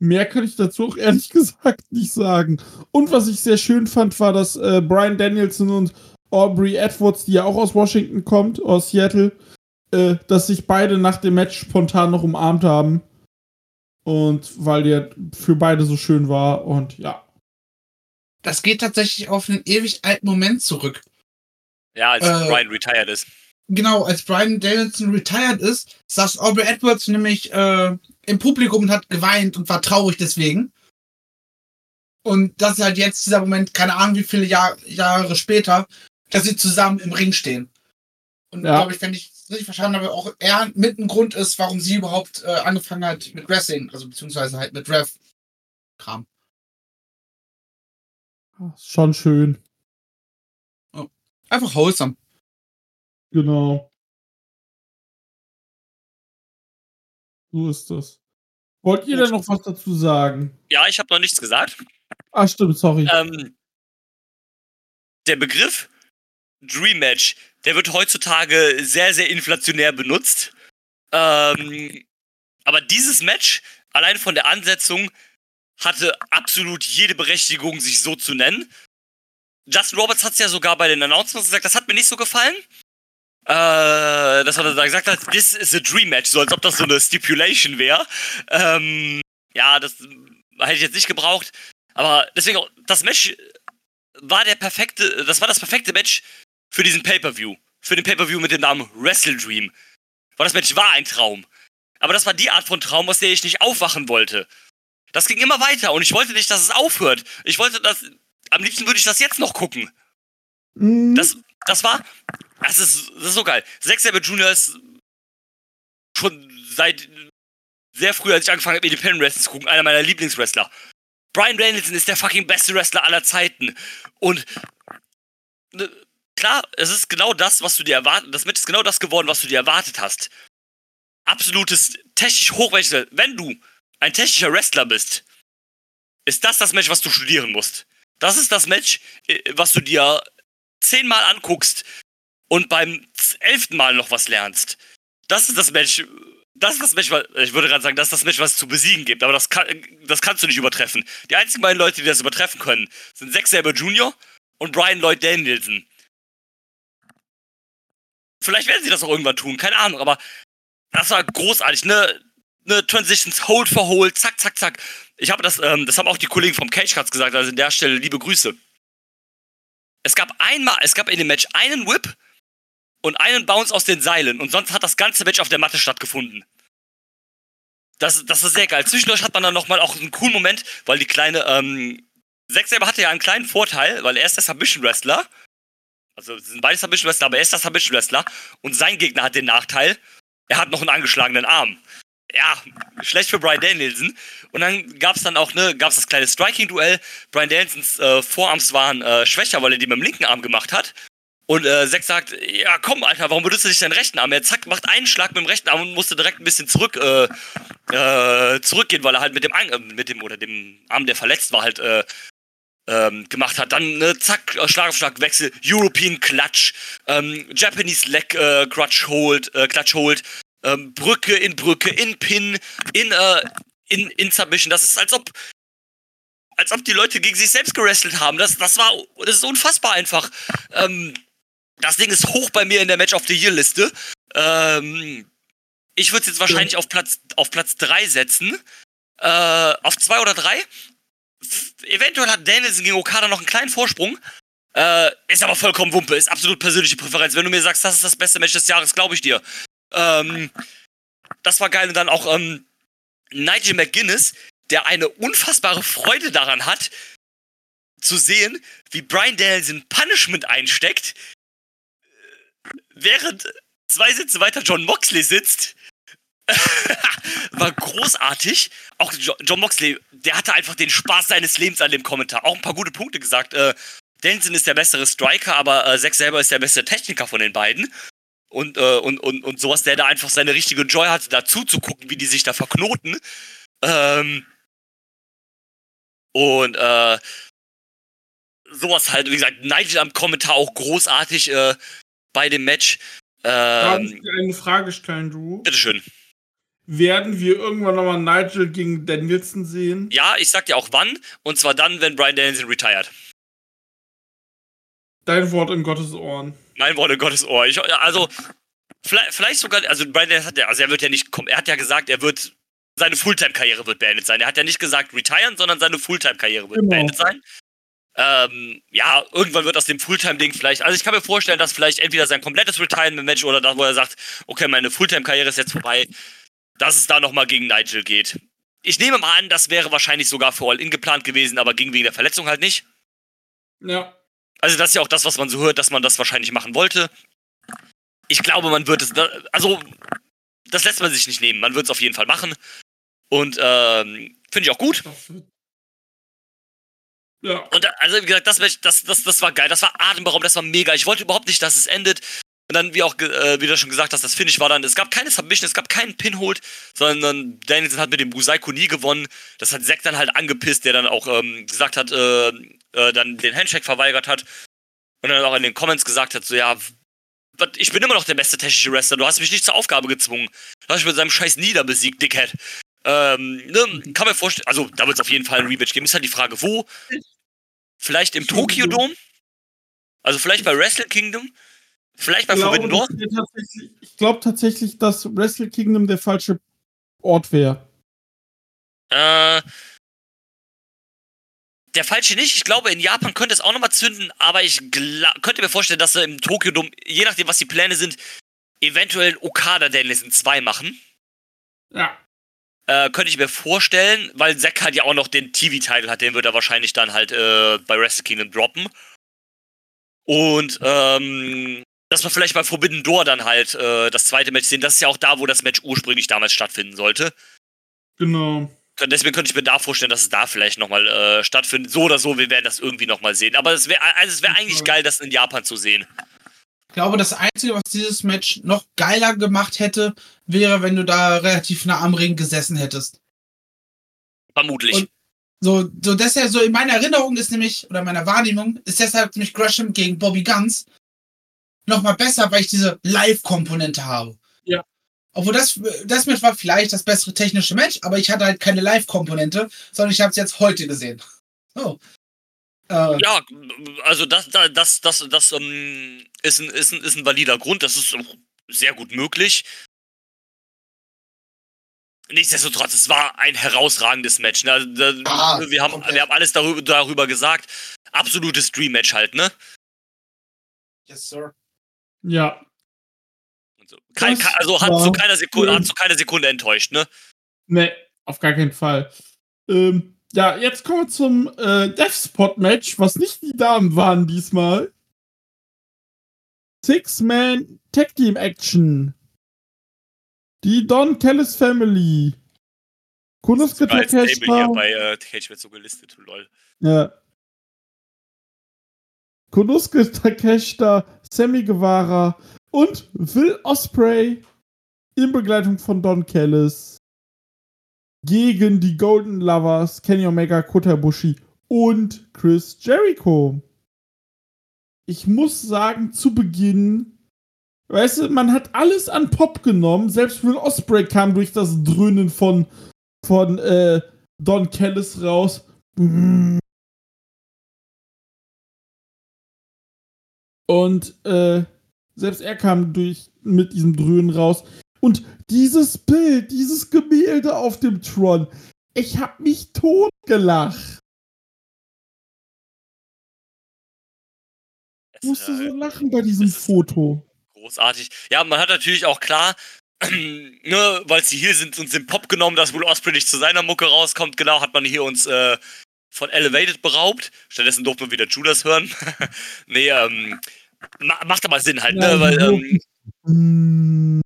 Mehr kann ich dazu auch ehrlich gesagt nicht sagen. Und was ich sehr schön fand, war, dass äh, Brian Danielson und Aubrey Edwards, die ja auch aus Washington kommt, aus Seattle, äh, dass sich beide nach dem Match spontan noch umarmt haben. Und weil der für beide so schön war und ja. Das geht tatsächlich auf einen ewig alten Moment zurück. Ja, als Äh, Brian retired ist. Genau, als Brian Danielson retired ist, saß Aubrey Edwards nämlich äh, im Publikum und hat geweint und war traurig deswegen. Und das ist halt jetzt dieser Moment, keine Ahnung wie viele Jahr, Jahre später, dass sie zusammen im Ring stehen. Und Ja. glaube ich, wenn ich es richtig verstanden habe, auch er mit ein Grund ist, warum sie überhaupt äh, angefangen hat mit Wrestling, also beziehungsweise halt mit Rev-Kram. Ist schon schön. Einfach wholesome. Genau. So ist das. Wollt ihr denn noch was dazu sagen? Ja, ich habe noch nichts gesagt. Ah, stimmt, sorry. Ähm, der Begriff Dream Match, der wird heutzutage sehr, sehr inflationär benutzt. Ähm, aber dieses Match, allein von der Ansetzung, hatte absolut jede Berechtigung, sich so zu nennen. Justin Roberts hat es ja sogar bei den Announcements gesagt, das hat mir nicht so gefallen. Äh, das hat er da gesagt hat, this is a dream match, so als ob das so eine Stipulation wäre. Ähm, ja, das hätte ich jetzt nicht gebraucht. Aber deswegen, auch, das Match war der perfekte, das war das perfekte Match für diesen Pay-Per-View. Für den Pay-Per-View mit dem Namen Wrestle Dream. Weil das Match war ein Traum. Aber das war die Art von Traum, aus der ich nicht aufwachen wollte. Das ging immer weiter und ich wollte nicht, dass es aufhört. Ich wollte das, am liebsten würde ich das jetzt noch gucken. Mhm. Das, das war, das ist, das ist so geil. Zack Sabre Jr. ist schon seit sehr früh, als ich angefangen habe, Independent Wrestling zu gucken, einer meiner Lieblingswrestler. Brian Danielson ist der fucking beste Wrestler aller Zeiten. Und ne, klar, es ist genau das, was du dir erwartet, das Match ist genau das geworden, was du dir erwartet hast. Absolutes technisch hochwertiges, wenn du ein technischer Wrestler bist, ist das das Match, was du studieren musst. Das ist das Match, äh, was du dir zehnmal anguckst und beim elften Mal noch was lernst. Das ist das Match. Das ist das Match, ich würde gerade sagen, das ist das Match, was es zu besiegen gibt, aber das, kann, das kannst du nicht übertreffen. Die einzigen beiden Leute, die das übertreffen können, sind Zack Sabre Jr. und Brian Lloyd Danielson. Vielleicht werden sie das auch irgendwann tun, keine Ahnung, aber das war großartig, ne? Ne Transitions, Hold for Hold, zack, zack, zack. Ich habe das, ähm, das haben auch die Kollegen vom Cage Cuts gesagt, also an der Stelle liebe Grüße. Es gab einmal, es gab in dem Match einen Whip und einen Bounce aus den Seilen und sonst hat das ganze Match auf der Matte stattgefunden. Das, das ist sehr geil. Zwischendurch hat man dann nochmal auch einen coolen Moment, weil die kleine, ähm, Zack selber hatte ja einen kleinen Vorteil, weil er ist der Submission Wrestler. Also, sind beide Submission Wrestler, aber er ist der Submission Wrestler und sein Gegner hat den Nachteil, er hat noch einen angeschlagenen Arm. Ja, schlecht für Brian Danielson. Und dann gab's dann auch, ne, gab's das kleine Striking-Duell. Brian Danielsons äh, Vorarms waren äh, schwächer, weil er die mit dem linken Arm gemacht hat. Und äh, Zack sagt, ja komm, Alter, warum benutzt du nicht deinen rechten Arm? Er zack, macht einen Schlag mit dem rechten Arm und musste direkt ein bisschen zurück, äh, äh, zurückgehen, weil er halt mit dem, äh, mit dem, oder dem Arm, der verletzt war, halt, äh, ähm, gemacht hat. Dann, ne, zack, Schlag auf Schlag, Wechsel, European Clutch, ähm, Japanese Leg äh, Clutch Hold, äh, Clutch Hold, ähm, Brücke in Brücke, in Pin, in, äh, in, in Submission. Das ist, als ob, als ob die Leute gegen sich selbst gerestelt haben. Das, das war, das ist unfassbar einfach. Ähm, das Ding ist hoch bei mir in der Match of the Year Liste. Ähm, ich würde es jetzt wahrscheinlich auf Platz auf Platz 3 setzen. Äh, auf 2 oder 3. Eventuell hat Danielson gegen Okada noch einen kleinen Vorsprung. Äh, ist aber vollkommen Wumpe, ist absolut persönliche Präferenz. Wenn du mir sagst, das ist das beste Match des Jahres, glaube ich dir. Ähm, das war geil. Und dann auch ähm, Nigel McGuinness, der eine unfassbare Freude daran hat, zu sehen, wie Brian Danielson Punishment einsteckt, während zwei Sitze weiter John Moxley sitzt. war großartig. Auch Jo- John Moxley, der hatte einfach den Spaß seines Lebens an dem Kommentar. Auch ein paar gute Punkte gesagt. Äh, Danielson ist der bessere Striker, aber äh, Zack selber ist der beste Techniker von den beiden. Und, äh, und, und, und sowas, der da einfach seine richtige Joy hat, dazu zu gucken, wie die sich da verknoten. Ähm, und äh, sowas halt, wie gesagt, Nigel am Kommentar auch großartig äh, bei dem Match. Darf ich Ähm, dir eine Frage stellen, du? bitteschön. Werden wir irgendwann nochmal Nigel gegen Danielson sehen? Ja, ich sag dir auch wann. Und zwar dann, wenn Brian Danielson retired. Dein Wort in Gottes Ohren. Mein Wort in Gottes Ohr. Ich, also, Vielleicht, vielleicht sogar, also Brian hat ja, also er wird ja nicht kommen, er hat ja gesagt, er wird, seine Fulltime-Karriere wird beendet sein. Er hat ja nicht gesagt retiren, sondern seine Fulltime-Karriere wird Genau. beendet sein. Ähm, ja, irgendwann wird aus dem Fulltime-Ding vielleicht, also ich kann mir vorstellen, dass vielleicht entweder sein komplettes Retirement-Match oder das, wo er sagt, okay, meine Fulltime-Karriere ist jetzt vorbei, dass es da nochmal gegen Nigel geht. Ich nehme mal an, das wäre wahrscheinlich sogar für All-In geplant gewesen, aber ging wegen der Verletzung halt nicht. Ja. Also das ist ja auch das, was man so hört, dass man das wahrscheinlich machen wollte. Ich glaube, man wird es, also das lässt man sich nicht nehmen. Man wird es auf jeden Fall machen. Und ähm, finde ich auch gut. Ja. Und also wie gesagt, das, das, das, das war geil. Das war atemberaubend, das war mega. Ich wollte überhaupt nicht, dass es endet. Und dann, wie auch äh, wie du schon gesagt hast, das Finish war dann, es gab keine Submission, es gab keinen Pinhold, sondern Danielson hat mit dem Busaiko nie gewonnen. Das hat Zack dann halt angepisst, der dann auch ähm, gesagt hat, äh, äh, dann den Handshake verweigert hat. Und dann auch in den Comments gesagt hat, so ja, ich bin immer noch der beste technische Wrestler, du hast mich nicht zur Aufgabe gezwungen. Du hast mich mit seinem scheiß Nieder besiegt, Dickhead. Ähm, ne, kann mir vorstellen, also da wird es auf jeden Fall ein Rematch geben. Ist halt die Frage, wo? Vielleicht im Tokyo Dome? Also vielleicht bei Wrestle Kingdom? Vielleicht bei Ich glaube, Forbidden Door? ich glaube tatsächlich, dass Wrestle Kingdom der falsche Ort wäre. Äh, der falsche nicht. Ich glaube, in Japan könnte es auch nochmal zünden, aber ich könnte mir vorstellen, dass sie im Tokyo Dome, je nachdem, was die Pläne sind, eventuell Okada Danielson 2 machen. Ja. Äh, könnte ich mir vorstellen, weil Zack halt ja auch noch den TV-Title hat, den wird er wahrscheinlich dann halt äh, bei Wrestle Kingdom droppen. Und ähm, dass wir vielleicht bei Forbidden Door dann halt äh, das zweite Match sehen. Das ist ja auch da, wo das Match ursprünglich damals stattfinden sollte. Genau. Deswegen könnte ich mir da vorstellen, dass es da vielleicht nochmal äh, stattfindet. So oder so, wir werden das irgendwie nochmal sehen. Aber es wäre also es wäre eigentlich geil, das in Japan zu sehen. Ich glaube, das Einzige, was dieses Match noch geiler gemacht hätte, wäre, wenn du da relativ nah am Ring gesessen hättest. Vermutlich. Und- So, so deshalb, so in meiner Erinnerung ist nämlich, oder meiner Wahrnehmung, ist deshalb nämlich Gresham gegen Bobby Guns nochmal besser, weil ich diese Live-Komponente habe. Obwohl das, das Match war vielleicht das bessere technische Match, aber ich hatte halt keine Live-Komponente, sondern ich habe es jetzt heute gesehen. So. Äh, ja, also das, da- das, das, das ähm, ist, ein, ist, ein, ist ein valider Grund. Das ist auch sehr gut möglich. Nichtsdestotrotz, es war ein herausragendes Match. Ne? Also, Ah, wir, haben, komplett. wir haben alles darüber, darüber gesagt. Absolutes Dream-Match halt, ne? Yes, sir. Ja. Kein, also hat zu keiner Sekunde, hat zu keiner Sekunde enttäuscht, ne? Nee, auf gar keinen Fall. Ähm, ja, jetzt kommen wir zum äh, Death Spot Match, was nicht die Damen waren diesmal. Six-Man Tag Team Action. Die Don Callis Family. Kunosuke Takeshita. hier bei äh, Cage wird so gelistet, lol. Ja. Konosuke Takeshita, Sammy Guevara und Will Osprey in Begleitung von Don Callis gegen die Golden Lovers, Kenny Omega, Kota Ibushi und Chris Jericho. Ich muss sagen, zu Beginn, weißt du, man hat alles an Pop genommen. Selbst Will Osprey kam durch das Dröhnen von, von äh, Don Callis raus. Und äh, selbst er kam durch mit diesem Dröhnen raus. Und dieses Bild, dieses Gemälde auf dem Tron, ich hab mich totgelacht. Ich musste äh, so lachen bei diesem Foto. großartig. Ja, man hat natürlich auch klar, ne, weil sie hier sind und sind Pop genommen, dass Will Osprey nicht zu seiner Mucke rauskommt, genau, hat man hier uns äh, von Elevated beraubt. Stattdessen durften wir wieder Judas hören. nee, ähm, macht aber Sinn halt, ne, weil, ähm,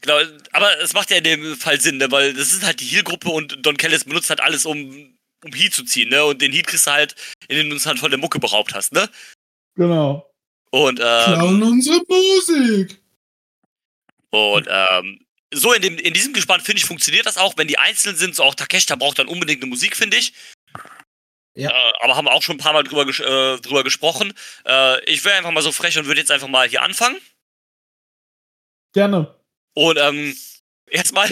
genau, aber es macht ja in dem Fall Sinn, ne, weil das ist halt die Heal-Gruppe und Don Callis benutzt halt alles, um, um Heat zu ziehen, ne, und den Heat kriegst du halt, indem du uns halt von der Mucke beraubt hast, ne. genau. Und, ähm, Klauen unsere Musik. Und ähm, so in, dem, in diesem Gespann, finde ich, funktioniert das auch, wenn die einzeln sind. So auch Takeshita braucht dann unbedingt eine Musik, finde ich. Ja. Äh, aber haben wir auch schon ein paar Mal drüber, äh, drüber gesprochen. Äh, ich wäre einfach mal so frech und würde jetzt einfach mal hier anfangen. Gerne. Und ähm, erstmal,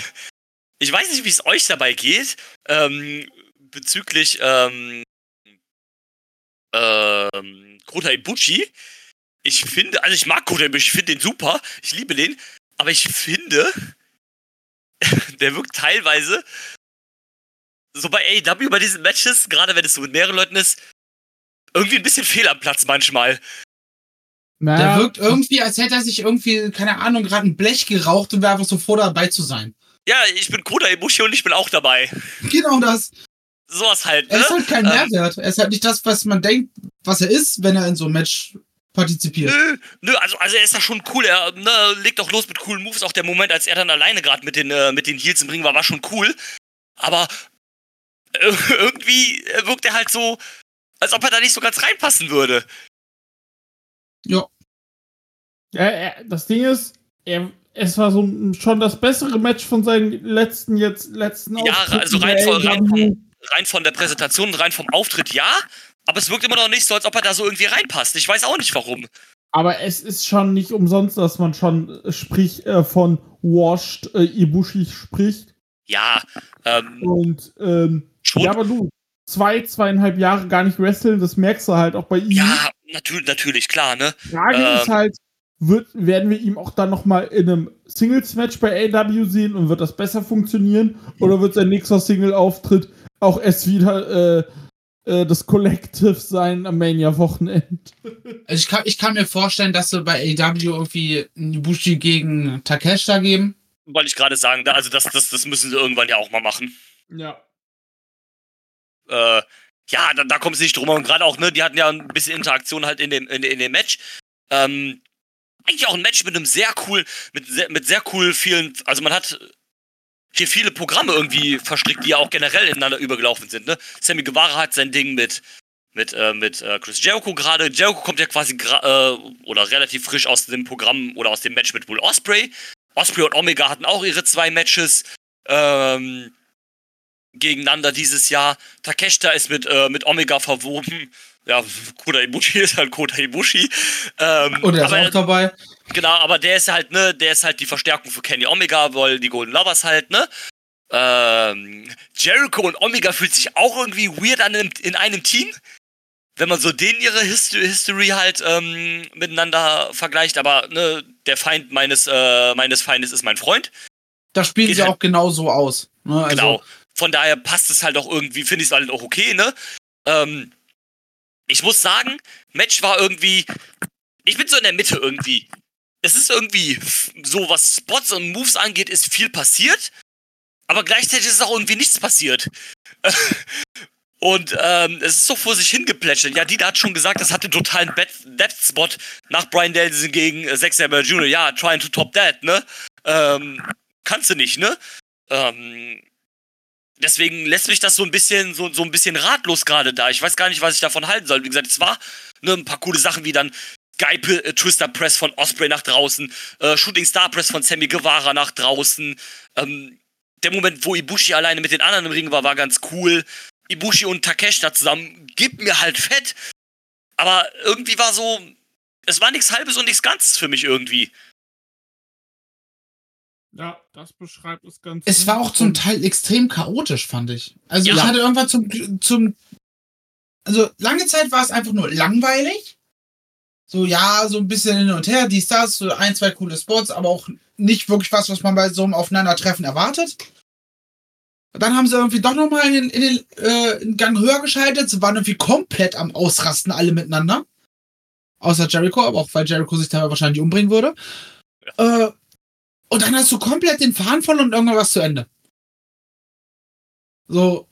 ich weiß nicht, wie es euch dabei geht, ähm, bezüglich ähm, ähm, Kota Ibuchi. ich finde, also ich mag Kota Ibushi, ich finde den super, ich liebe den, aber ich finde, der wirkt teilweise so bei AEW bei diesen Matches, gerade wenn es so mit mehreren Leuten ist, irgendwie ein bisschen fehl am Platz manchmal. Der wirkt irgendwie, als hätte er sich irgendwie, keine Ahnung, gerade ein Blech geraucht und wäre einfach so froh dabei zu sein. Ja, ich bin Kota Ibushi und ich bin auch dabei. Genau das. Sowas halt, ne? Er ist halt kein Ähm, Mehrwert. Er ist halt nicht das, was man denkt, was er ist, wenn er in so einem Match partizipiert. Nö, nö, also, also er ist da schon cool. Er ne, legt auch los mit coolen Moves. Auch der Moment, als er dann alleine gerade mit den, äh, mit den Heels im Ring war, war schon cool. Aber irgendwie wirkt er halt so, als ob er da nicht so ganz reinpassen würde. Ja. Ja, das Ding ist, er, es war so schon das bessere Match von seinen letzten jetzt letzten Ja, Auftritten also rein von- rein von- Rein von der Präsentation rein vom Auftritt ja. Aber es wirkt immer noch nicht so, als ob er da so irgendwie reinpasst. Ich weiß auch nicht warum. Aber es ist schon nicht umsonst, dass man schon äh, sprich äh, von Washed äh, Ibushi spricht. Ja, ähm, Und ähm, schon. ja, aber du, zwei, zweieinhalb Jahre gar nicht wresteln, das merkst du halt auch bei ihm. Ja, natürlich, natürlich, klar, ne? Frage ähm, ist halt, wird, werden wir ihm auch dann nochmal in einem Singles-Match bei AW sehen und wird das besser funktionieren? Oder wird sein nächster Single-Auftritt auch erst wieder äh, äh, das Collective sein am Mania-Wochenende? Also ich, kann, ich kann mir vorstellen, dass sie bei AEW irgendwie einen Ibushi gegen Takeshita geben. Wollte ich gerade sagen, da, also das, das, das müssen sie irgendwann ja auch mal machen. Ja. Äh, ja, da, da kommt es nicht drum herum. Gerade auch, ne, die hatten ja ein bisschen Interaktion halt in dem, in, in dem Match. Ähm, eigentlich auch ein Match mit einem sehr cool, mit sehr, mit sehr cool vielen, also man hat hier viele Programme irgendwie verstrickt, die ja auch generell ineinander übergelaufen sind, ne? Sammy Guevara hat sein Ding mit, mit, äh, mit äh, Chris Jericho gerade. Jericho kommt ja quasi äh, oder relativ frisch aus dem Programm oder aus dem Match mit Will Osprey. Osprey und Omega hatten auch ihre zwei Matches ähm, gegeneinander dieses Jahr. Takeshita ist mit, äh, mit Omega verwoben. Ja, Kota Ibushi ist halt Kota Ibushi. Ähm, Und er ist aber, auch dabei. Genau, aber der ist halt, ne, der ist halt die Verstärkung für Kenny Omega, weil die Golden Lovers halt, ne? Ähm, Jericho und Omega fühlt sich auch irgendwie weird an in einem Team. Wenn man so denen ihre Hist History halt ähm, miteinander vergleicht, aber ne, der Feind meines, äh, meines Feindes ist mein Freund. Da spielen Geht sie halt- auch genau so aus. Ne? Also, Genau. Von daher passt es halt auch irgendwie, finde ich es halt auch okay, ne? Ähm, ich muss sagen, Match war irgendwie. Ich bin so in der Mitte irgendwie. Es ist irgendwie so, was Spots und Moves angeht, ist viel passiert. Aber gleichzeitig ist auch irgendwie nichts passiert. Und ähm, es ist so vor sich hingeplätschert. Ja, Dida hat schon gesagt, das hatte totalen Depth-Spot nach Brian Danielson gegen äh, Zack Sabre Jr. Ja, trying to top that, ne? Ähm, kannst du nicht, ne? Ähm, deswegen lässt mich das so ein bisschen, so, so ein bisschen ratlos gerade da. Ich weiß gar nicht, was ich davon halten soll. Wie gesagt, es war ne, ein paar coole Sachen wie dann Sky äh, Twister Press von Osprey nach draußen, äh, Shooting Star Press von Sammy Guevara nach draußen. Ähm, der Moment, wo Ibushi alleine mit den anderen im Ring war, war ganz cool. Ibushi und Takeshita zusammen, gibt mir halt fett. Aber irgendwie war so, es war nichts Halbes und nichts Ganzes für mich irgendwie. Ja, das beschreibt es ganz Es war auch zum Teil extrem chaotisch, fand ich. Also Ja. ich hatte irgendwann zum, zum, also lange Zeit war es einfach nur langweilig. So, ja, so ein bisschen hin und her, dies, das, so ein, zwei coole Spots, aber auch nicht wirklich was, was man bei so einem Aufeinandertreffen erwartet. Und dann haben sie irgendwie doch nochmal in, den- in den äh, einen Gang höher geschaltet. Sie waren irgendwie komplett am Ausrasten, alle miteinander. Außer Jericho, aber auch weil Jericho sich da wahrscheinlich umbringen würde. Äh, und dann hast du komplett den Faden voll und irgendwann was zu Ende. So.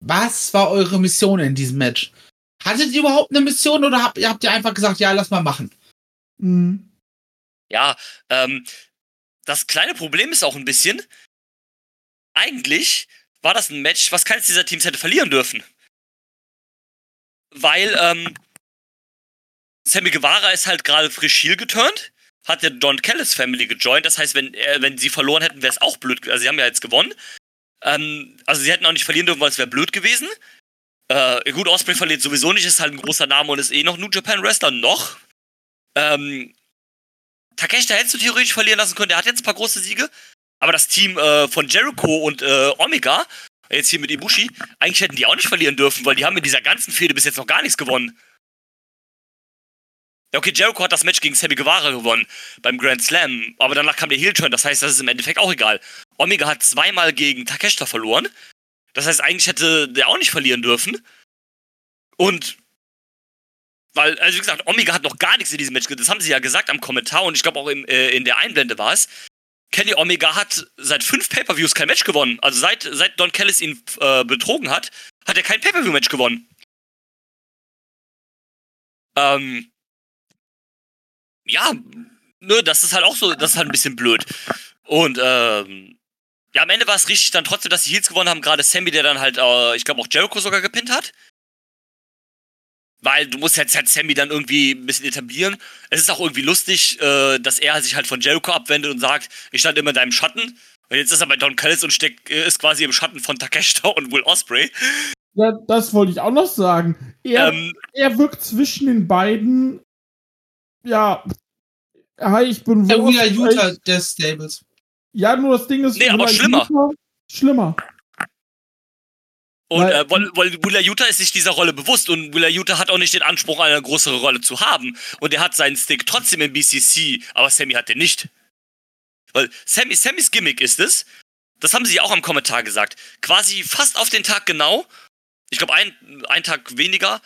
Was war eure Mission in diesem Match? Hattet ihr überhaupt eine Mission oder habt, habt ihr einfach gesagt, ja, lass mal machen? Mhm. Ja, ähm, das kleine Problem ist auch ein bisschen, eigentlich war das ein Match, was keines dieser Teams hätte verlieren dürfen. Weil, ähm, Sammy Guevara ist halt gerade frisch heel geturnt, hat der Don Callis Family gejoint, das heißt, wenn, äh, wenn sie verloren hätten, wäre es auch blöd, also sie haben ja jetzt gewonnen. Ähm, also sie hätten auch nicht verlieren dürfen, weil es wäre blöd gewesen. Äh, gut, Osprey verliert sowieso nicht, ist halt ein großer Name und ist eh noch New Japan Wrestler, noch. Ähm, Takeshita hättest du theoretisch verlieren lassen können, der hat jetzt ein paar große Siege. Aber das Team äh, von Jericho und äh, Omega, jetzt hier mit Ibushi, eigentlich hätten die auch nicht verlieren dürfen, weil die haben in dieser ganzen Fehde bis jetzt noch gar nichts gewonnen. Ja, okay, Jericho hat das Match gegen Sammy Guevara gewonnen beim Grand Slam, aber danach kam der Heel-Turn, das heißt, das ist im Endeffekt auch egal. Omega hat zweimal gegen Takeshita verloren, das heißt, eigentlich hätte der auch nicht verlieren dürfen. Und weil, also wie gesagt, Omega hat noch gar nichts in diesem Match, das haben sie ja gesagt am Kommentar und ich glaube auch im, äh, in der Einblende war es. Kenny Omega hat seit fünf Pay-Per-Views kein Match gewonnen. Also seit, seit Don Callis ihn äh, betrogen hat, hat er kein Pay-Per-View-Match gewonnen. Ähm, ja, ne, das ist halt auch so, das ist halt ein bisschen blöd. Und ähm, ja, am Ende war es richtig dann trotzdem, dass die Heels gewonnen haben, gerade Sammy, der dann halt, äh, ich glaube auch Jericho sogar gepinnt hat. Weil du musst jetzt halt Sammy dann irgendwie ein bisschen etablieren. Es ist auch irgendwie lustig, äh, dass er sich halt von Jericho abwendet und sagt, ich stand immer in deinem Schatten. Und jetzt ist er bei Don Callis und steckt, ist quasi im Schatten von Takeshita und Will Osprey. Ja, das wollte ich auch noch sagen. Er, Ähm, er wirkt zwischen den beiden. Ja. Hi, ich bin Der Wheeler Will Utah des Stables. Ja, nur das Ding ist. Nee, aber schlimmer. Utah- Schlimmer. Und Weil- äh, weil, weil Willa Utah ist sich dieser Rolle bewusst und Willa Utah hat auch nicht den Anspruch, eine größere Rolle zu haben. Und er hat seinen Stick trotzdem im BCC, aber Sammy hat den nicht. Weil Sammy, Sammys Gimmick ist es, das haben sie ja auch am Kommentar gesagt, quasi fast auf den Tag genau, ich glaube ein, ein Tag weniger,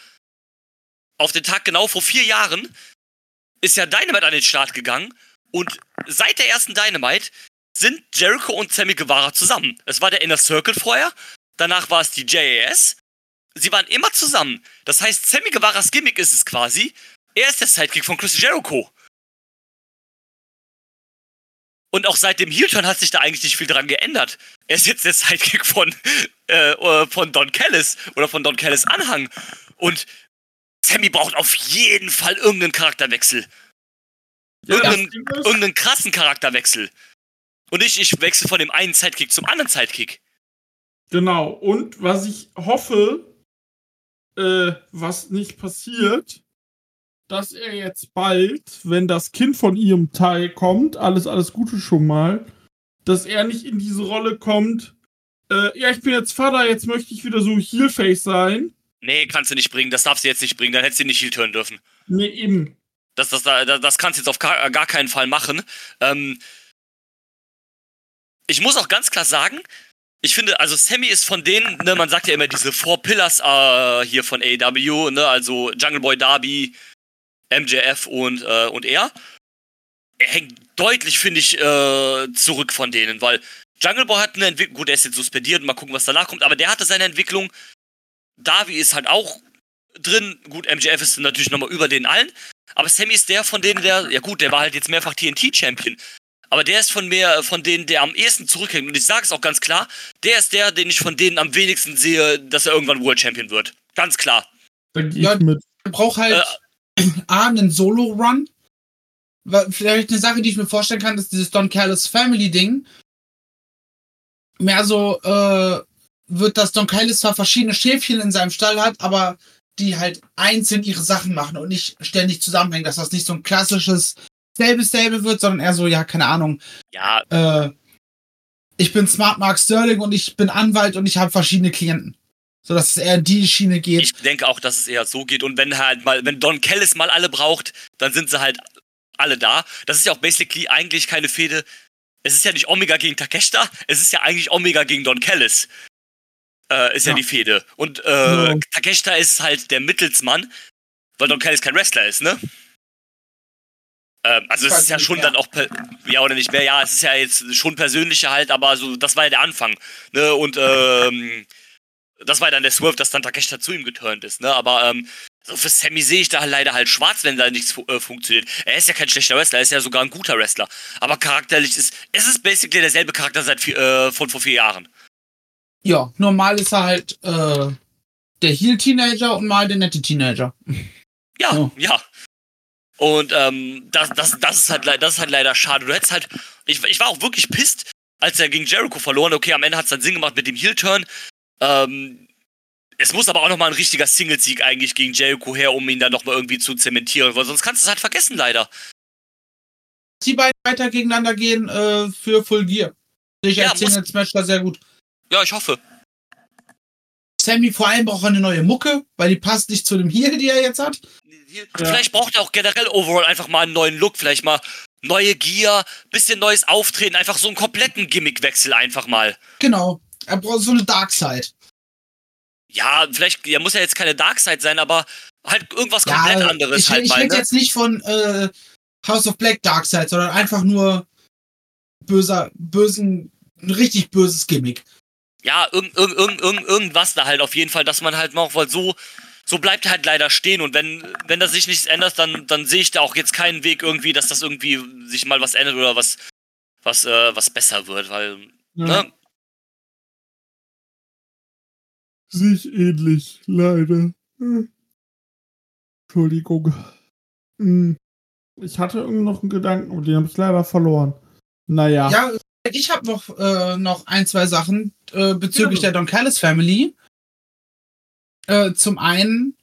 auf den Tag genau vor vier Jahren ist ja Dynamite an den Start gegangen und seit der ersten Dynamite sind Jericho und Sammy Guevara zusammen. Es war der Inner Circle vorher, danach war es die JAS. Sie waren immer zusammen. Das heißt, Sammy Guevaras Gimmick ist es quasi, er ist der Sidekick von Chris Jericho. Und auch seit dem Heel-Turn hat sich da eigentlich nicht viel dran geändert. Er ist jetzt der Sidekick von, äh, äh, von Don Callis oder von Don Callis Anhang. Und Sammy braucht auf jeden Fall irgendeinen Charakterwechsel. Ja, Irgendeinen, irgendeinen krassen Charakterwechsel. Und nicht, ich wechsle von dem einen Sidekick zum anderen Sidekick. Genau. Und was ich hoffe, äh, was nicht passiert, dass er jetzt bald, wenn das Kind von ihrem Teil kommt, alles, alles Gute schon mal, dass er nicht in diese Rolle kommt, äh, ja, ich bin jetzt Vater, jetzt möchte ich wieder so Heelface sein. Nee, kannst du nicht bringen. Das darfst du jetzt nicht bringen. Dann hättest du nicht heel turn dürfen. Nee, eben. Das, das, das, das kannst du jetzt auf gar, gar keinen Fall machen. Ähm, ich muss auch ganz klar sagen, ich finde, also Sammy ist von denen, ne, man sagt ja immer diese Four Pillars äh, hier von AEW, ne, also Jungle Boy Darby, MJF und, äh, und er. Er hängt deutlich, finde ich, äh, zurück von denen, weil Jungle Boy hat eine Entwicklung, gut, er ist jetzt suspendiert, mal gucken, was danach kommt, aber der hatte seine Entwicklung. Darby ist halt auch drin, gut, MJF ist natürlich nochmal über den allen, aber Sammy ist der von denen, der, ja gut, der war halt jetzt mehrfach TNT-Champion. Aber der ist von mir, von denen, der am ehesten zurückhängt. Und ich sage es auch ganz klar, der ist der, den ich von denen am wenigsten sehe, dass er irgendwann World Champion wird. Ganz klar. Ja. Man braucht halt A, einen Solo-Run. Vielleicht eine Sache, die ich mir vorstellen kann, ist dieses Don Callis Family-Ding. Mehr so, äh, wird, dass Don Callis zwar verschiedene Schäfchen in seinem Stall hat, aber die halt einzeln ihre Sachen machen und nicht ständig zusammenhängen, dass das nicht so ein klassisches selbe selbe wird, sondern eher so, ja, keine Ahnung, Ja, äh, ich bin Smart Mark Sterling und ich bin Anwalt und ich habe verschiedene Klienten. So dass es eher in die Schiene geht. ich denke auch, dass es eher so geht. Und wenn halt mal, wenn Don Kellis mal alle braucht, dann sind sie halt alle da. Das ist ja auch basically eigentlich keine Fehde. Es ist ja nicht Omega gegen Takeshita, es ist ja eigentlich Omega gegen Don Kellis. Äh, ist ja. Ja. die Fehde. Und äh, Ja. Takeshita ist halt der Mittelsmann, weil Don Kellis kein Wrestler ist, ne? Ähm, also es ist ja schon mehr. dann auch, ja oder nicht mehr, ja, es ist ja jetzt schon persönlicher halt, aber so, das war ja der Anfang, ne? Und ähm, das war ja dann der Swerve, dass dann Takeshita zu ihm geturnt ist, ne? Aber ähm, so für Sammy sehe ich da leider halt schwarz, wenn da nichts fu äh, funktioniert. Er ist ja kein schlechter Wrestler, er ist ja sogar ein guter Wrestler. Aber charakterlich ist, es ist basically derselbe Charakter seit vier, äh, von vor vier Jahren. Ja, normal ist er halt äh, der Heel-Teenager und mal der nette Teenager. Ja, Ja. ja. Und ähm, das, das, das, ist halt, das ist halt leider schade. Du hättest halt. Ich, ich war auch wirklich pisst, als er gegen Jericho verloren. Okay, am Ende hat es dann Sinn gemacht mit dem Heel-Turn. Ähm, es muss aber auch nochmal ein richtiger Single-Sieg eigentlich gegen Jericho her, um ihn dann nochmal irgendwie zu zementieren, weil sonst kannst du es halt vergessen, leider. Die beiden weiter gegeneinander gehen äh, für Full Gear. Ich Ja, als Singles-Match da sehr gut. Ja, ich hoffe. Sammy vor allem braucht eine neue Mucke, weil die passt nicht zu dem Heal, die er jetzt hat. Vielleicht braucht er auch generell overall einfach mal einen neuen Look, vielleicht mal neue Gear, bisschen neues Auftreten, einfach so einen kompletten Gimmickwechsel einfach mal. Genau. Er braucht so eine Dark Side. Ja, vielleicht, ja, muss ja jetzt keine Dark Side sein, aber halt irgendwas komplett ja, anderes ich, halt ich mal. rede Ne? jetzt nicht von äh, House of Black Dark Side, sondern einfach nur böser, bösen, ein richtig böses Gimmick. Ja, irgend, irgend, irgend, irgend, irgendwas da halt auf jeden Fall, dass man halt noch, weil so, so bleibt er halt leider stehen und wenn, wenn da sich nichts ändert, dann, dann sehe ich da auch jetzt keinen Weg irgendwie, dass das irgendwie sich mal was ändert oder was, was, äh, was besser wird, weil, Ja, ne? Sehe ich ähnlich, leider. Entschuldigung. Hm. Ich hatte irgendwie noch einen Gedanken, aber den habe ich leider verloren. Naja. Ja, ich habe noch, äh, noch ein, zwei Sachen äh, bezüglich Ja. der Don Callis Family. Äh, zum einen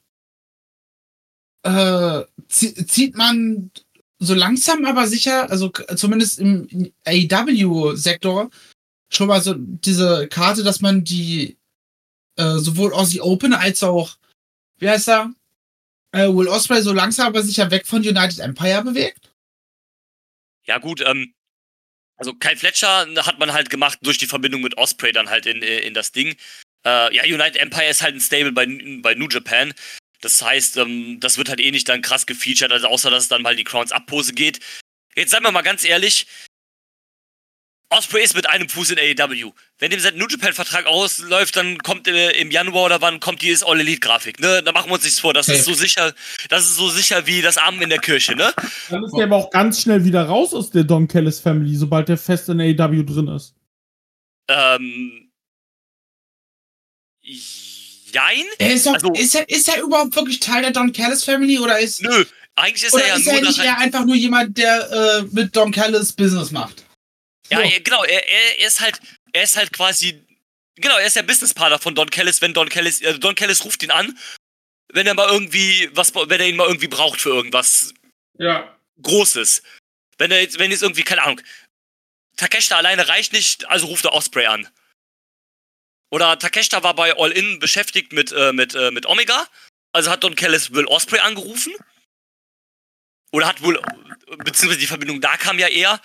äh, zie- zieht man so langsam aber sicher, also zumindest im AEW-Sektor, schon mal so diese Karte, dass man die äh, sowohl Aussie Open als auch, wie heißt er, äh, Will Osprey so langsam aber sicher weg von United Empire bewegt. Ja, gut, ähm, also Kyle Fletcher hat man halt gemacht durch die Verbindung mit Osprey dann halt in, in das Ding. Äh, ja, United Empire ist halt ein Stable bei, bei New Japan. Das heißt, ähm, das wird halt eh nicht dann krass gefeatured, also außer dass es dann mal die Crowns Abpose geht. Jetzt seien wir mal ganz ehrlich, Osprey ist mit einem Fuß in AEW. Wenn dem sein New Japan Vertrag ausläuft, dann kommt äh, im Januar oder wann kommt die All Elite Grafik, ne? Da machen wir uns nichts vor, das ist so sicher, das ist so sicher wie das Amen in der Kirche, ne? Dann ist er aber auch ganz schnell wieder raus aus der Don Callis Family, sobald er fest in AEW drin ist. Ähm. Jein? Ist, doch, Also- ist, er, ist er überhaupt wirklich Teil der Don Callis Family oder ist, Nö, eigentlich ist er ja ist nur er nicht eher einfach nur jemand, der äh, mit Don Callis Business macht? Ja, So. er, genau, er, er, er ist halt, er ist halt quasi, genau, er ist der Businesspartner von Don Callis, wenn Don Callis, äh, Don Callis ruft ihn an, wenn er mal irgendwie, was, wenn er ihn mal irgendwie braucht für irgendwas Ja. Großes. Wenn er jetzt, wenn jetzt irgendwie, keine Ahnung, Takeshita alleine reicht nicht, also ruft er Osprey an. Oder Takeshita war bei All In beschäftigt mit, äh, mit, äh, mit Omega, also hat Don Callis Will Osprey angerufen. Oder hat wohl, beziehungsweise die Verbindung da kam ja eher.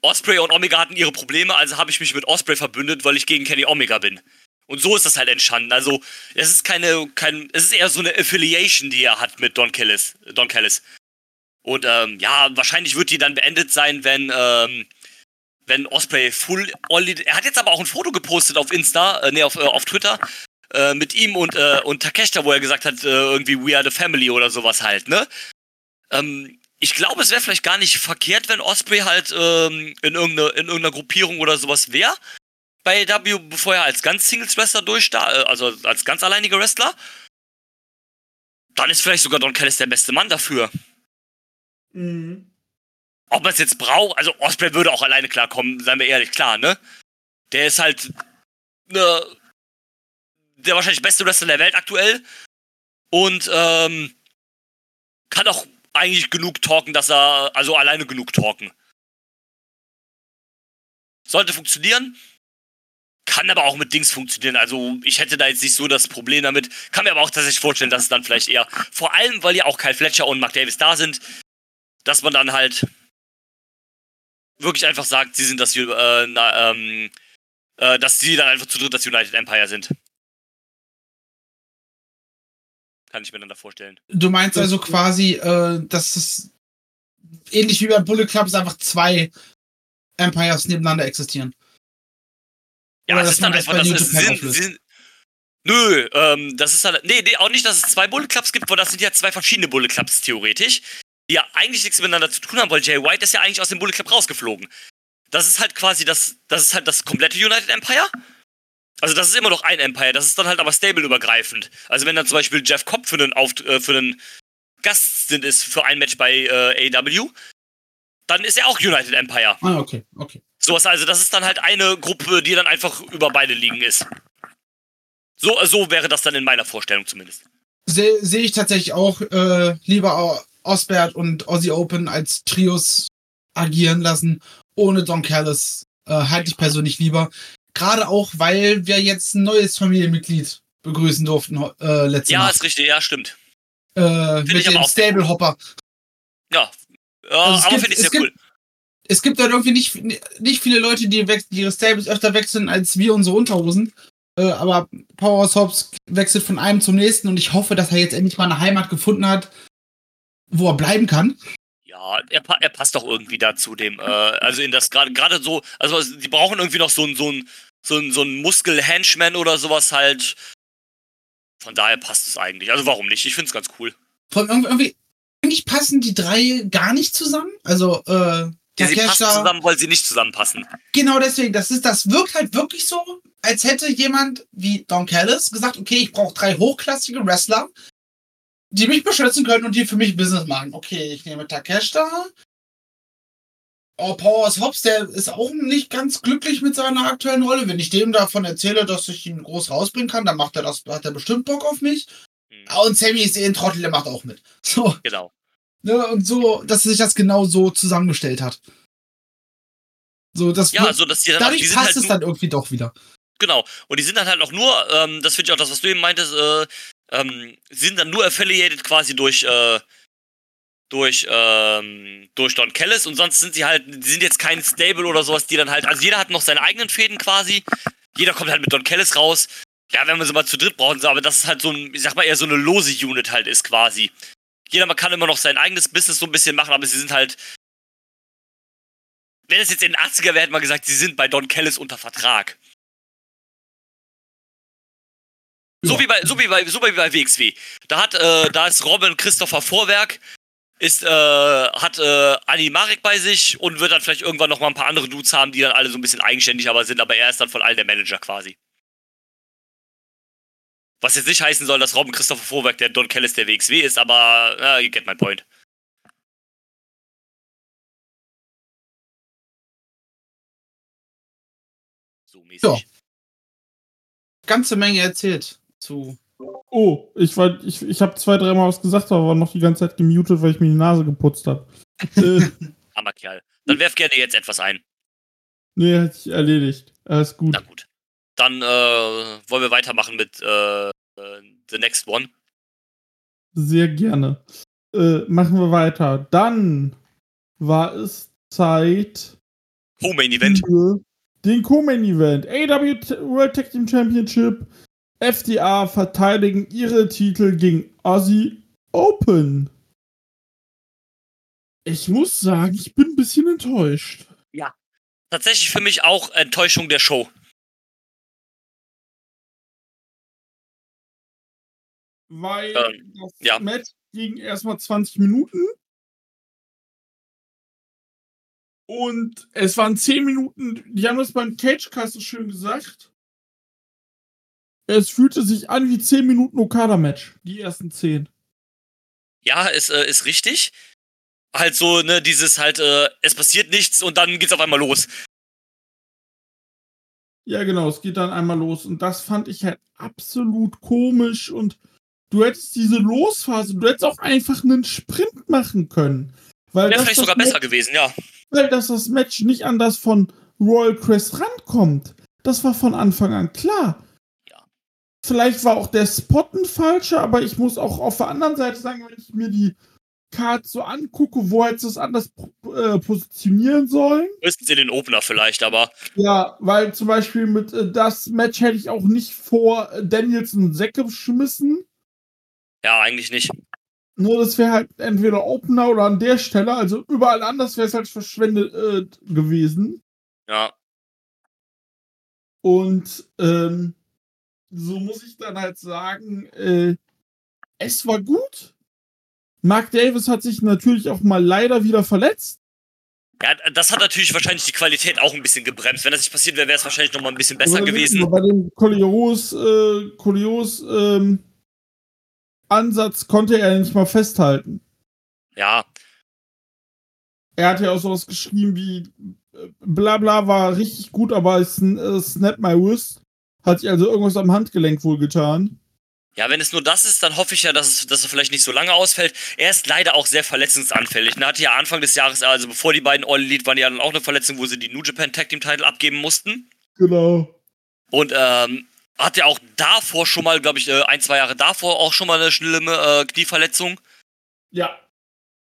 Osprey und Omega hatten ihre Probleme, also habe ich mich mit Osprey verbündet, weil ich gegen Kenny Omega bin. Und so ist das halt entstanden. Also, es ist keine, kein, es ist eher so eine Affiliation, die er hat mit Don Callis. Don Callis. Und ähm, ja, wahrscheinlich wird die dann beendet sein, wenn, ähm, wenn Osprey full all Er hat jetzt aber auch ein Foto gepostet auf Insta, äh, nee, auf, äh, auf Twitter, äh, mit ihm und, äh, und Takeshita, wo er gesagt hat, äh, irgendwie We are the family oder sowas halt, ne? Ähm, ich glaube, es wäre vielleicht gar nicht verkehrt, wenn Osprey halt ähm, in, irgendeine, in irgendeiner Gruppierung oder sowas wäre. Bei W, bevor er als ganz Singles-Wrestler durchstartet, äh, also als ganz alleiniger Wrestler. Dann ist vielleicht sogar Don Callis der beste Mann dafür. Mhm. Ob man es jetzt braucht, also Osprey würde auch alleine klarkommen, seien wir ehrlich, klar, ne? Der ist halt ne, der wahrscheinlich beste Wrestler der Welt aktuell und ähm, kann auch eigentlich genug talken, dass er, also alleine genug talken. Sollte funktionieren, kann aber auch mit Dings funktionieren. Also ich hätte da jetzt nicht so das Problem damit. Kann mir aber auch tatsächlich vorstellen, dass es dann vielleicht eher, vor allem weil ja auch Kyle Fletcher und Mark Davis da sind, dass man dann halt wirklich einfach sagt, sie sind das, äh, na, ähm, äh, dass sie dann einfach zu dritt das United Empire sind. Kann ich mir dann da vorstellen. Du meinst Das- also quasi, äh, dass es ähnlich wie bei Bullet Club es einfach zwei Empires nebeneinander existieren. Ja, Oder es dass ist dann das einfach, das ist, auflöst. sind, Nö, ähm, das ist halt, nee, nee, auch nicht, dass es zwei Bullet Clubs gibt, weil das sind ja zwei verschiedene Bullet Clubs theoretisch, die ja eigentlich nichts miteinander zu tun haben, weil Jay White ist ja eigentlich aus dem Bullet Club rausgeflogen. Das ist halt quasi das, das ist halt das komplette United Empire. Also das ist immer noch ein Empire, das ist dann halt aber stable-übergreifend. Also wenn dann zum Beispiel Jeff Cobb für einen, Auft äh, für einen Gast sind ist für ein Match bei äh, AW, dann ist er auch United Empire. Ah, okay, okay. Sowas, also das ist dann halt eine Gruppe, die dann einfach über beide liegen ist. So, so wäre das dann in meiner Vorstellung zumindest. Sehe seh ich tatsächlich auch äh, lieber Osbert und Aussie Open als Trios agieren lassen, ohne Don Callis. Äh, halte ich persönlich lieber. Gerade auch, weil wir jetzt ein neues Familienmitglied begrüßen durften äh, letzte Ja, ist richtig, ja, stimmt. Äh, ich mit dem auch Stable Hopper. Ja. Ja, Also es aber gibt- finde ich es sehr gibt- cool. Es gibt halt irgendwie nicht, nicht viele Leute, die, die ihre Stables öfter wechseln als wir unsere Unterhosen. Äh, aber Powerhouse Hobbs wechselt von einem zum nächsten und ich hoffe, dass er jetzt endlich mal eine Heimat gefunden hat, wo er bleiben kann. Ja, er, er passt doch irgendwie dazu dem, äh, also in das gerade gerade so, also die brauchen irgendwie noch so ein so ein so ein, so ein Muskel-Henchman oder sowas halt. Von daher passt es eigentlich. Also warum nicht? Ich finde es ganz cool. Von irgendwie, eigentlich passen die drei gar nicht zusammen. Also, äh, Ja, sie passen zusammen, weil sie nicht zusammenpassen. Genau deswegen, das ist, das wirkt halt wirklich so, als hätte jemand wie Don Callis gesagt, okay, ich brauche drei hochklassige Wrestler, die mich beschützen können und die für mich Business machen. Okay, ich nehme Takeshita. Oh, Powers Hobbs, der ist auch nicht ganz glücklich mit seiner aktuellen Rolle. Wenn ich dem davon erzähle, dass ich ihn groß rausbringen kann, dann macht er das, hat er bestimmt Bock auf mich. Hm, Ah, Und Sammy ist eh ein Trottel, der macht auch mit. So, Genau. ne, und so, dass sich das genau so zusammengestellt hat. So, das Ja, also dass die dann die dadurch sind passt halt es dann irgendwie doch wieder. genau. Und die sind dann halt auch nur, ähm, das finde ich auch das, was du eben meintest, äh, ähm, sie sind dann nur affiliated quasi durch, äh, durch, ähm, durch Don Callis und sonst sind sie halt, die sind jetzt kein Stable oder sowas, die dann halt, also jeder hat noch seine eigenen Fäden quasi. Jeder kommt halt mit Don Callis raus. Ja, wenn wir sie mal zu dritt brauchen, aber das ist halt so ein, ich sag mal eher so eine lose Unit halt ist quasi. Jeder kann immer noch sein eigenes Business so ein bisschen machen, aber sie sind halt. Wenn es jetzt in den 80er wäre, hätte man gesagt, sie sind bei Don Callis unter Vertrag. So Ja. wie bei, so wie bei, so wie bei WXW. Da hat, äh, da ist Robin Christopher Vorwerk, ist, äh, hat äh, Anni Marek bei sich und wird dann vielleicht irgendwann noch mal ein paar andere Dudes haben, die dann alle so ein bisschen eigenständig aber sind, aber er ist dann von allen der Manager quasi. Was jetzt nicht heißen soll, dass Robin Christopher Vorwerk der Don Kellis der WXW ist, aber ja, you get my point. So mäßig. Ja. Ganze Menge erzählt zu. Oh, ich war, ich, ich habe zwei, dreimal was gesagt, aber war noch die ganze Zeit gemutet, weil ich mir die Nase geputzt habe. äh, Armer Kerl. Dann werf gerne jetzt etwas ein. nee, hat sich erledigt. Alles gut. Na gut. Dann äh, wollen wir weitermachen mit äh, äh, The Next One. Sehr gerne. Äh, machen wir weiter. Dann war es Zeit Co-Main Event. den Co-Main Event. AW World Tag Team Championship. FDA verteidigen ihre Titel gegen Aussie Open. Ich muss sagen, ich bin ein bisschen enttäuscht. Tatsächlich für mich auch Enttäuschung der Show. Weil Ähm, das ja. Match ging erstmal 20 Minuten. Und es waren 10 Minuten, die haben das beim Cagecast so schön gesagt. Es fühlte sich an wie 10 Minuten Okada-Match, die ersten 10. Ja, ist, äh, ist richtig. Halt so, ne, dieses halt, äh, es passiert nichts und dann geht's auf einmal los. Ja, genau, es geht dann einmal los. Und das fand ich halt absolut komisch. Und du hättest diese Losphase, du hättest auch einfach einen Sprint machen können. Weil Wäre das vielleicht sogar Match- besser gewesen, ja. weil dass das Match nicht an das von Royal Crest rankommt. Das war von Anfang an klar. Vielleicht war auch der Spot ein falscher, aber ich muss auch auf der anderen Seite sagen, wenn ich mir die Cards so angucke, wo hätte es anders äh, positionieren sollen. Höchstens in den Opener vielleicht, aber Ja, weil zum Beispiel mit äh, das Match hätte ich auch nicht vor äh, Danielson Zack geschmissen. ja, eigentlich nicht. Nur das wäre halt entweder Opener oder an der Stelle. Also überall anders wäre es halt verschwendet äh, gewesen. Ja. Und ähm, so muss ich dann halt sagen, äh, es war gut. Mark Davis hat sich natürlich auch mal leider wieder verletzt. Ja, das hat natürlich wahrscheinlich die Qualität auch ein bisschen gebremst. Wenn das nicht passiert wäre, wäre es wahrscheinlich noch mal ein bisschen besser Aber gewesen. Bei dem Kolios, äh, Kolios ähm, Ansatz konnte er nicht mal festhalten. Ja, Er hat ja auch sowas geschrieben wie äh, bla bla war richtig gut, aber es äh, Snap My Wrist. Hat sich also irgendwas am Handgelenk wohl getan. Ja, wenn es nur das ist, dann hoffe ich ja, dass, es, dass er vielleicht nicht so lange ausfällt. Er ist leider auch sehr verletzungsanfällig. Er hatte ja Anfang des Jahres, also bevor die beiden All Elite waren, ja dann auch eine Verletzung, wo sie die New Japan Tag Team Title abgeben mussten. Genau. Und ähm, hat ja auch davor schon mal, glaube ich, äh, ein, zwei Jahre davor auch schon mal eine schlimme äh, Knieverletzung. Ja.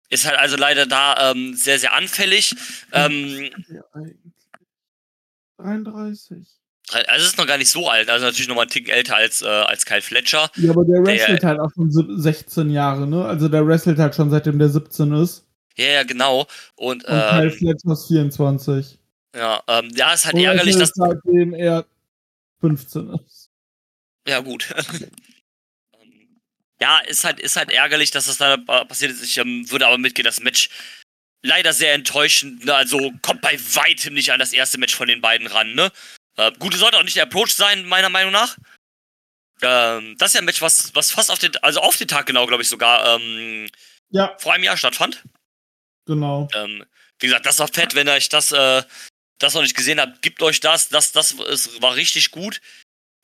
Ist halt also leider da ähm, sehr, sehr anfällig. Ähm, Ja, eigentlich. 33. also es ist noch gar nicht so alt, also natürlich noch mal einen Ticken älter als, äh, als Kyle Fletcher. Ja, aber der Der- wrestelt halt auch schon sieb- 16 Jahre, ne? Also der wrestelt halt schon seitdem der 17 ist. Ja, ja, genau. Und, Und Kyle ähm, Fletcher ist 24. ja, ähm, ja, ist halt Und ärgerlich, dass. seitdem er 15 ist. Ja, gut. Ja, ist halt, ist halt ärgerlich, dass das da passiert ist. Ich ähm, würde aber mitgehen, das Match leider sehr enttäuschend. Ne? Also kommt bei weitem nicht an das erste Match von den beiden ran. Ne? Äh, gut, es sollte auch nicht der Approach sein, meiner Meinung nach. Ähm, das ist ja ein Match, was, was fast auf den, also auf den Tag genau, glaube ich, sogar ähm, Ja, vor einem Jahr stattfand. genau. Ähm, wie gesagt, das war fett, wenn ihr euch das, äh, das noch nicht gesehen habt, gebt euch das. Das, das ist, war richtig gut.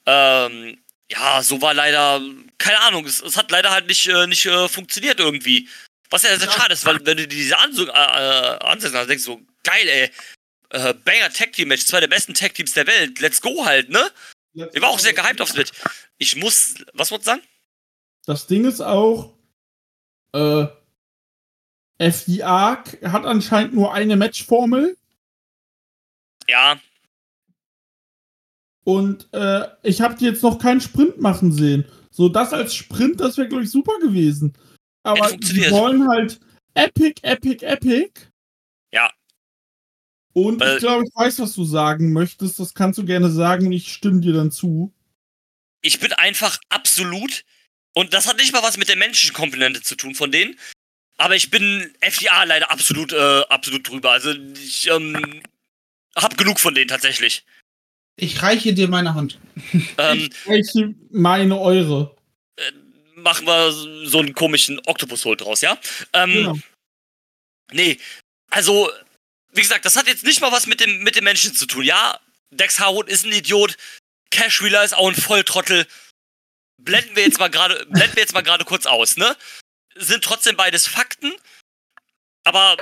Ähm, ja, so war leider, keine Ahnung, es, es hat leider halt nicht, äh, nicht äh, funktioniert irgendwie. Was ja sehr schade ist, weil wenn du diese Ansö äh, äh, Ansätze hast, denkst du so, geil, ey. Äh, Banger Tag Team Match, zwei der besten Tag Teams der Welt. Let's go halt, ne? Ich war auch sehr gehypt aufs Match. Ich muss, was wolltest du sagen? Das Ding ist auch, äh, FDA hat anscheinend nur eine Matchformel Ja, und äh, ich habe die jetzt noch keinen Sprint machen sehen. So das als Sprint, das wäre glaube ich super gewesen. Aber die wollen halt Epic, Epic, Epic. Und Weil- ich glaube, ich weiß, was du sagen möchtest. Das kannst du gerne sagen und ich stimme dir dann zu. ich bin einfach absolut, und das hat nicht mal was mit der menschlichen Komponente zu tun von denen, aber ich bin FDA leider absolut, äh, absolut drüber. Also ich ähm, hab genug von denen tatsächlich. Ich reiche dir meine Hand. Ähm, Ich meine eure. machen wir so einen komischen Oktopus-Hol draus, ja? Ähm, Genau. Nee, also, wie gesagt, das hat jetzt nicht mal was mit dem, mit dem Menschen zu tun. Ja, Dex Harwood ist ein Idiot, Cash Wheeler ist auch ein Volltrottel. Blenden wir jetzt mal gerade, blenden wir jetzt mal gerade kurz aus, ne? Sind trotzdem beides Fakten, aber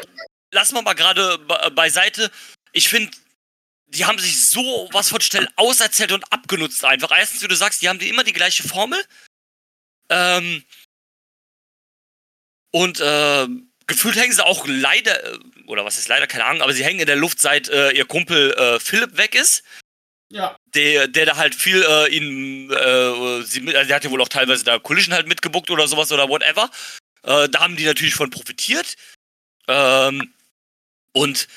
lassen wir mal gerade be beiseite. Ich finde, die haben sich so was von schnell auserzählt und abgenutzt einfach. Erstens, wie du sagst, die haben die immer die gleiche Formel. Ähm, und äh, gefühlt hängen sie auch leider, äh, oder was ist leider, keine Ahnung, aber sie hängen in der Luft, seit äh, ihr Kumpel äh, Philipp weg ist. Ja. Der, der da halt viel äh, ihn, äh, sie, also der hat ja wohl auch teilweise da Collision halt mitgebuckt oder sowas oder whatever. Äh, da haben die natürlich von profitiert. Ähm, und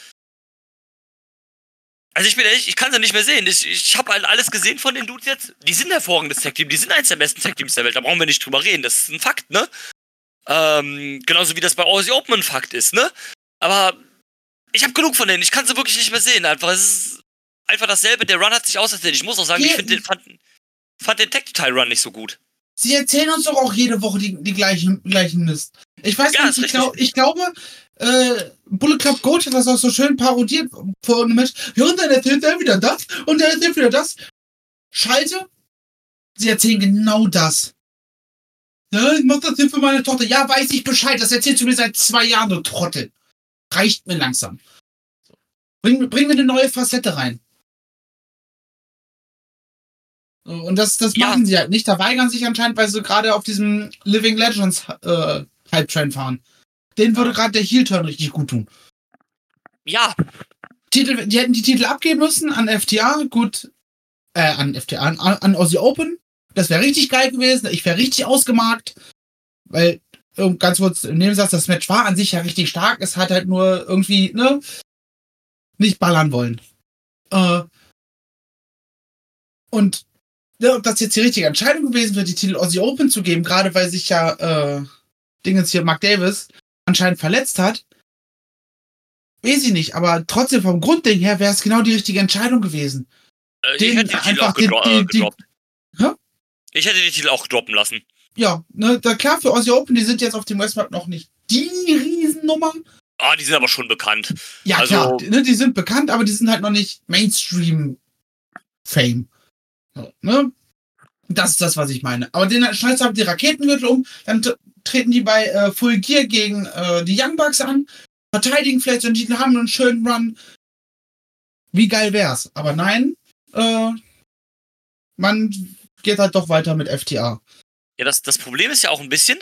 also ich bin ehrlich, ich kann sie nicht mehr sehen. Ich, ich habe halt alles gesehen von den Dudes jetzt. Die sind hervorragendes Tag-Team. Die sind eins der besten Tag-Teams der Welt. Da brauchen wir nicht drüber reden. Das ist ein Fakt, ne? Ähm, genauso wie das bei Aussie Open ein Fakt ist, ne? Aber ich habe genug von denen. Ich kann sie wirklich nicht mehr sehen. Einfach, es ist einfach dasselbe. Der Run hat sich auserzählt. Ich muss auch sagen, ich Hier- find den, fand, fand den Tactile-Run nicht so gut. Sie erzählen uns doch auch jede Woche die, die gleichen, gleichen Mist. Ich weiß Ja, nicht, ich, glaub, ich glaube, äh, Bullet Club Gold hat das auch so schön parodiert vor einem Match. Ja, und dann erzählt er wieder das und dann erzählt wieder das. Schalte, sie erzählen genau das. Ja, ich mach das hier für meine Tochter. Ja, weiß ich Bescheid. Das erzählst du mir seit zwei Jahren, du Trottel. Reicht mir langsam. Bring, bring mir eine neue Facette rein. Und das, das Ja. machen sie halt nicht. Da weigern sich anscheinend, weil sie gerade auf diesem Living Legends äh, Hype-Train fahren. Den würde gerade der Heel-Turn richtig gut tun. Ja, Titel, die hätten die Titel abgeben müssen an FTA, gut, äh, an FTA, an, an Aussie Open. Das wäre richtig geil gewesen. Ich wäre richtig ausgemarkt. Weil, ganz kurz im Nebensatz, das Match war an sich ja richtig stark. Es hat halt nur irgendwie, ne, nicht ballern wollen. Äh, und ja, ob das jetzt die richtige Entscheidung gewesen wäre, die Titel Aussie Open zu geben, gerade weil sich ja äh, Dingens hier, Mark Davis, anscheinend verletzt hat, weiß ich nicht, aber trotzdem vom Grundding her wäre es genau die richtige Entscheidung gewesen. äh, ich Den hätte die Titel auch gedro die- äh, die- die- gedroppt. Hä? Ich hätte die Titel auch droppen lassen. Ja, ne, da klar für Aussie Open, die sind jetzt auf dem Westmark noch nicht die Riesennummer. Ah, die sind aber schon bekannt. Ja, Also- klar, die- ne, die sind bekannt, aber die sind halt noch nicht Mainstream-Fame. So, ne? Das ist das, was ich meine. Aber den schneidest du halt die Raketengürtel um, dann treten die bei äh, Full Gear gegen äh, die Young Bucks an, verteidigen vielleicht einen Titel, haben einen schönen Run. Wie geil wär's? Aber nein, äh, man geht halt doch weiter mit FTA. Ja, das, das Problem ist ja auch ein bisschen,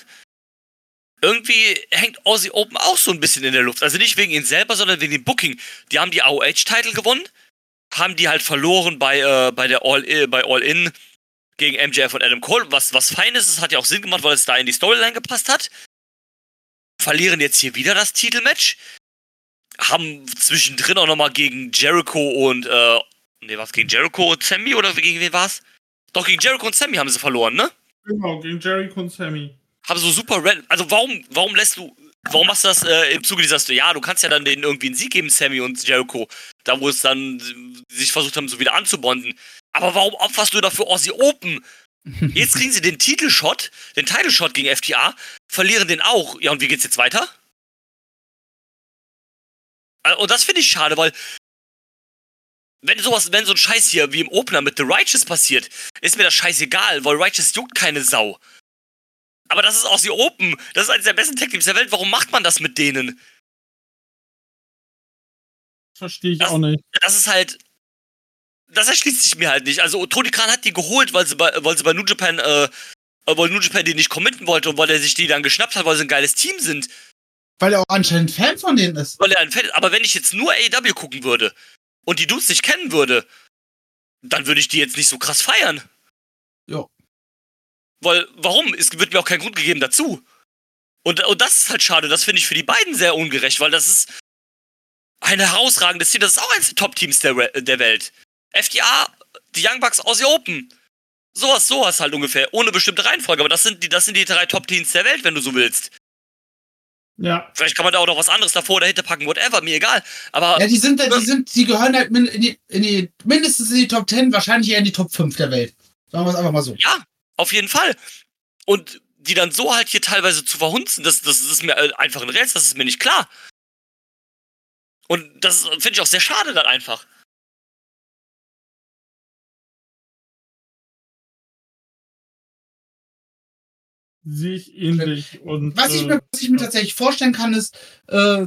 irgendwie hängt Aussie Open auch so ein bisschen in der Luft. Also nicht wegen ihn selber, sondern wegen dem Booking. Die haben die AOH-Titel gewonnen, haben die halt verloren bei, äh, bei der All, äh, bei All In gegen MJF und Adam Cole, was, was fein ist. Es hat ja auch Sinn gemacht, weil es da in die Storyline gepasst hat. Verlieren jetzt hier wieder das Titelmatch. Haben zwischendrin auch nochmal gegen Jericho und, äh, nee, was, gegen Jericho und Sammy oder gegen wen war's? Doch, gegen Jericho und Sammy haben sie verloren, ne? Genau, gegen Jericho und Sammy. Haben so super random. Also warum, warum lässt du, warum machst du das äh, im Zuge dieser Sto Ja, du kannst ja dann denen irgendwie einen Sieg geben, Sammy und Jericho. Da wo es dann sich versucht haben, so wieder anzubonden. Aber warum opferst du dafür Aussie Open? Jetzt kriegen sie den Titelshot, den Title-Shot gegen FTA, verlieren den auch. Ja, und wie geht's jetzt weiter? Äh, Und das finde ich schade, weil wenn sowas, wenn so ein Scheiß hier wie im Opener mit The Righteous passiert, ist mir das scheißegal, weil Righteous juckt keine Sau. Aber das ist Aussie Open. Das ist eines der besten Tech-Teams der Welt. Warum macht man das mit denen? Das verstehe ich Das- auch nicht. Das ist halt. Das erschließt sich mir halt nicht. Also Tony Khan hat die geholt, weil sie bei, weil sie bei New Japan, äh, weil New Japan die nicht committen wollte und weil er sich die dann geschnappt hat, weil sie ein geiles Team sind. Weil er auch anscheinend Fan von denen ist. Weil er ein Fan ist. Aber wenn ich jetzt nur AEW gucken würde und die Dudes nicht kennen würde, dann würde ich die jetzt nicht so krass feiern. Ja. Weil, warum? Es wird mir auch kein Grund gegeben dazu. Und, und das ist halt schade. Das finde ich für die beiden sehr ungerecht, weil das ist ein herausragendes Team. Das ist auch eines der Top-Teams der, der Welt. FDA, die Young Bucks aus Open. Sowas, sowas halt ungefähr. Ohne bestimmte Reihenfolge. Aber das sind die, das sind die drei Top-Teams der Welt, wenn du so willst. Ja, Vielleicht kann man da auch noch was anderes davor oder dahinter packen, whatever, mir egal. Aber Ja, die sind, die sind, die gehören halt in die, in die, mindestens in die Top 10, wahrscheinlich eher in die Top 5 der Welt. Sagen wir es einfach mal so. Ja, auf jeden Fall. Und die dann so halt hier teilweise zu verhunzen, das, das ist mir äh, einfach ein Rätsel, das ist mir nicht klar. Und das finde ich auch sehr schade dann einfach. Sehe ich ähnlich. Und, Was ich äh, mir, was ich mir tatsächlich vorstellen kann, ist, äh,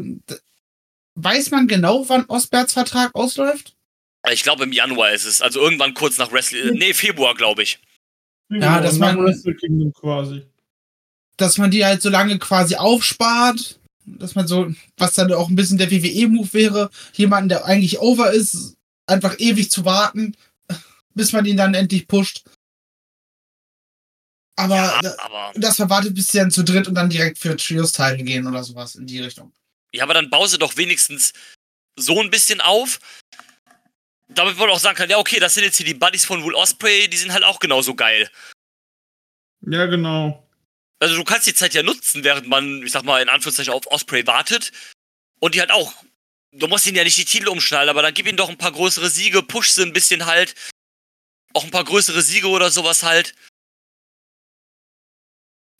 weiß man genau, wann Osberts Vertrag ausläuft? Ich glaube, im Januar ist es. Also irgendwann kurz nach Wrestling. Nee, Februar, glaube ich. Ja, dass man- Wrestle Kingdom quasi. Dass man die halt so lange quasi aufspart, dass man so, was dann auch ein bisschen der WWE-Move wäre, jemanden, der eigentlich over ist, einfach ewig zu warten, bis man ihn dann endlich pusht. Aber Ja, da- aber, das verwartet, bis sie dann zu dritt und dann direkt für Trios-Teile gehen oder sowas in die Richtung. ja, aber dann bause doch wenigstens so ein bisschen auf. Damit man auch sagen kann, ja, okay, das sind jetzt hier die Buddies von Will Osprey, die sind halt auch genauso geil. Ja, genau. Also du kannst die Zeit ja nutzen, während man, ich sag mal, in Anführungszeichen auf Osprey wartet. Und die halt auch. Du musst ihnen ja nicht die Titel umschnallen, aber dann gib ihnen doch ein paar größere Siege, push sie ein bisschen halt. Auch ein paar größere Siege oder sowas halt.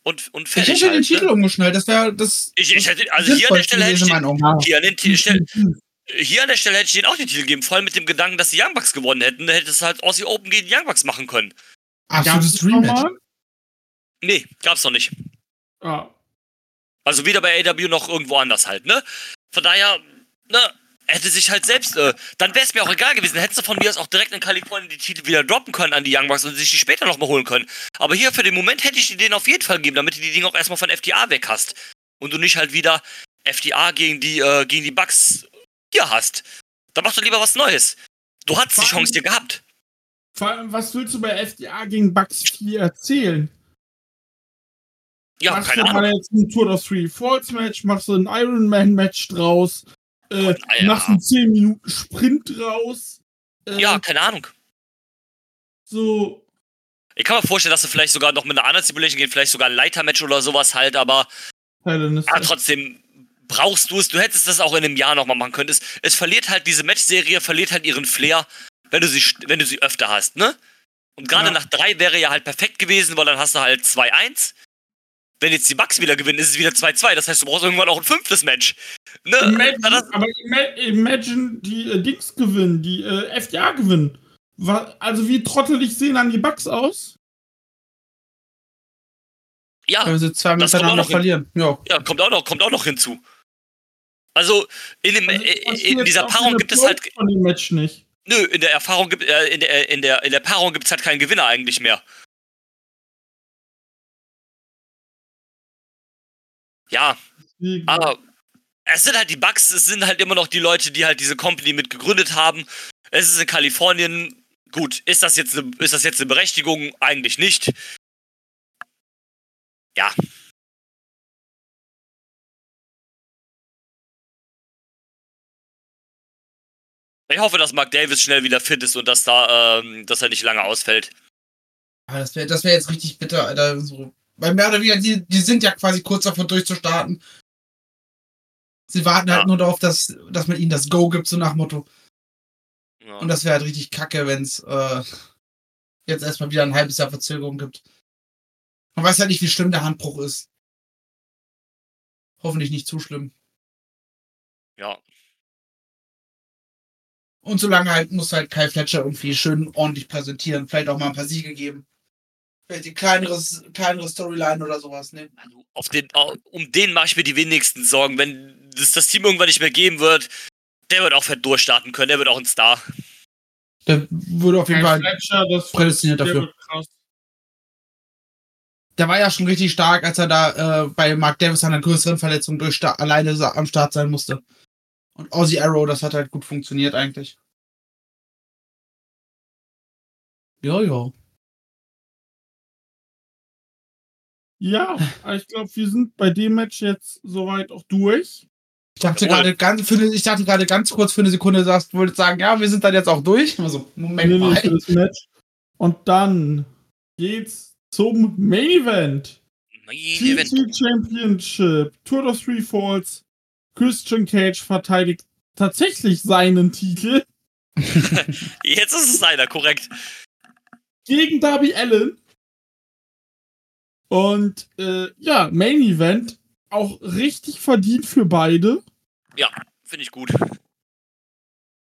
Und, und Ich fertig. hätte den halt, Titel ne? umgeschnallt, das wäre das. Ich, ich hätte, also hier an der Stelle hätte ich den, hier an, den, T- Stelle, hier an der Stelle hätte ich denen auch den Titel gegeben, vor allem mit dem Gedanken, dass die Young Bucks gewonnen hätten. Da hätte es halt Aussie Open gegen die Young Bucks machen können. Absolutes Gab's Dream noch Match. mal? Nee, gab's doch nicht. Ah, Also weder bei AW noch irgendwo anders halt, ne? Von daher, ne, hätte sich halt selbst, äh, dann wäre es mir auch egal gewesen. Hättest du von mir aus auch direkt in Kalifornien die Titel wieder droppen können an die Young Bucks und sich die später nochmal holen können. Aber hier für den Moment hätte ich die denen auf jeden Fall gegeben, damit du die Dinge auch erstmal von FDA weg hast. Und du nicht halt wieder FDA gegen die, äh, gegen die Bucks hier hast. Da mach doch lieber was Neues. Du hattest die Chance hier gehabt. vor allem, was willst du bei FDA gegen Bucks 4 erzählen? Ja, machst keine du Ahnung. mal jetzt ein Tour of Three Falls Match, machst du ein Iron Man Match draus, äh, Ah, ja. machst einen 10 Minuten Sprint draus. Äh, Ja, keine Ahnung. So, Ich kann mir vorstellen, dass du vielleicht sogar noch mit einer anderen Stipulation gehen, vielleicht sogar ein Leitermatch oder sowas halt, aber Aber trotzdem brauchst du es. Du hättest das auch in einem Jahr nochmal machen können. Es, es verliert halt, diese Matchserie verliert halt ihren Flair, wenn du sie, wenn du sie öfter hast, ne? Und gerade Ja. nach drei wäre ja halt perfekt gewesen, weil dann hast du halt 2-1. Wenn jetzt die Bucks wieder gewinnen, ist es wieder 2-2. Das heißt, du brauchst irgendwann auch ein fünftes Match. Ne? Imagine, Das, aber ima- imagine, die äh, Dings gewinnen, die äh, FDA gewinnen. Also wie trottelig sehen dann die Bugs aus? ja, Wenn sie zwei Das kommt auch miteinander noch verlieren. Ja. ja, kommt auch noch, kommt auch noch hinzu. Also, in, dem, Also, äh, in dieser Paarung gibt es halt von dem Match nicht. Nö, in der Erfahrung gibt, äh, in der, in der, in der Paarung gibt's halt keinen Gewinner eigentlich mehr. Ja, aber es sind halt die Bugs, es sind halt immer noch die Leute, die halt diese Company mit gegründet haben. Es ist in Kalifornien. Gut, ist das jetzt eine, ist das jetzt eine Berechtigung? Eigentlich nicht. Ja. Ich hoffe, dass Mark Davis schnell wieder fit ist und dass da, ähm, dass er nicht lange ausfällt. Aber das wäre das wär jetzt richtig bitter, Alter. So. Weil mehr oder weniger, die, die sind ja quasi kurz davor durchzustarten. Sie warten Ja. halt nur darauf, dass, dass man ihnen das Go gibt, so nach Motto. Ja. Und das wäre halt richtig kacke, wenn es äh, jetzt erstmal wieder ein halbes Jahr Verzögerung gibt. Man weiß halt nicht, wie schlimm der Handbruch ist. Hoffentlich nicht zu schlimm. ja. Und solange halt muss halt Kyle Fletcher irgendwie schön ordentlich präsentieren. Vielleicht auch mal ein paar Siege geben. Vielleicht die kleineres, kleinere Storyline oder sowas nehmen. Also auf den, um den mache ich mir die wenigsten Sorgen. Wenn es das Team irgendwann nicht mehr geben wird, der wird auch fett durchstarten können. Der wird auch ein Star. Der würde auf jeden Fall Fletcher, das prädestiniert der dafür. Der war ja schon richtig stark, als er da äh, bei Mark Davis an einer größeren Verletzung durch alleine am Start sein musste. Und Ozzy Arrow, das hat halt gut funktioniert eigentlich. Ja, ja. Ja, ich glaube, wir sind bei dem Match jetzt soweit auch durch. Ich dachte gerade ganz, für eine, ich dachte gerade ganz kurz für eine Sekunde, du sagst, wolltest sagen, ja, wir sind dann jetzt auch durch. Also, Moment Nee, mal. für das Match. Und dann geht's zum Main Event. Event. TNT Championship, Tour of Three Falls. Christian Cage verteidigt tatsächlich seinen Titel Jetzt ist es einer, korrekt. gegen Darby Allen. Und äh, ja, Main Event auch richtig verdient für beide. Finde ich gut.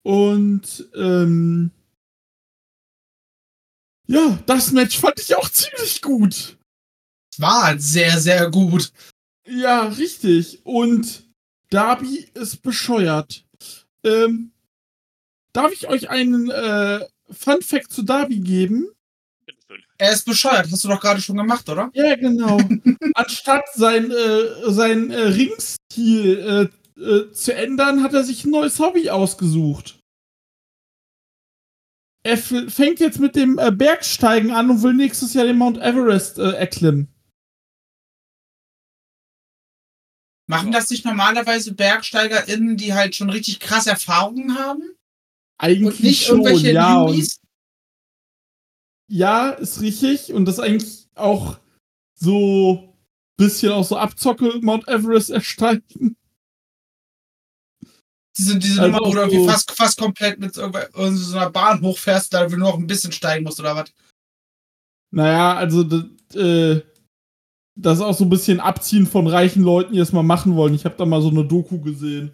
Und ähm, ja, das Match fand ich auch ziemlich gut. Es war sehr, sehr gut. Ja, richtig. Und Darby ist bescheuert. Ähm, darf ich euch einen äh, Fun Fact zu Darby geben? Er ist bescheuert. Hast du doch gerade schon gemacht, oder? Ja, genau. Anstatt sein, äh, sein äh, Ringstil äh, äh, zu ändern, hat er sich ein neues Hobby ausgesucht. Er fängt jetzt mit dem äh, Bergsteigen an und will nächstes Jahr den Mount Everest äh, erklimmen. Machen das nicht normalerweise BergsteigerInnen, die halt schon richtig krass Erfahrungen haben? Eigentlich Und nicht schon, irgendwelche ja. Newbies? Ja, ist richtig. Und das ist eigentlich auch so bisschen auch so Abzocke Mount Everest ersteigen. Diese, diese Also Nummer, wo du irgendwie so- fast, fast komplett mit so einer Bahn hochfährst, da du nur noch ein bisschen steigen musst, oder was? Naja, also das, äh, das ist auch so ein bisschen Abziehen von reichen Leuten, die das mal machen wollen. Ich habe da mal so eine Doku gesehen.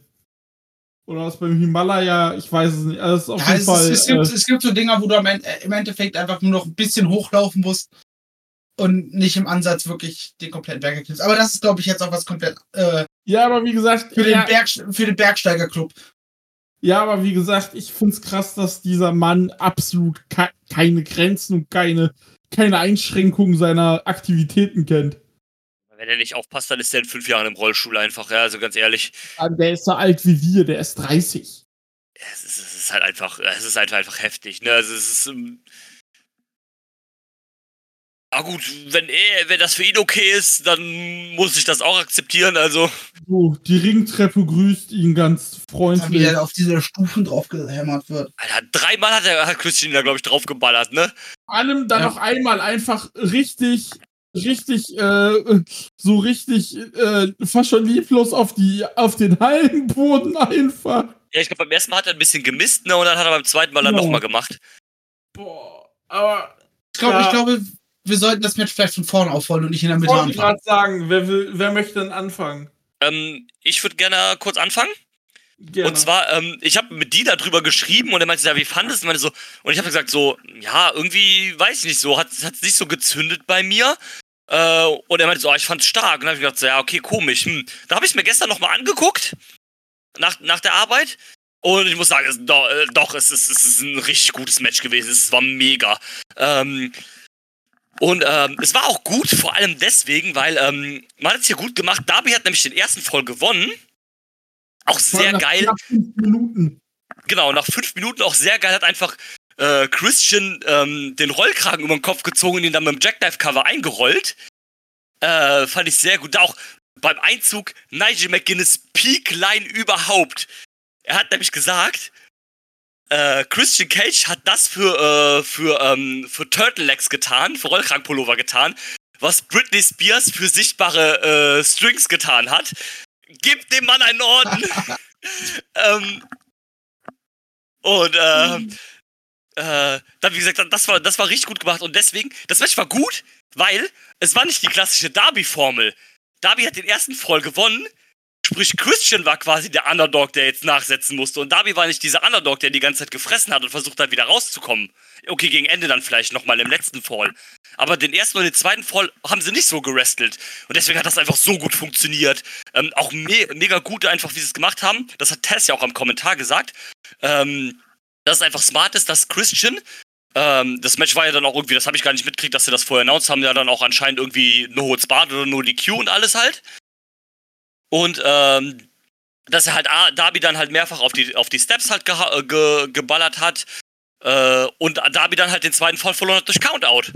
Oder was beim Himalaya, ich weiß es nicht. Also ist auf Ja, jeden es, Fall. es, es, gibt, äh, es gibt so Dinger, wo du im Endeffekt einfach nur noch ein bisschen hochlaufen musst und nicht im Ansatz wirklich den kompletten Berg erklimmst. Aber das ist, glaube ich, jetzt auch was komplett äh, ja, aber wie gesagt, für, ja, den Berg, für den Bergsteigerclub. ja, aber wie gesagt, ich find's krass, dass dieser Mann absolut ke keine Grenzen und keine, keine Einschränkungen seiner Aktivitäten kennt. Wenn er nicht aufpasst, dann ist er in fünf Jahren im Rollstuhl einfach. Ja, also ganz ehrlich. Der ist so alt wie wir, der ist 30. Es ist, es ist halt einfach, es ist einfach, einfach heftig. Ne? Also es ist. Ähm ah gut, wenn er, wenn das für ihn okay ist, dann muss ich das auch akzeptieren. Also So, die Ringtreppe grüßt ihn ganz freundlich. wieder auf diese Stufen drauf gehämmert wird. Alter, dreimal hat er hat Christian da glaube ich draufgeballert, ne? allem dann Ja. noch einmal einfach richtig, richtig, äh, so richtig, äh, fast schon lieblos auf die, auf den Hallenboden einfach. Ja, ich glaube beim ersten Mal hat er ein bisschen gemisst, ne? Und dann hat er beim zweiten Mal dann Ja. nochmal gemacht. Boah, aber Ich glaube, Ja. ich glaube, wir sollten das Match vielleicht von vorne aufrollen und nicht in der ich Mitte wollte anfangen. gerade sagen, wer will, wer möchte denn anfangen? Ähm, ich würde gerne kurz anfangen. Gerne. Und zwar, ähm, ich habe mit die darüber geschrieben und er meinte, ja, wie fandest du? Und, so, und ich habe gesagt, so, ja, irgendwie, weiß ich nicht, so, hat es nicht so gezündet bei mir. Äh, und er meinte so, ah, ich fand's stark. Und dann habe ich gedacht, so, ja, okay, komisch. Hm. Da habe ich mir gestern nochmal angeguckt, nach, nach der Arbeit. Und ich muss sagen, es, doch, äh, doch es, ist, es ist ein richtig gutes Match gewesen. Es war mega. Ähm, und ähm, es war auch gut, vor allem deswegen, weil ähm, man hat es hier gut gemacht. Darby hat nämlich den ersten Fall gewonnen. Auch sehr nach, geil. Nach fünf Minuten. Genau, nach fünf Minuten auch sehr geil. Hat einfach äh, Christian ähm, den Rollkragen über den Kopf gezogen und ihn dann mit dem Jackknife-Cover eingerollt. Äh, fand ich sehr gut. Auch beim Einzug Nigel McGuinness Peak-Line überhaupt. Er hat nämlich gesagt, äh, Christian Cage hat das für, äh, für, ähm, für Turtlelegs getan, für Rollkragenpullover getan, was Britney Spears für sichtbare äh, Strings getan hat. Gib dem Mann einen Orden! ähm, und äh, äh, dann, wie gesagt, das war, das war richtig gut gemacht. Und deswegen, das Match war gut, weil es war nicht die klassische Darby-Formel. Darby hat den ersten Fall gewonnen, sprich Christian war quasi der Underdog, der jetzt nachsetzen musste. Und Darby war nicht dieser Underdog, der die ganze Zeit gefressen hat und versucht hat, wieder rauszukommen. Okay, gegen Ende dann vielleicht nochmal im letzten Fall. Aber den ersten und den zweiten Fall haben sie nicht so gerestelt. Und deswegen hat das einfach so gut funktioniert. Ähm, auch me mega gut einfach, wie sie es gemacht haben. Das hat Tess ja auch am Kommentar gesagt. Ähm, dass es einfach smart ist, dass Christian ähm, das Match war ja dann auch irgendwie, das habe ich gar nicht mitgekriegt, dass sie das vorher announced haben, ja dann auch anscheinend irgendwie No Holds Barred oder No DQ und alles halt. Und ähm, dass er halt A, Darby dann halt mehrfach auf die, auf die Steps halt ge ge geballert hat äh, und Darby dann halt den zweiten Fall verloren hat durch Countout.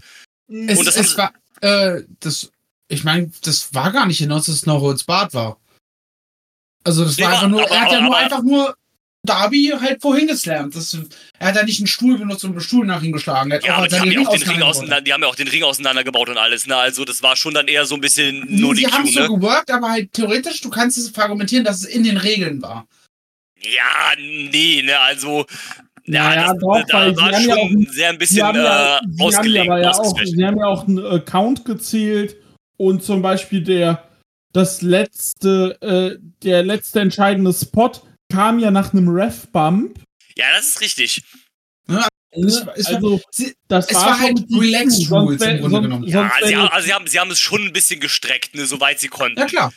Es, Und das es war, äh, das, ich meine, das war gar nicht hinaus, dass es No Holds Barred war. Also das Nee, war einfach nur, aber- er hat ja nur aber- einfach nur Darby halt vorhin geslammt. Das, er hat ja nicht einen Stuhl benutzt und einen Stuhl nach ihm geschlagen. Er hat Ja, aber die haben ja auch den Ring auseinandergebaut. auseinander, die haben ja auch den Ring auseinandergebaut und alles, ne? Also das war schon dann eher so ein bisschen Die, No die haben DQ, so ne? geworkt, aber halt theoretisch, du kannst es argumentieren, dass es in den Regeln war. Ja, nee, ne, also. Ja, ja, das, doch, da weil war sie haben ja schon auch- sehr ein Sie bisschen haben, ja, äh, sie, haben ja ausgelegt. aber ja auch, sie haben ja auch einen Account gezählt und zum Beispiel der das letzte, äh, der letzte entscheidende Spot kam ja nach einem Ref-Bump. Ja, das ist richtig. Es war- es war- also, sie- das es war, war schon halt DQ, relaxed Rules im Grunde genommen. Ja, sonst sie, also sie, haben, sie haben es schon ein bisschen gestreckt, ne, soweit sie konnten. Ja klar.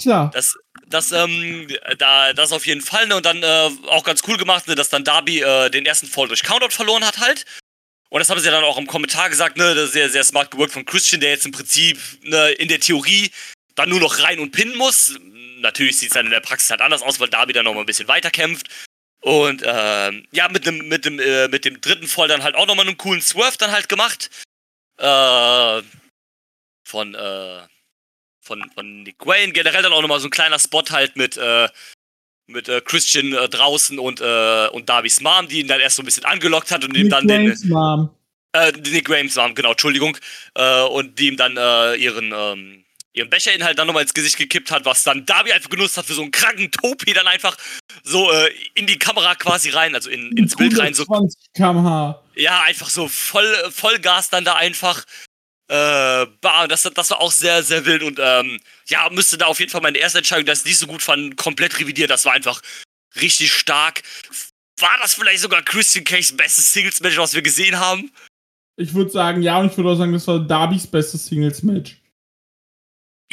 Klar. Das, das, ähm, da, das auf jeden Fall, ne, und dann äh, auch ganz cool gemacht, ne, dass dann Darby äh, den ersten Fall durch Countout verloren hat halt. Und das haben sie dann auch im Kommentar gesagt, ne, das ist sehr, sehr smart geworkt von Christian, der jetzt im Prinzip, ne, in der Theorie dann nur noch rein und pinnen muss. Natürlich sieht es dann in der Praxis halt anders aus, weil Darby dann noch mal ein bisschen weiter kämpft. Und ähm, ja, mit dem, mit dem, äh, mit dem dritten Fall dann halt auch nochmal einen coolen Swerve dann halt gemacht. Äh, von, äh, von, von Nick Wayne. Generell dann auch nochmal so ein kleiner Spot halt mit, äh, mit äh, Christian äh, draußen und, äh, und Darby's Mom, die ihn dann erst so ein bisschen angelockt hat und ihm dann den. Waynes Mom. Äh, Nick Wayne's Mom, genau, Entschuldigung. Äh, und die ihm dann äh, ihren, ähm, ihren Becher-Inhalt dann nochmal ins Gesicht gekippt hat, was dann Darby einfach genutzt hat für so einen kranken Topi dann einfach so äh, in die Kamera quasi rein, also in, ins Bild rein, so 20 km/h. ja, einfach so voll, Vollgas dann da einfach. Äh, bah, das, das war auch sehr, sehr wild und ähm, ja, müsste da auf jeden Fall meine erste Entscheidung, dass ich nicht so gut fand, komplett revidiert. Das war einfach richtig stark. War das vielleicht sogar Christian Cage's bestes Singles-Match, was wir gesehen haben? Ich würde sagen, ja, und ich würde auch sagen, das war Darbys bestes Singles-Match.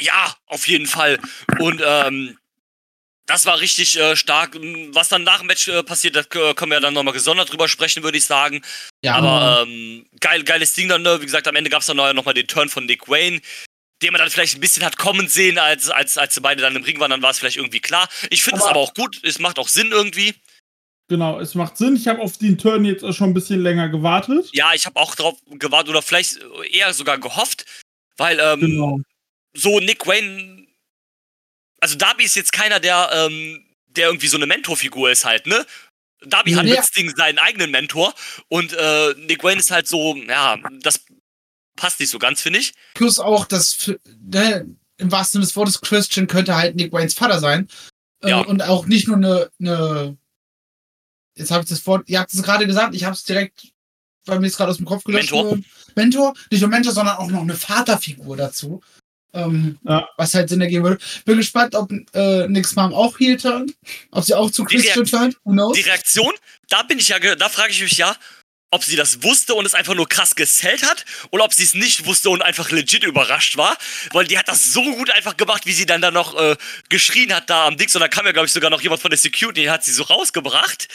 Ja, auf jeden Fall. Und ähm, das war richtig äh, stark. Was dann nach dem Match äh, passiert, da äh, können wir ja dann nochmal gesondert drüber sprechen, würde ich sagen. Ja, Aber ähm, geil, geiles Ding dann, ne? Wie gesagt, am Ende gab es dann nochmal den Turn von Nick Wayne, den man dann vielleicht ein bisschen hat kommen sehen, als, als, als sie beide dann im Ring waren, dann war es vielleicht irgendwie klar. Ich finde es Aber- auch gut, es macht auch Sinn irgendwie. Genau, es macht Sinn. Ich habe auf den Turn jetzt auch schon ein bisschen länger gewartet. Ja, ich habe auch drauf gewartet oder vielleicht eher sogar gehofft, weil ähm, Genau. So Nick Wayne, also Darby ist jetzt keiner, der, ähm, der irgendwie so eine Mentorfigur ist halt, ne? Darby hat Ja. mit Sting seinen eigenen Mentor und äh, Nick Wayne ist halt so, ja, das passt nicht so ganz, finde ich. plus auch das, für- ne, im wahrsten Sinne des Wortes, Christian könnte halt Nick Waynes Vater sein. Äh, Ja. Und auch nicht nur eine, eine jetzt habe ich das Wort, ihr habt es gerade gesagt, ich habe es direkt bei mir ist gerade aus dem Kopf gelöscht. Mentor. Mentor, nicht nur Mentor, sondern auch noch eine Vaterfigur dazu. Ähm, Ja. Was halt Sinn ergeben würde. Bin gespannt, ob äh, Nicks Mom auch heel turnt. Ob sie auch zu Christian turnt. Who knows? Die Reaktion, da bin ich ja, ge- da frage ich mich ja, ob sie das wusste und es einfach nur krass gesellt hat oder ob sie es nicht wusste und einfach legit überrascht war, weil die hat das so gut einfach gemacht, wie sie dann da noch äh, geschrien hat da am Dix und dann kam ja glaube ich sogar noch jemand von der Security, hat sie so rausgebracht.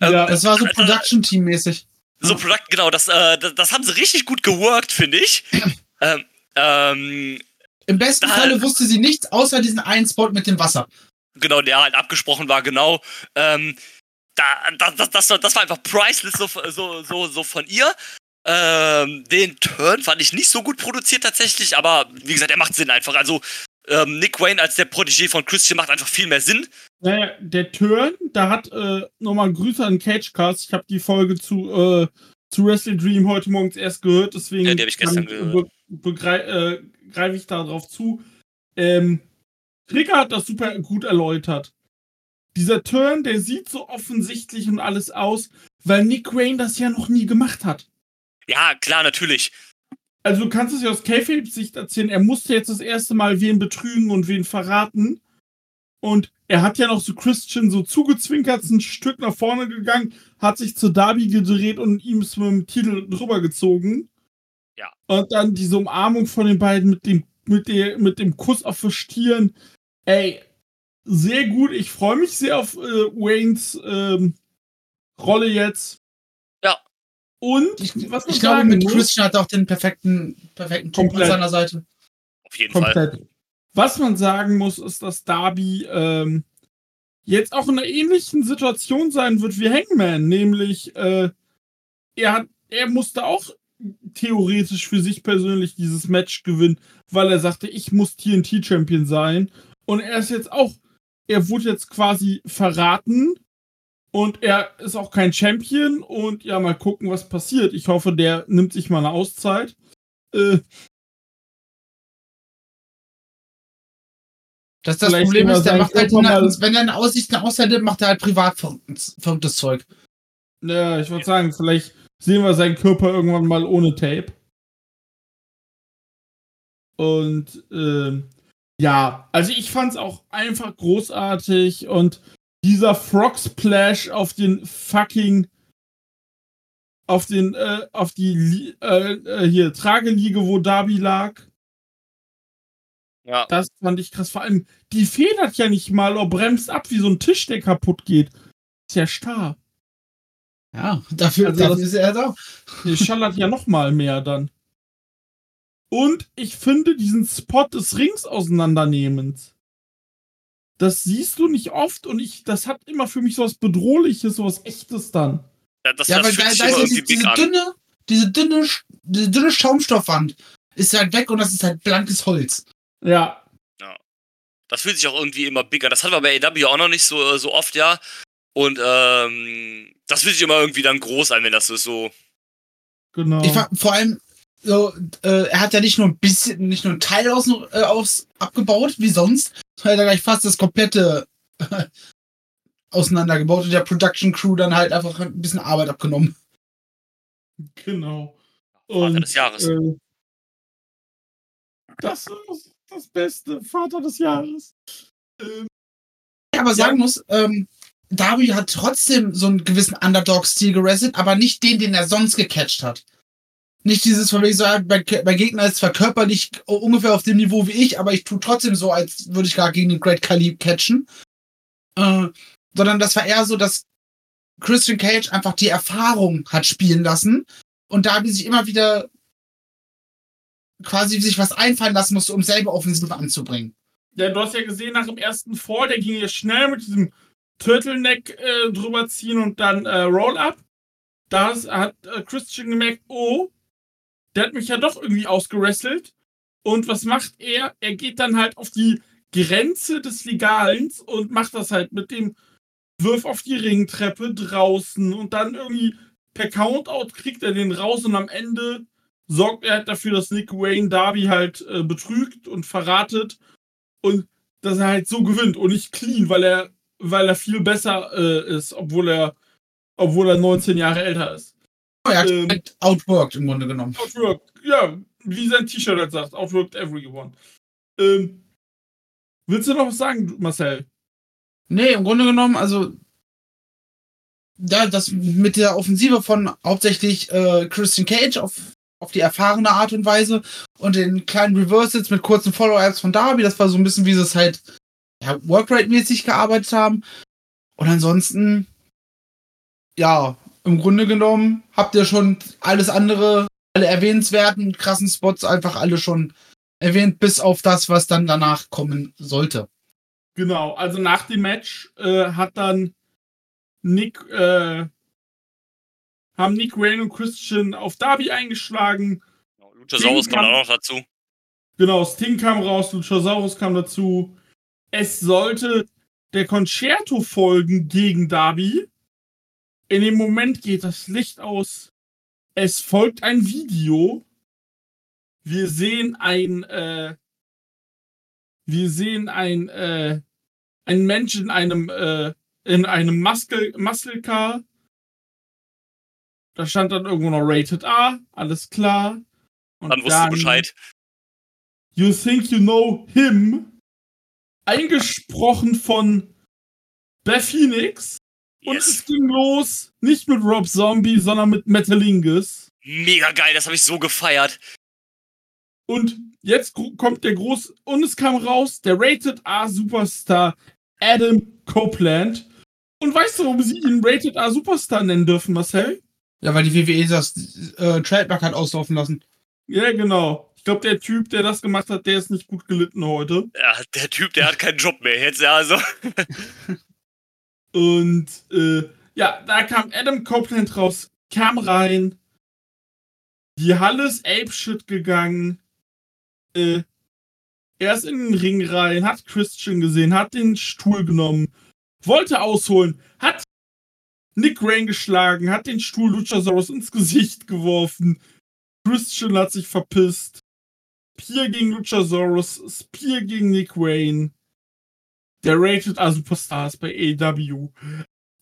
Ja, Ähm, Das war so also- Production-Team-mäßig. So Product, genau, das, äh, das, das haben sie richtig gut geworkt, finde ich. ähm, ähm, Im besten Da- Falle wusste sie nichts, außer diesen einen Spot mit dem Wasser. genau, der halt abgesprochen war, genau. Ähm, da, da, das, das, war- das war einfach priceless so, so, so, so von ihr. Ähm, den Turn fand ich nicht so gut produziert tatsächlich, aber wie gesagt, er macht Sinn einfach. Also ähm, Nick Wayne als der Protégé von Christian macht einfach viel mehr Sinn. Naja, der Turn, da hat äh, nochmal Grüße an Cagecast. Ich habe die Folge zu, äh, zu Wrestling Dream heute morgens erst gehört, deswegen Ja, die hab ich gestern gehört. Äh, greife ich da drauf zu. Ähm, Trigger hat das super gut erläutert. Dieser Turn, der sieht so offensichtlich und alles aus, weil Nick Wayne das ja noch nie gemacht hat. Ja, klar, natürlich. Also du kannst es ja aus Kayfabe-Sicht erzählen, er musste jetzt das erste Mal wen betrügen und wen verraten. Und er hat ja noch so Christian so zugezwinkert, ist ein Stück nach vorne gegangen, hat sich zu Darby gedreht und ihm ist mit dem Titel drüber gezogen. Ja. Und dann diese Umarmung von den beiden mit dem, mit der, mit dem Kuss auf die Stirn. Ey, sehr gut. Ich freue mich sehr auf äh, Waynes ähm, Rolle jetzt. Ja. Und Ich, was ich glaube, mit muss- Christian hat er auch den perfekten, perfekten Typ an Komplett. seiner Seite. Auf jeden Fall. Komplett. Was man sagen muss, ist, dass Darby ähm, jetzt auch in einer ähnlichen Situation sein wird wie Hangman, nämlich äh, er hat, er musste auch theoretisch für sich persönlich dieses Match gewinnen, weil er sagte, ich muss TNT Champion sein. Und er ist jetzt auch, er wurde jetzt quasi verraten und er ist auch kein Champion und ja, mal gucken, was passiert. Ich hoffe, der nimmt sich mal eine Auszeit. Äh, Das, das Vielleicht Problem ist, der macht halt, eine, wenn er eine Aussicht eine Auszeit nimmt, macht er halt privat verrücktes, verrücktes Zeug. Ja, ich würde sagen, vielleicht sehen wir seinen Körper irgendwann mal ohne Tape. Und ähm, ja, also ich fand's auch einfach großartig und dieser Frog Splash auf den fucking auf den äh, auf die äh, äh, hier Trageliege, wo Darby lag, Ja. das fand ich krass. Vor allem, die federt ja nicht mal oder bremst ab, wie so ein Tisch, der kaputt geht. Ist ja starr. Ja, dafür, Also dafür das- ist er da. Die schallert ja noch mal mehr dann. Und ich finde diesen Spot des Rings auseinandernehmens. Das siehst du nicht oft und ich, das hat immer für mich so was Bedrohliches, so was Echtes dann. Ja, das, Ja, das weil da, da ist ja diese an. dünne, diese dünne, diese dünne Schaumstoffwand ist halt weg und das ist halt blankes Holz. Ja, Das fühlt sich auch irgendwie immer big an. Das hatten wir bei AW auch noch nicht so, so oft, ja. Und ähm, das fühlt sich immer irgendwie dann groß an, wenn das so ist. So. genau. Ich fand vor allem, so, äh, er hat ja nicht nur ein bisschen, nicht nur ein Teil aus, äh, aus abgebaut, wie sonst, sondern er hat gleich fast das komplette äh, auseinandergebaut und der Production Crew dann halt einfach ein bisschen Arbeit abgenommen. genau. Vater Und, des Jahres. Äh, das ist das Beste. Vater des Jahres. Ähm, Ja, aber sagen muss, ähm, Darby hat trotzdem so einen gewissen Underdog-Stil gerestet, aber nicht den, den er sonst gecatcht hat. Nicht dieses von wegen so, mein, mein Gegner ist zwar körperlich ungefähr auf dem Niveau wie ich, aber ich tue trotzdem so, als würde ich gar gegen den Great Khali catchen. Äh, sondern das war eher so, dass Christian Cage einfach die Erfahrung hat spielen lassen und Darby sich immer wieder quasi sich was einfallen lassen musste, um selber Offensive anzubringen. Ja, du hast ja gesehen, nach dem ersten Fall, der ging ja schnell mit diesem Turtleneck äh, drüber ziehen und dann äh, Roll-Up. Da hat äh, Christian gemerkt, oh, der hat mich ja doch irgendwie ausgerestelt. Und was macht er? Er geht dann halt auf die Grenze des Legalen und macht das halt mit dem Wirf auf die Ringtreppe draußen und dann irgendwie per Countout kriegt er den raus und am Ende sorgt er halt dafür, dass Nick Wayne Darby halt äh, betrügt und verratet und dass er halt so gewinnt und nicht clean, weil er, weil er viel besser äh, ist, obwohl er, obwohl er 19 Jahre älter ist. Er hat Ähm. outworked im Grunde genommen. Outworked, ja, wie sein T-Shirt halt sagt, outworked everyone. Ähm, willst du noch was sagen, Marcel? Nee, im Grunde genommen, also ja, das mit der Offensive von hauptsächlich äh, Christian Cage auf, auf die erfahrene Art und Weise und den kleinen Reversals mit kurzen Follow-ups von Darby, das war so ein bisschen, wie sie es halt ja, Workrate-mäßig gearbeitet haben. Und ansonsten, ja, im Grunde genommen habt ihr schon alles andere, alle erwähnenswerten, krassen Spots einfach alle schon erwähnt, bis auf das, was dann danach kommen sollte. Genau, also nach dem Match äh, hat dann Nick, äh, haben Nick Wayne und Christian auf Darby eingeschlagen. Luchasaurus Sting kam kam- auch noch dazu. Genau, Sting kam raus, Luchasaurus kam dazu. Es sollte der Concerto folgen gegen Darby. In dem Moment geht das Licht aus. Es folgt ein Video. Wir sehen ein, äh, wir sehen ein, äh, ein Mensch in einem, äh, in einem Muscle, Muscle Car. Da stand dann irgendwo noch Rated A, alles klar. Und Dann wusste Bescheid. You Think You Know Him, eingesprochen von Beth Phoenix. Und Yes. es ging los, nicht mit Rob Zombie, sondern mit Metalingus. Mega geil, das habe ich so gefeiert. Und jetzt kommt der groß und es kam raus, der Rated A Superstar Adam Copeland. Und weißt du, warum sie ihn Rated A Superstar nennen dürfen, Marcel? Ja, weil die WWE das äh, Trademark hat auslaufen lassen. Ja, genau. Ich glaube, der Typ, der das gemacht hat, der ist nicht gut gelitten heute. Ja, der Typ, der hat keinen Job mehr jetzt, ja, also. Und äh, ja, da kam Adam Copeland raus, kam rein. Die Halle ist apeshit gegangen. Äh, er ist in den Ring rein, hat Christian gesehen, hat den Stuhl genommen, wollte ausholen, hat Nick Rain geschlagen, hat den Stuhl Luchasaurus ins Gesicht geworfen. Christian hat sich verpisst. Spear gegen Luchasaurus, Spear gegen Nick Wayne. Der Rated A Superstar ist bei AEW.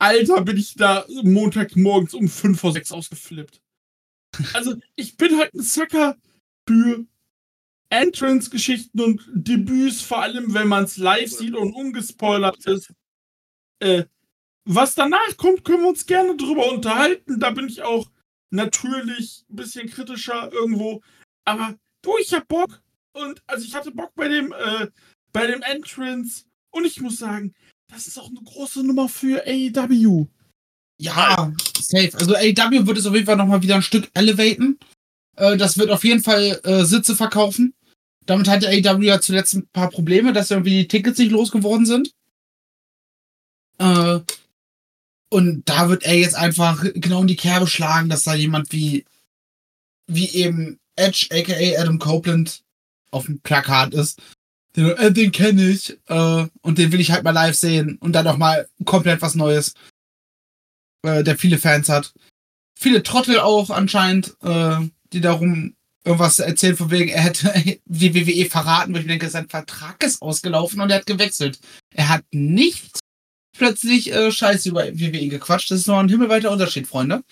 Alter, bin ich da Montagmorgens um 5 vor 6 ausgeflippt. Also, ich bin halt ein Sucker für Entrance-Geschichten und Debüts, vor allem wenn man es live sieht und ungespoilert ist. Äh, was danach kommt, können wir uns gerne drüber unterhalten. Da bin ich auch natürlich ein bisschen kritischer irgendwo. Aber du, ich hab Bock. Und also ich hatte Bock bei dem, äh, bei dem Entrance. Und ich muss sagen, das ist auch eine große Nummer für AEW. Ja, safe. Also AEW wird es auf jeden Fall nochmal wieder ein Stück elevaten. Äh, das wird auf jeden Fall äh, Sitze verkaufen. Damit hatte AEW ja zuletzt ein paar Probleme, dass irgendwie die Tickets nicht losgeworden sind. Äh, und da wird er jetzt einfach genau in die Kerbe schlagen, dass da jemand wie, wie eben Edge, aka Adam Copeland, auf dem Plakat ist. Den, äh, den kenne ich. Äh, und den will ich halt mal live sehen. Und dann noch mal komplett was Neues äh, der viele Fans hat. Viele Trottel auch anscheinend, äh, die darum irgendwas erzählen von wegen, er hätte die WWE verraten, weil ich denke, sein Vertrag ist ausgelaufen und er hat gewechselt. Er hat nicht plötzlich äh, Scheiße über WWE gequatscht. Das ist noch ein himmelweiter Unterschied, Freunde.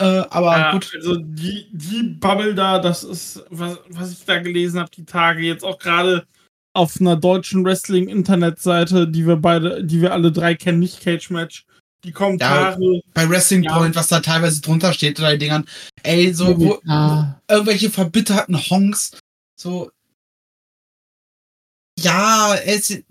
Äh, aber Ja, gut. Also die, die Bubble da, das ist, was, was ich da gelesen habe, die Tage, jetzt auch gerade auf einer deutschen Wrestling-Internetseite, die wir beide, die wir alle drei kennen, nicht Cage Match. Die Kommentare. Bei Wrestling Ja. Point, was da teilweise drunter steht, drei Dingern. Ey, so, wo, Ah. irgendwelche verbitterten Honks. So. Ja, es,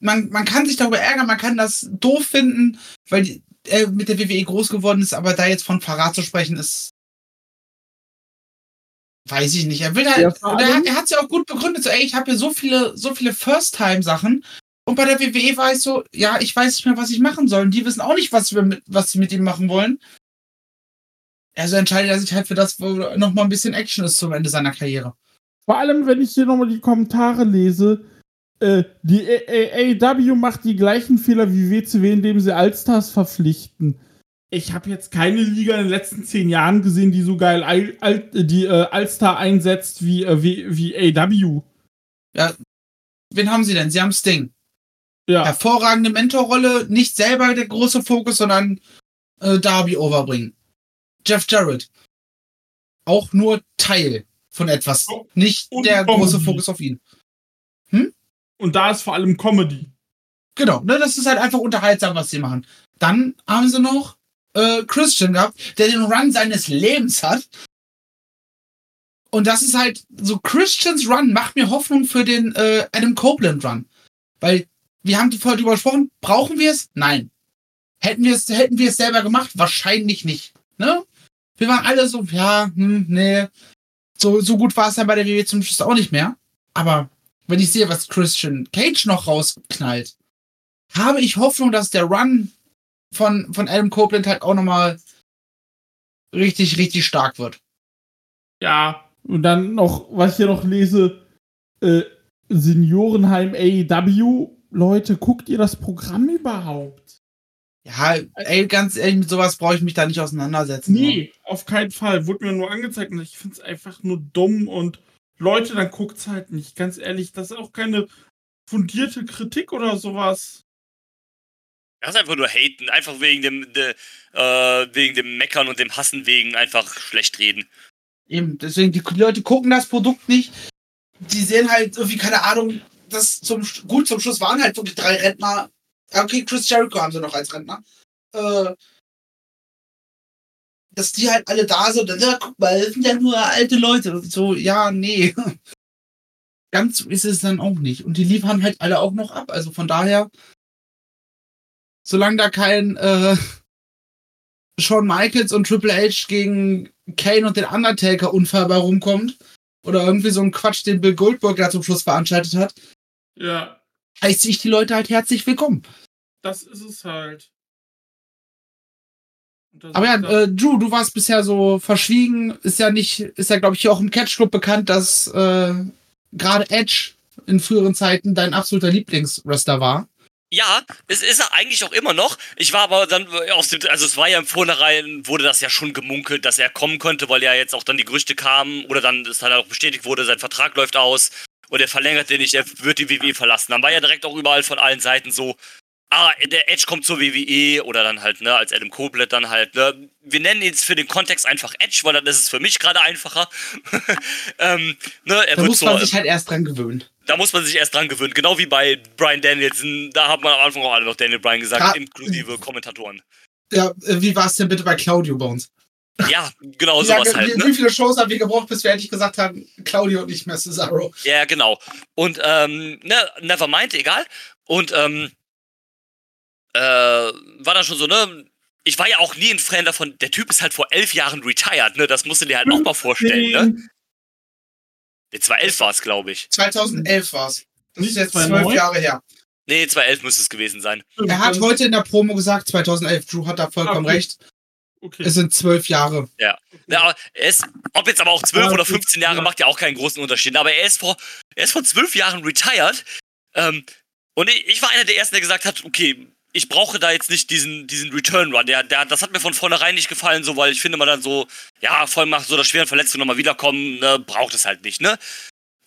man, man kann sich darüber ärgern, man kann das doof finden, weil die, er mit der WWE groß geworden ist, aber da jetzt von Verrat zu sprechen, ist. Weiß ich nicht. Er will halt, Ja, er, er hat es ja auch gut begründet, so, ey, ich habe hier so viele, so viele First-Time-Sachen. Und bei der WWE war ich so, ja, ich weiß nicht mehr, was ich machen soll. Und die wissen auch nicht, was wir mit, was sie mit ihm machen wollen. Also entscheidet er sich halt für das, wo noch mal ein bisschen Action ist zum Ende seiner Karriere. Vor allem, wenn ich hier nochmal die Kommentare lese, äh, die AEW macht die gleichen Fehler wie WCW, indem sie Allstars verpflichten. Ich habe jetzt keine Liga in den letzten zehn Jahren gesehen, die so geil All, All, die äh, Allstar einsetzt wie, äh, wie, wie AEW. Wen haben sie denn? Sie haben Sting. Ja, Hervorragende Mentorrolle, nicht selber der große Fokus, sondern äh, Darby overbringen. Jeff Jarrett. Auch nur Teil von etwas. Nicht der große Fokus auf ihn. Und da ist vor allem Comedy. Genau, ne, das ist halt einfach unterhaltsam, was sie machen. Dann haben sie noch äh, Christian gehabt, der den Run seines Lebens hat. Und das ist halt so Christians Run macht mir Hoffnung für den äh, Adam Copeland Run. Weil wir haben vorher drüber gesprochen, brauchen wir es? Nein. Hätten wir es, hätten wir es selber gemacht? Wahrscheinlich nicht. Ne? Wir waren alle so, ja, hm, nee. So, so gut war es dann bei der WWE zum Schluss auch nicht mehr. Aber wenn ich sehe, was Christian Cage noch rausknallt, habe ich Hoffnung, dass der Run von, von Adam Copeland halt auch nochmal richtig, richtig stark wird. Ja, und dann noch, was ich hier noch lese, äh, Seniorenheim AEW. Leute, guckt ihr das Programm überhaupt? Ja, ey, ganz ehrlich, mit sowas brauche ich mich da nicht auseinandersetzen. Nee, auf keinen Fall. Wurde mir nur angezeigt und ich finde es einfach nur dumm und Leute, dann guckt's halt nicht. Ganz ehrlich, das ist auch keine fundierte Kritik oder sowas. Das ist einfach nur haten, einfach wegen dem, de, äh, wegen dem Meckern und dem Hassen wegen einfach schlecht reden. Eben, deswegen, die Leute gucken das Produkt nicht. Die sehen halt irgendwie, keine Ahnung, das zum, gut, zum Schluss waren halt wirklich drei Rentner. Okay, Chris Jericho haben sie noch als Rentner. Äh, dass die halt alle da sind ja, guck mal, das sind ja nur alte Leute. Und so, ja, nee. Ganz so ist es dann auch nicht. Und die liefern halt alle auch noch ab. Also von daher, solange da kein äh, Shawn Michaels und Triple H gegen Kane und den Undertaker Unfall bei rumkommt, oder irgendwie so ein Quatsch, den Bill Goldberg da zum Schluss veranstaltet hat, Ja, heiße ich die Leute halt herzlich willkommen. das ist es halt. Aber ja, äh, Drew, du warst bisher so verschwiegen. Ist ja nicht, ist ja, glaube ich, hier auch im Catch Club bekannt, dass äh, gerade Edge in früheren Zeiten dein absoluter Lieblingswrestler war. Ja, es ist er eigentlich auch immer noch. Ich war aber dann aus dem, also es war ja im Vornherein, wurde das ja schon gemunkelt, dass er kommen könnte, weil ja jetzt auch dann die Gerüchte kamen oder dann es halt auch bestätigt wurde, sein Vertrag läuft aus und er verlängert den nicht, er wird die WWE verlassen. Dann war ja direkt auch überall von allen Seiten so, ah, der Edge kommt zur WWE oder dann halt, ne, als Adam Copeland dann halt, ne. Wir nennen ihn jetzt für den Kontext einfach Edge, weil dann ist es für mich gerade einfacher. ähm, ne, er Da muss so, man sich halt erst dran gewöhnen. da muss man sich erst dran gewöhnen. Genau wie bei Brian Danielson. Da hat man am Anfang auch alle noch Daniel Bryan gesagt, Ja. inklusive Kommentatoren. Ja, äh, wie war es denn bitte bei Claudio bei uns? Ja, genau Wie, sowas halt. wie, Ne? wie viele Shows haben wir gebraucht, bis wir endlich gesagt haben, Claudio und nicht mehr Cesaro? Ja, genau. Und, ähm, ne, Nevermind, egal. Und, ähm, äh, war dann schon so, ne, ich war ja auch nie ein Fan davon, der Typ ist halt vor elf Jahren retired, ne, das musst du dir halt auch mal vorstellen, ne. Nee, 2011 war es, glaube ich. 2011 war's. Das Nicht ist jetzt 2009? zwölf Jahre her. Nee, 2011 müsste es gewesen sein. Er hat heute in der Promo gesagt, 2011, Drew hat da vollkommen Ah, okay. recht. Okay. Es sind zwölf Jahre. Ja, aber er ist, ob jetzt aber auch 12 Ja, oder okay. 15 Jahre Ja. macht ja auch keinen großen Unterschied. Aber er ist vor, er ist vor 12 Jahren retired. Ähm, und ich, ich war einer der ersten, der gesagt hat, okay, ich brauche da jetzt nicht diesen, diesen Return Run. Der, der, das hat mir von vornherein nicht gefallen, so, weil ich finde, man dann so, ja, voll macht so, dass schweren Verletzungen nochmal wiederkommen, ne, braucht es halt nicht, ne?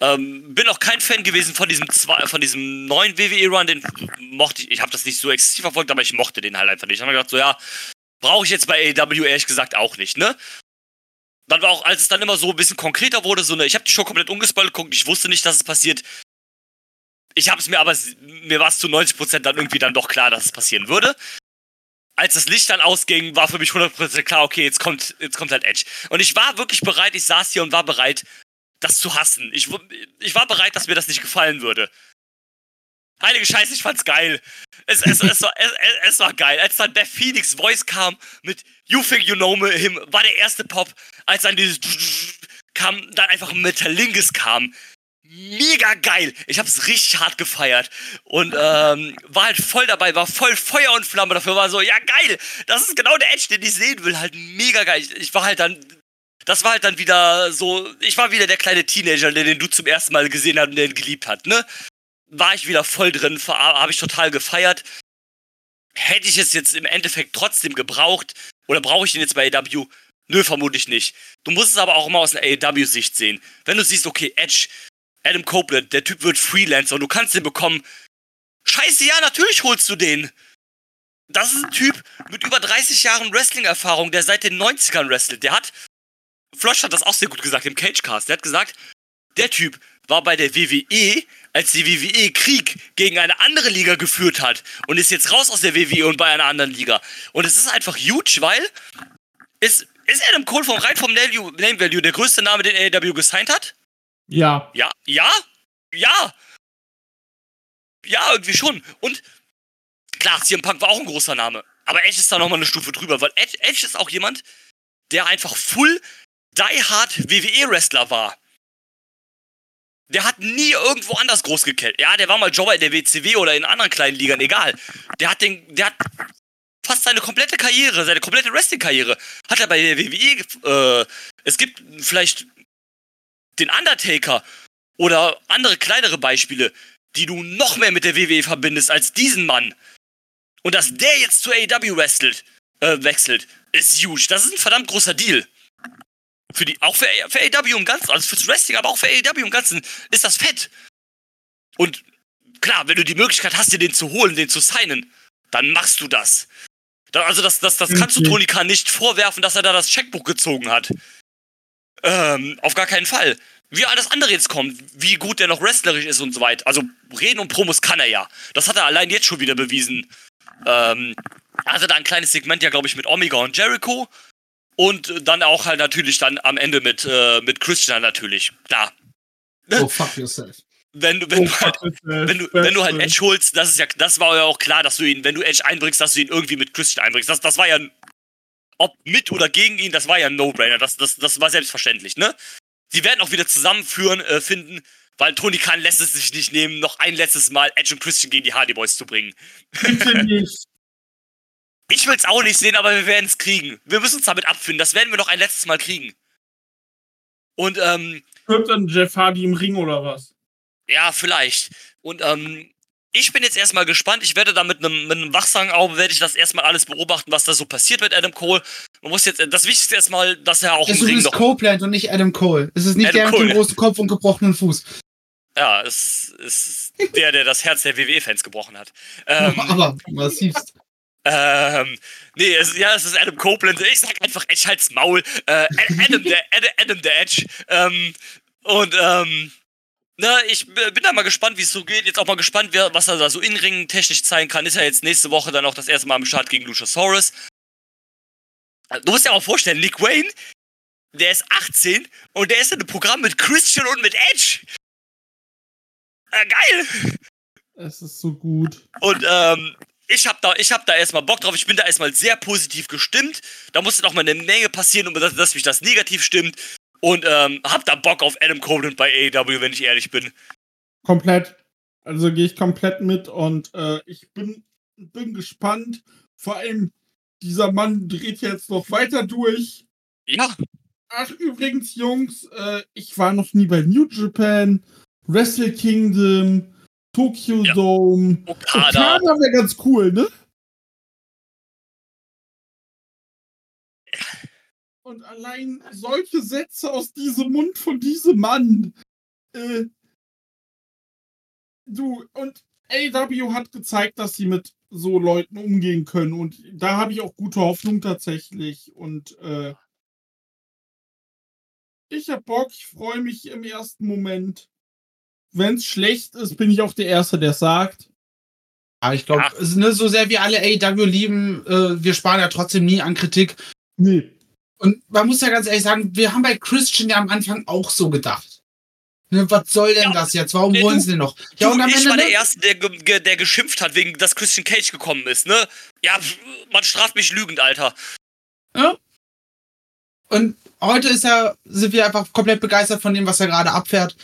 Ähm, bin auch kein Fan gewesen von diesem zwei, von diesem neuen WWE Run, den mochte ich, ich habe das nicht so exzessiv verfolgt, aber ich mochte den halt einfach nicht. Ich habe mir gedacht, so, ja, brauche ich jetzt bei AEW ehrlich gesagt auch nicht, ne? Dann war auch, als es dann immer so ein bisschen konkreter wurde, so eine, ich habe die Show komplett ungespoilt geguckt, ich wusste nicht, dass es passiert. Ich habe es mir aber, mir war es zu 90% dann irgendwie dann doch klar, dass es passieren würde. Als das Licht dann ausging, war für mich 100% klar, okay, jetzt kommt, jetzt kommt halt Edge. Und ich war wirklich bereit, ich saß hier und war bereit, das zu hassen. Ich, ich war bereit, dass mir das nicht gefallen würde. Heilige Scheiße, ich fand's geil. Es, es, es, war, es, es- war geil. Als dann Beth Phoenix Voice kam mit You Think You Know Me Him, war der erste Pop. Als dann dieses kam, dann einfach Metalingus kam. Mega geil. Ich hab's richtig hart gefeiert. Und ähm, war halt voll dabei, war voll Feuer und Flamme dafür. War so, ja geil, das ist genau der Edge, den ich sehen will. Halt mega geil. Ich, ich war halt dann das war halt dann wieder so, ich war wieder der kleine Teenager, der den du zum ersten Mal gesehen hast und den geliebt hat, ne? War ich wieder voll drin, habe ich total gefeiert. Hätte ich es jetzt im Endeffekt trotzdem gebraucht oder brauche ich ihn jetzt bei AW? Nö, vermutlich nicht. Du musst es aber auch immer aus einer AW-Sicht sehen. Wenn du siehst, okay, Edge, Adam Copeland, der Typ wird Freelancer und du kannst den bekommen. Scheiße, ja, natürlich holst du den. Das ist ein Typ mit über 30 Jahren Wrestling-Erfahrung, der seit den 90ern wrestelt. Der hat Flosch hat das auch sehr gut gesagt im Cagecast. Der hat gesagt, der Typ war bei der WWE als die WWE Krieg gegen eine andere Liga geführt hat und ist jetzt raus aus der WWE und bei einer anderen Liga. Und es ist einfach huge, weil ist, ist Adam Cole vom rein vom Name Value der größte Name, den AEW gesigned hat? Ja. Ja, ja, ja. Ja, irgendwie schon. Und klar, CM Punk war auch ein großer Name. Aber Edge ist da nochmal eine Stufe drüber, weil Edge, Edge ist auch jemand, der einfach full die Hard WWE-Wrestler war. Der hat nie irgendwo anders groß gekellt. Ja, der war mal Jobber in der WCW oder in anderen kleinen Ligern, egal. Der hat den, der hat fast seine komplette Karriere, seine komplette Wrestling-Karriere hat er bei der WWE. Äh, es gibt vielleicht den Undertaker oder andere kleinere Beispiele, die du noch mehr mit der WWE verbindest als diesen Mann. Und dass der jetzt zu AEW wrestelt, äh, wechselt, ist huge. Das ist ein verdammt großer Deal. Für die, auch für, für AEW im Ganzen, also fürs Wrestling, aber auch für AEW im Ganzen ist das fett. Und klar, wenn du die Möglichkeit hast, dir den zu holen, den zu signen, dann machst du das. Da, also das, das, das kannst du Okay. Tony Khan nicht vorwerfen, dass er da das Checkbuch gezogen hat. Ähm, auf gar keinen Fall. Wie alles andere jetzt kommt, wie gut der noch wrestlerisch ist und so weiter. Also reden und Promos kann er ja. Das hat er allein jetzt schon wieder bewiesen. Ähm, also da ein kleines Segment ja, glaube ich, mit Omega und Jericho. Und dann auch halt natürlich dann am Ende mit, äh, mit Christian natürlich. Klar. Oh, fuck yourself. Wenn du, wenn, Oh, du halt, wenn, du, wenn du halt Edge holst, das ist ja, das war ja auch klar, dass du ihn, wenn du Edge einbringst, dass du ihn irgendwie mit Christian einbringst. Das, das war ja, ein- ob mit oder gegen ihn, das war ja ein No-Brainer. Das, das, das war selbstverständlich, ne? Sie werden auch wieder zusammenführen, äh, finden, weil Tony Khan lässt es sich nicht nehmen, noch ein letztes Mal Edge und Christian gegen die Hardy Boys zu bringen. Bitte nicht. Ich will's auch nicht sehen, aber wir werden es kriegen. Wir müssen uns damit abfinden. Das werden wir noch ein letztes Mal kriegen. Und ähm, Hört dann Jeff Hardy im Ring oder was? ja, vielleicht. Und ähm, ich bin jetzt erstmal gespannt. Ich werde da mit einem, mit einem wachsamen Auge werde ich das erstmal alles beobachten, was da so passiert mit Adam Cole. Man muss jetzt, das Wichtigste erstmal, dass er auch Es im Ring ist noch. Copeland und nicht Adam Cole. Es ist nicht Adam der mit Cole. dem großen Kopf und gebrochenen Fuß. Ja, es ist der, der das Herz der WWE-Fans gebrochen hat. Ähm, Aber massivst. Ähm, nee, es, ja, es ist Adam Copeland. Ich sag einfach Edge halt's Maul. Äh, Adam, der, Adam, Adam der Edge. Ähm, und, ähm, na, ich b- bin da mal gespannt, wie es so geht. Jetzt auch mal gespannt, was er da so in Ringen technisch zeigen kann. Ist ja jetzt nächste Woche dann auch das erste Mal am Start gegen Luchasaurus. Du musst dir auch vorstellen, Nick Wayne, der ist 18 und der ist in einem Programm mit Christian und mit Edge. Äh, geil! Es ist so gut. Und ähm, ich hab da, ich hab da erstmal Bock drauf. Ich bin da erstmal sehr positiv gestimmt. Da musste noch mal eine Menge passieren, um dass, dass mich das negativ stimmt. Und ähm, hab da Bock auf Adam Cole bei AEW, wenn ich ehrlich bin. Komplett. Also gehe ich komplett mit und äh, ich bin, bin gespannt. Vor allem, dieser Mann dreht jetzt noch weiter durch. Ja, Ach, übrigens, Jungs, äh, ich war noch nie bei New Japan, Wrestle Kingdom, Tokyo Ja. Dome. Okada. Okada wäre ganz cool, ne? Und allein solche Sätze aus diesem Mund von diesem Mann. Äh, du, und AW hat gezeigt, dass sie mit so Leuten umgehen können. Und da habe ich auch gute Hoffnung tatsächlich. Und äh, ich hab Bock, ich freue mich im ersten Moment. Wenn es schlecht ist, bin ich auch der Erste, der sagt. Aber ich glaube, Ja. ne, so sehr wir alle AEW lieben, äh, wir sparen ja trotzdem nie an Kritik. Nee. Und man muss ja ganz ehrlich sagen, wir haben bei Christian ja am Anfang auch so gedacht. Ne, was soll denn Ja, das jetzt? Warum nee, wollen sie denn noch? Ja, und am ich Ende, war der ne, Erste, der, ge- der geschimpft hat, wegen dass Christian Cage gekommen ist, ne? Ja, man straft mich lügend, Alter. Ja. Und heute ist er, sind wir einfach komplett begeistert von dem, was er gerade abfährt.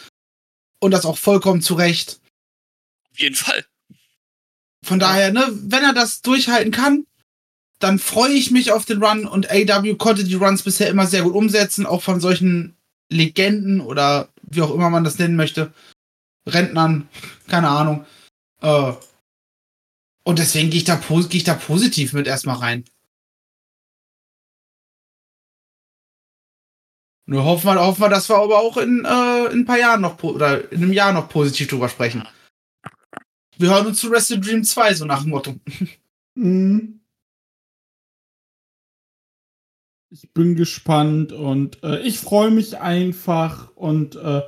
Und das auch vollkommen zu Recht. Auf jeden Fall. Von daher, ne, wenn er das durchhalten kann, dann freue ich mich auf den Run und AW konnte die Runs bisher immer sehr gut umsetzen, auch von solchen Legenden oder wie auch immer man das nennen möchte. Rentnern, keine Ahnung. Äh, und deswegen gehe ich, da geh ich da positiv mit erstmal rein. Nur hoffen wir, hoffen wir, dass wir aber auch in, äh, in ein paar Jahren noch oder in einem Jahr noch positiv drüber sprechen. Wir hören uns zu Wrestle Dream 2, so nach dem Motto. Mhm. Ich bin gespannt und äh, ich freue mich einfach und äh,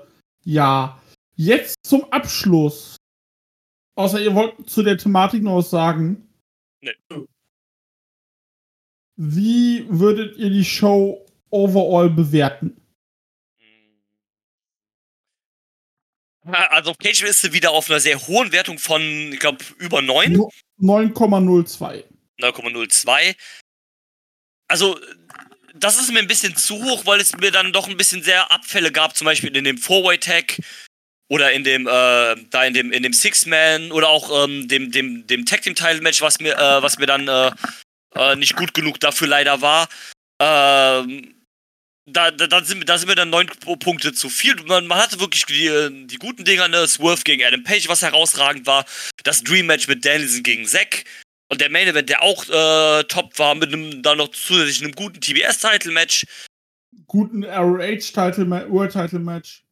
ja, Jetzt zum Abschluss. Außer ihr wollt zu der Thematik noch was sagen. Nee. Wie würdet ihr die Show overall bewerten? Also Cage ist sie wieder auf einer sehr hohen Wertung von, ich glaube, über 9. 9,02. 9,02. Also, das ist mir ein bisschen zu hoch, weil es mir dann doch ein bisschen sehr Abfälle gab, zum Beispiel in dem Four-Way-Tag oder in dem, äh, da in dem, in dem Six-Man oder auch ähm, dem, dem, dem Tag-Team-Title-Match, was mir, äh, was mir dann äh, äh, nicht gut genug dafür leider war. Ähm, da, da, da, sind, da sind mir dann neun Punkte zu viel. Man, man hatte wirklich die, die guten Dinger, ne? Swerve gegen Adam Page, was herausragend war. Das Dream Match mit Danielson gegen Zack. Und der Main Event, der auch äh, top war, mit einem dann noch zusätzlich einem guten TBS-Title-Match. Guten ROH-Title, World-Title-Match.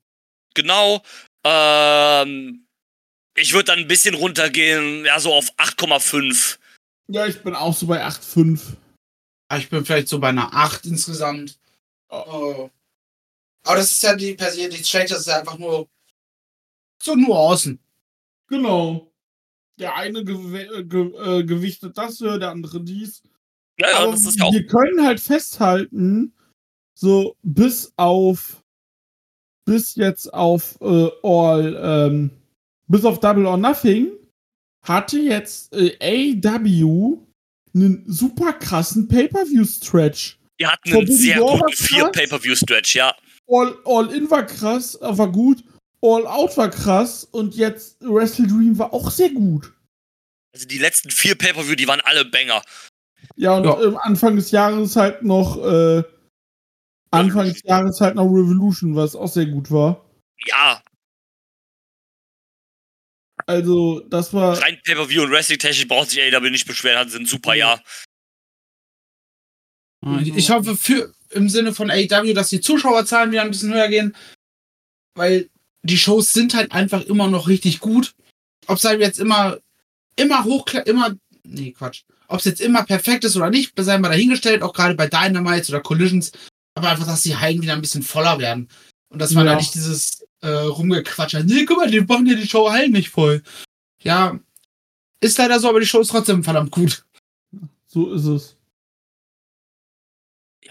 Genau. Ähm, ich würde dann ein bisschen runtergehen, ja, so auf 8,5. Ja, ich bin auch so bei 8,5. Ah, Ich bin vielleicht so bei einer 8 insgesamt. Oh. Aber das ist ja die per se nichts Schlechtes, das ist ja einfach nur so Nuancen. Genau. Der eine gew äh, ge äh, gewichtet das höher, der andere dies. Ja, ja, Aber das ist ja auch. wir können halt festhalten, so bis auf bis jetzt auf äh, All, ähm, bis auf Double or Nothing hatte jetzt äh, AW einen super krassen Pay-Per-View-Stretch. Die hatten einen sehr guten war's vier krass. Pay-Per-View-Stretch, ja. All, All In war krass, war gut. All Out war krass und jetzt Wrestle Dream war auch sehr gut. Also die letzten vier Pay-Per-View, die waren alle Banger. Ja, und Ja. Anfang des Jahres halt noch, äh, Anfang des Jahres halt noch Revolution, was auch sehr gut war. Ja, Also, das war. rein Pay-Per-View und Wrestling-technisch braucht sich AEW nicht beschweren, sie ein super Jahr. Ich, ich hoffe für im Sinne von AEW, dass die Zuschauerzahlen wieder ein bisschen höher gehen, weil die Shows sind halt einfach immer noch richtig gut. Ob es halt jetzt immer immer hoch immer nee Quatsch, ob es jetzt immer perfekt ist oder nicht, sei mal dahingestellt, auch gerade bei Dynamites oder Collisions, aber einfach, dass die Hallen wieder ein bisschen voller werden und dass man Ja. da nicht dieses äh, rumgequatscht hat. Nee, guck mal, die machen ja die Show Hallen nicht voll. Ja, ist leider so, aber die Show ist trotzdem verdammt gut. So ist es.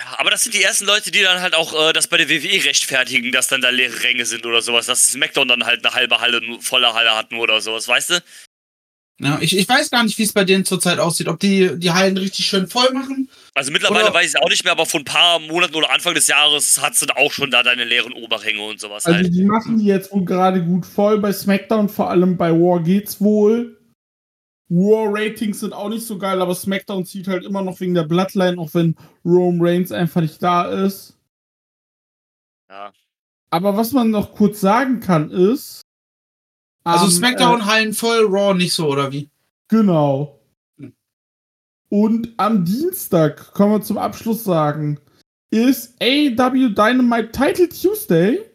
Ja, aber das sind die ersten Leute, die dann halt auch äh, das bei der WWE rechtfertigen, dass dann da leere Ränge sind oder sowas, dass SmackDown dann halt eine halbe Halle, volle Halle hatten oder sowas, weißt du? Ja, ich, ich weiß gar nicht, wie es bei denen zurzeit aussieht, ob die die Hallen richtig schön voll machen. Also mittlerweile Oder- weiß ich auch nicht mehr, aber vor ein paar Monaten oder Anfang des Jahres hattest du auch schon da deine leeren Oberränge und sowas Also, halt. die machen die jetzt wohl gerade gut voll. Bei SmackDown, vor allem bei War geht's wohl. War-Ratings sind auch nicht so geil, aber SmackDown zieht halt immer noch wegen der Bloodline, auch wenn Rome Reigns einfach nicht da ist. Ja. Aber was man noch kurz sagen kann, ist. Also am, Smackdown Hallen voll, Raw nicht so, oder wie? Genau. Hm. Und am Dienstag, können wir zum Abschluss sagen, ist AEW Dynamite Title Tuesday.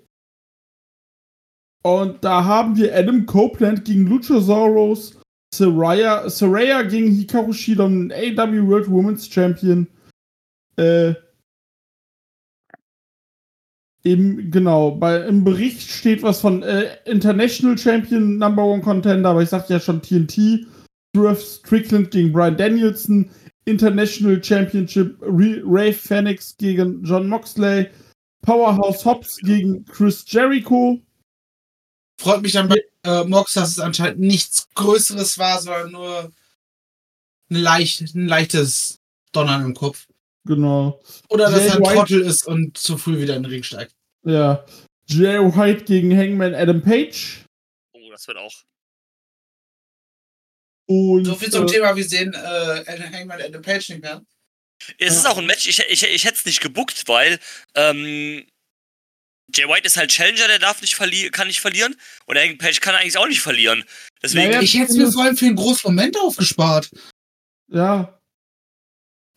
Und da haben wir Adam Copeland gegen Luchasaurus, Saraya, Saraya gegen Hikaru Shida den AEW World Women's Champion. Äh, im, genau, bei, im Bericht steht was von äh, International Champion Number One Contender, aber ich sagte ja schon TNT. Swerve Strickland gegen Brian Danielson. International Championship Re Ray Phoenix gegen John Moxley. Powerhouse Hobbs gegen Chris Jericho. Freut mich dann bei äh, Mox, dass es anscheinend nichts Größeres war, sondern nur ein, leicht, ein leichtes Donnern im Kopf. Genau. Oder dass Jay er ein White- Trottel ist und zu früh wieder in den Ring steigt. Ja. Jay White gegen Hangman Adam Page. Oh, das wird auch. Und, So viel zum äh, Thema, wir sehen äh, Hangman Adam Page nicht mehr. Es ist Ja. auch ein Match, ich, ich, ich hätte es nicht gebuckt, weil ähm, Jay White ist halt Challenger, der darf nicht verlieren, kann nicht verlieren. Und Hangman Page kann eigentlich auch nicht verlieren. Deswegen, Naja, Ich hätte es mir vor allem für einen großen Moment aufgespart. Ja,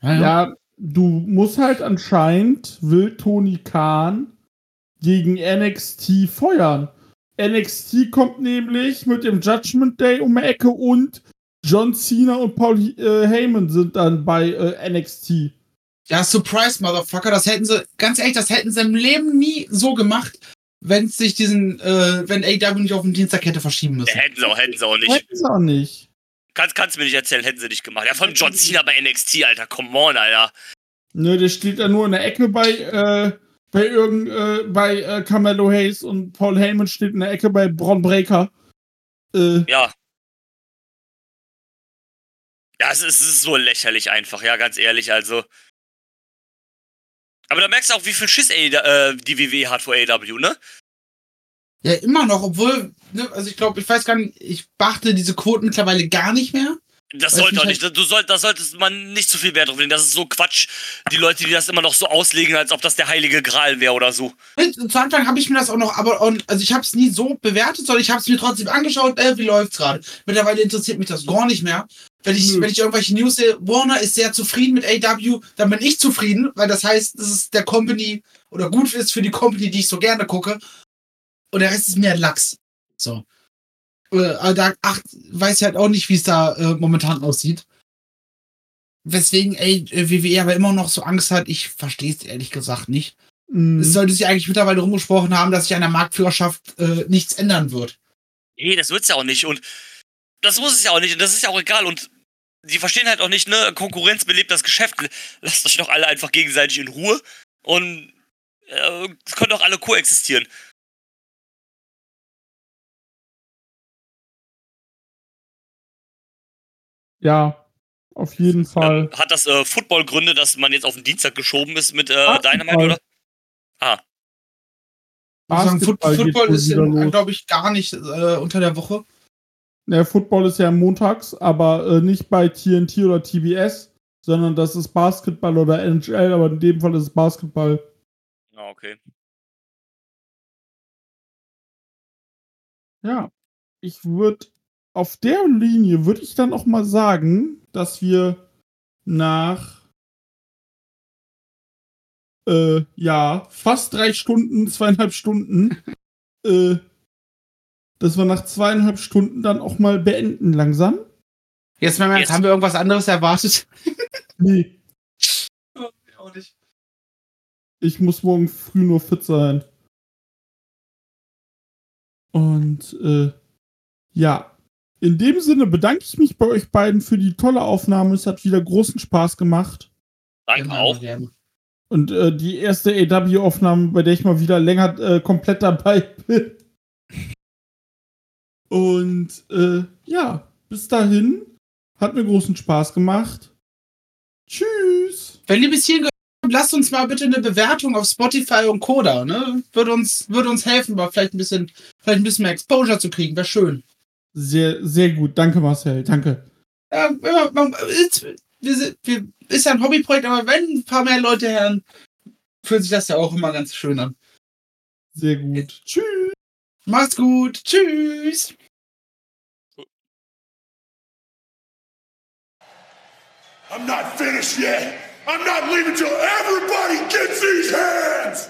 Ja, du musst halt anscheinend, will Tony Khan gegen NXT feuern. NXT kommt nämlich mit dem Judgment Day um die Ecke und John Cena und Paul äh, Heyman sind dann bei äh, NXT. Ja, Surprise, Motherfucker, das hätten sie, ganz ehrlich, das hätten sie im Leben nie so gemacht. wenn sich diesen, äh, wenn AW nicht auf den Dienstag hätte verschieben müssen. Ja, hätten sie auch, hätten sie auch nicht. Hätten sie auch nicht. Kannst, kannst du mir nicht erzählen, hätten sie nicht gemacht. Ja, von John Cena bei NXT, Alter, come on, Alter. Nö, der steht da nur in der Ecke bei, äh, bei irgend, äh, bei äh, Carmelo Hayes und Paul Heyman steht in der Ecke bei Braun Breaker. Äh, Ja. Ja, es ist, es ist so lächerlich einfach, ja, ganz ehrlich, also. Aber da merkst du auch, wie viel Schiss äh, die WWE hat vor AW, ne? Ja, immer noch, obwohl, ne, also ich glaube, ich weiß gar nicht, ich beachte diese Quoten mittlerweile gar nicht mehr. Das sollte mich auch nicht. Du soll, da solltest man nicht zu viel Wert drauf legen. Das ist so Quatsch. Die Leute, die das immer noch so auslegen, als ob das der heilige Gral wäre oder so. Und Zu Anfang habe ich mir das auch noch, aber und, also ich habe es nie so bewertet, sondern ich habe es mir trotzdem angeschaut, äh, wie läuft's gerade. Mittlerweile interessiert mich das gar nicht mehr. Wenn ich, wenn ich irgendwelche News sehe, Warner ist sehr zufrieden mit AW, dann bin ich zufrieden, weil das heißt, dass es der Company oder gut ist für die Company, die ich so gerne gucke. Und der Rest ist mir Lachs. So. Äh, aber da ach, weiß ich halt auch nicht, wie es da äh, momentan aussieht. Weswegen ey, äh, WWE aber immer noch so Angst hat, ich verstehe es ehrlich gesagt nicht. mh. Es sollte sich eigentlich mittlerweile rumgesprochen haben, dass sich an der Marktführerschaft äh, nichts ändern wird. Nee, das wird's ja auch nicht. Und das muss es ja auch nicht. Und das ist ja auch egal. Und die verstehen halt auch nicht, ne? Konkurrenz belebt das Geschäft. Lasst euch doch alle einfach gegenseitig in Ruhe. Und äh, es können doch alle koexistieren. Ja, auf jeden Fall. Hat das äh, Football-Gründe, dass man jetzt auf den Dienstag geschoben ist mit äh. Dynamite, oder? Ah, sagen, Foot- Basketball geht Football ist, wieder los. glaube ich, gar nicht äh, unter der Woche. Ja, Football ist ja montags, aber äh, nicht bei TNT oder TBS, sondern das ist Basketball oder NHL, aber in dem Fall ist es Basketball. ah okay. Ja, ich würde auf der Linie würde ich dann auch mal sagen, dass wir nach äh, ja fast drei Stunden, zweieinhalb Stunden, äh, dass wir nach zweieinhalb Stunden dann auch mal beenden langsam. Jetzt, mal, Jetzt- haben wir irgendwas anderes erwartet? Nee, Auch nicht. ich muss morgen früh nur fit sein. Und äh, ja, in dem Sinne bedanke ich mich bei euch beiden für die tolle Aufnahme. Es hat wieder großen Spaß gemacht. Danke auch. Und äh, die erste AW-Aufnahme, bei der ich mal wieder länger äh, komplett dabei bin. Und äh, ja, bis dahin. Hat mir großen Spaß gemacht. Tschüss. Wenn ihr bis hierhin gehört habt, lasst uns mal bitte eine Bewertung auf Spotify und Coda, ne? Würde uns, würde uns helfen, mal vielleicht ein bisschen, vielleicht ein bisschen mehr Exposure zu kriegen. Wäre schön. Sehr, sehr gut. Danke, Marcel. Danke. Ja, immer, man, ist, wir, sind- wir, ist ja ein Hobbyprojekt, aber wenn ein paar mehr Leute hören, fühlt sich das ja auch immer ganz schön an. Sehr gut. Tschüss. Macht's gut. Tschüss. I'm not finished yet. I'm not leaving till everybody gets these hands.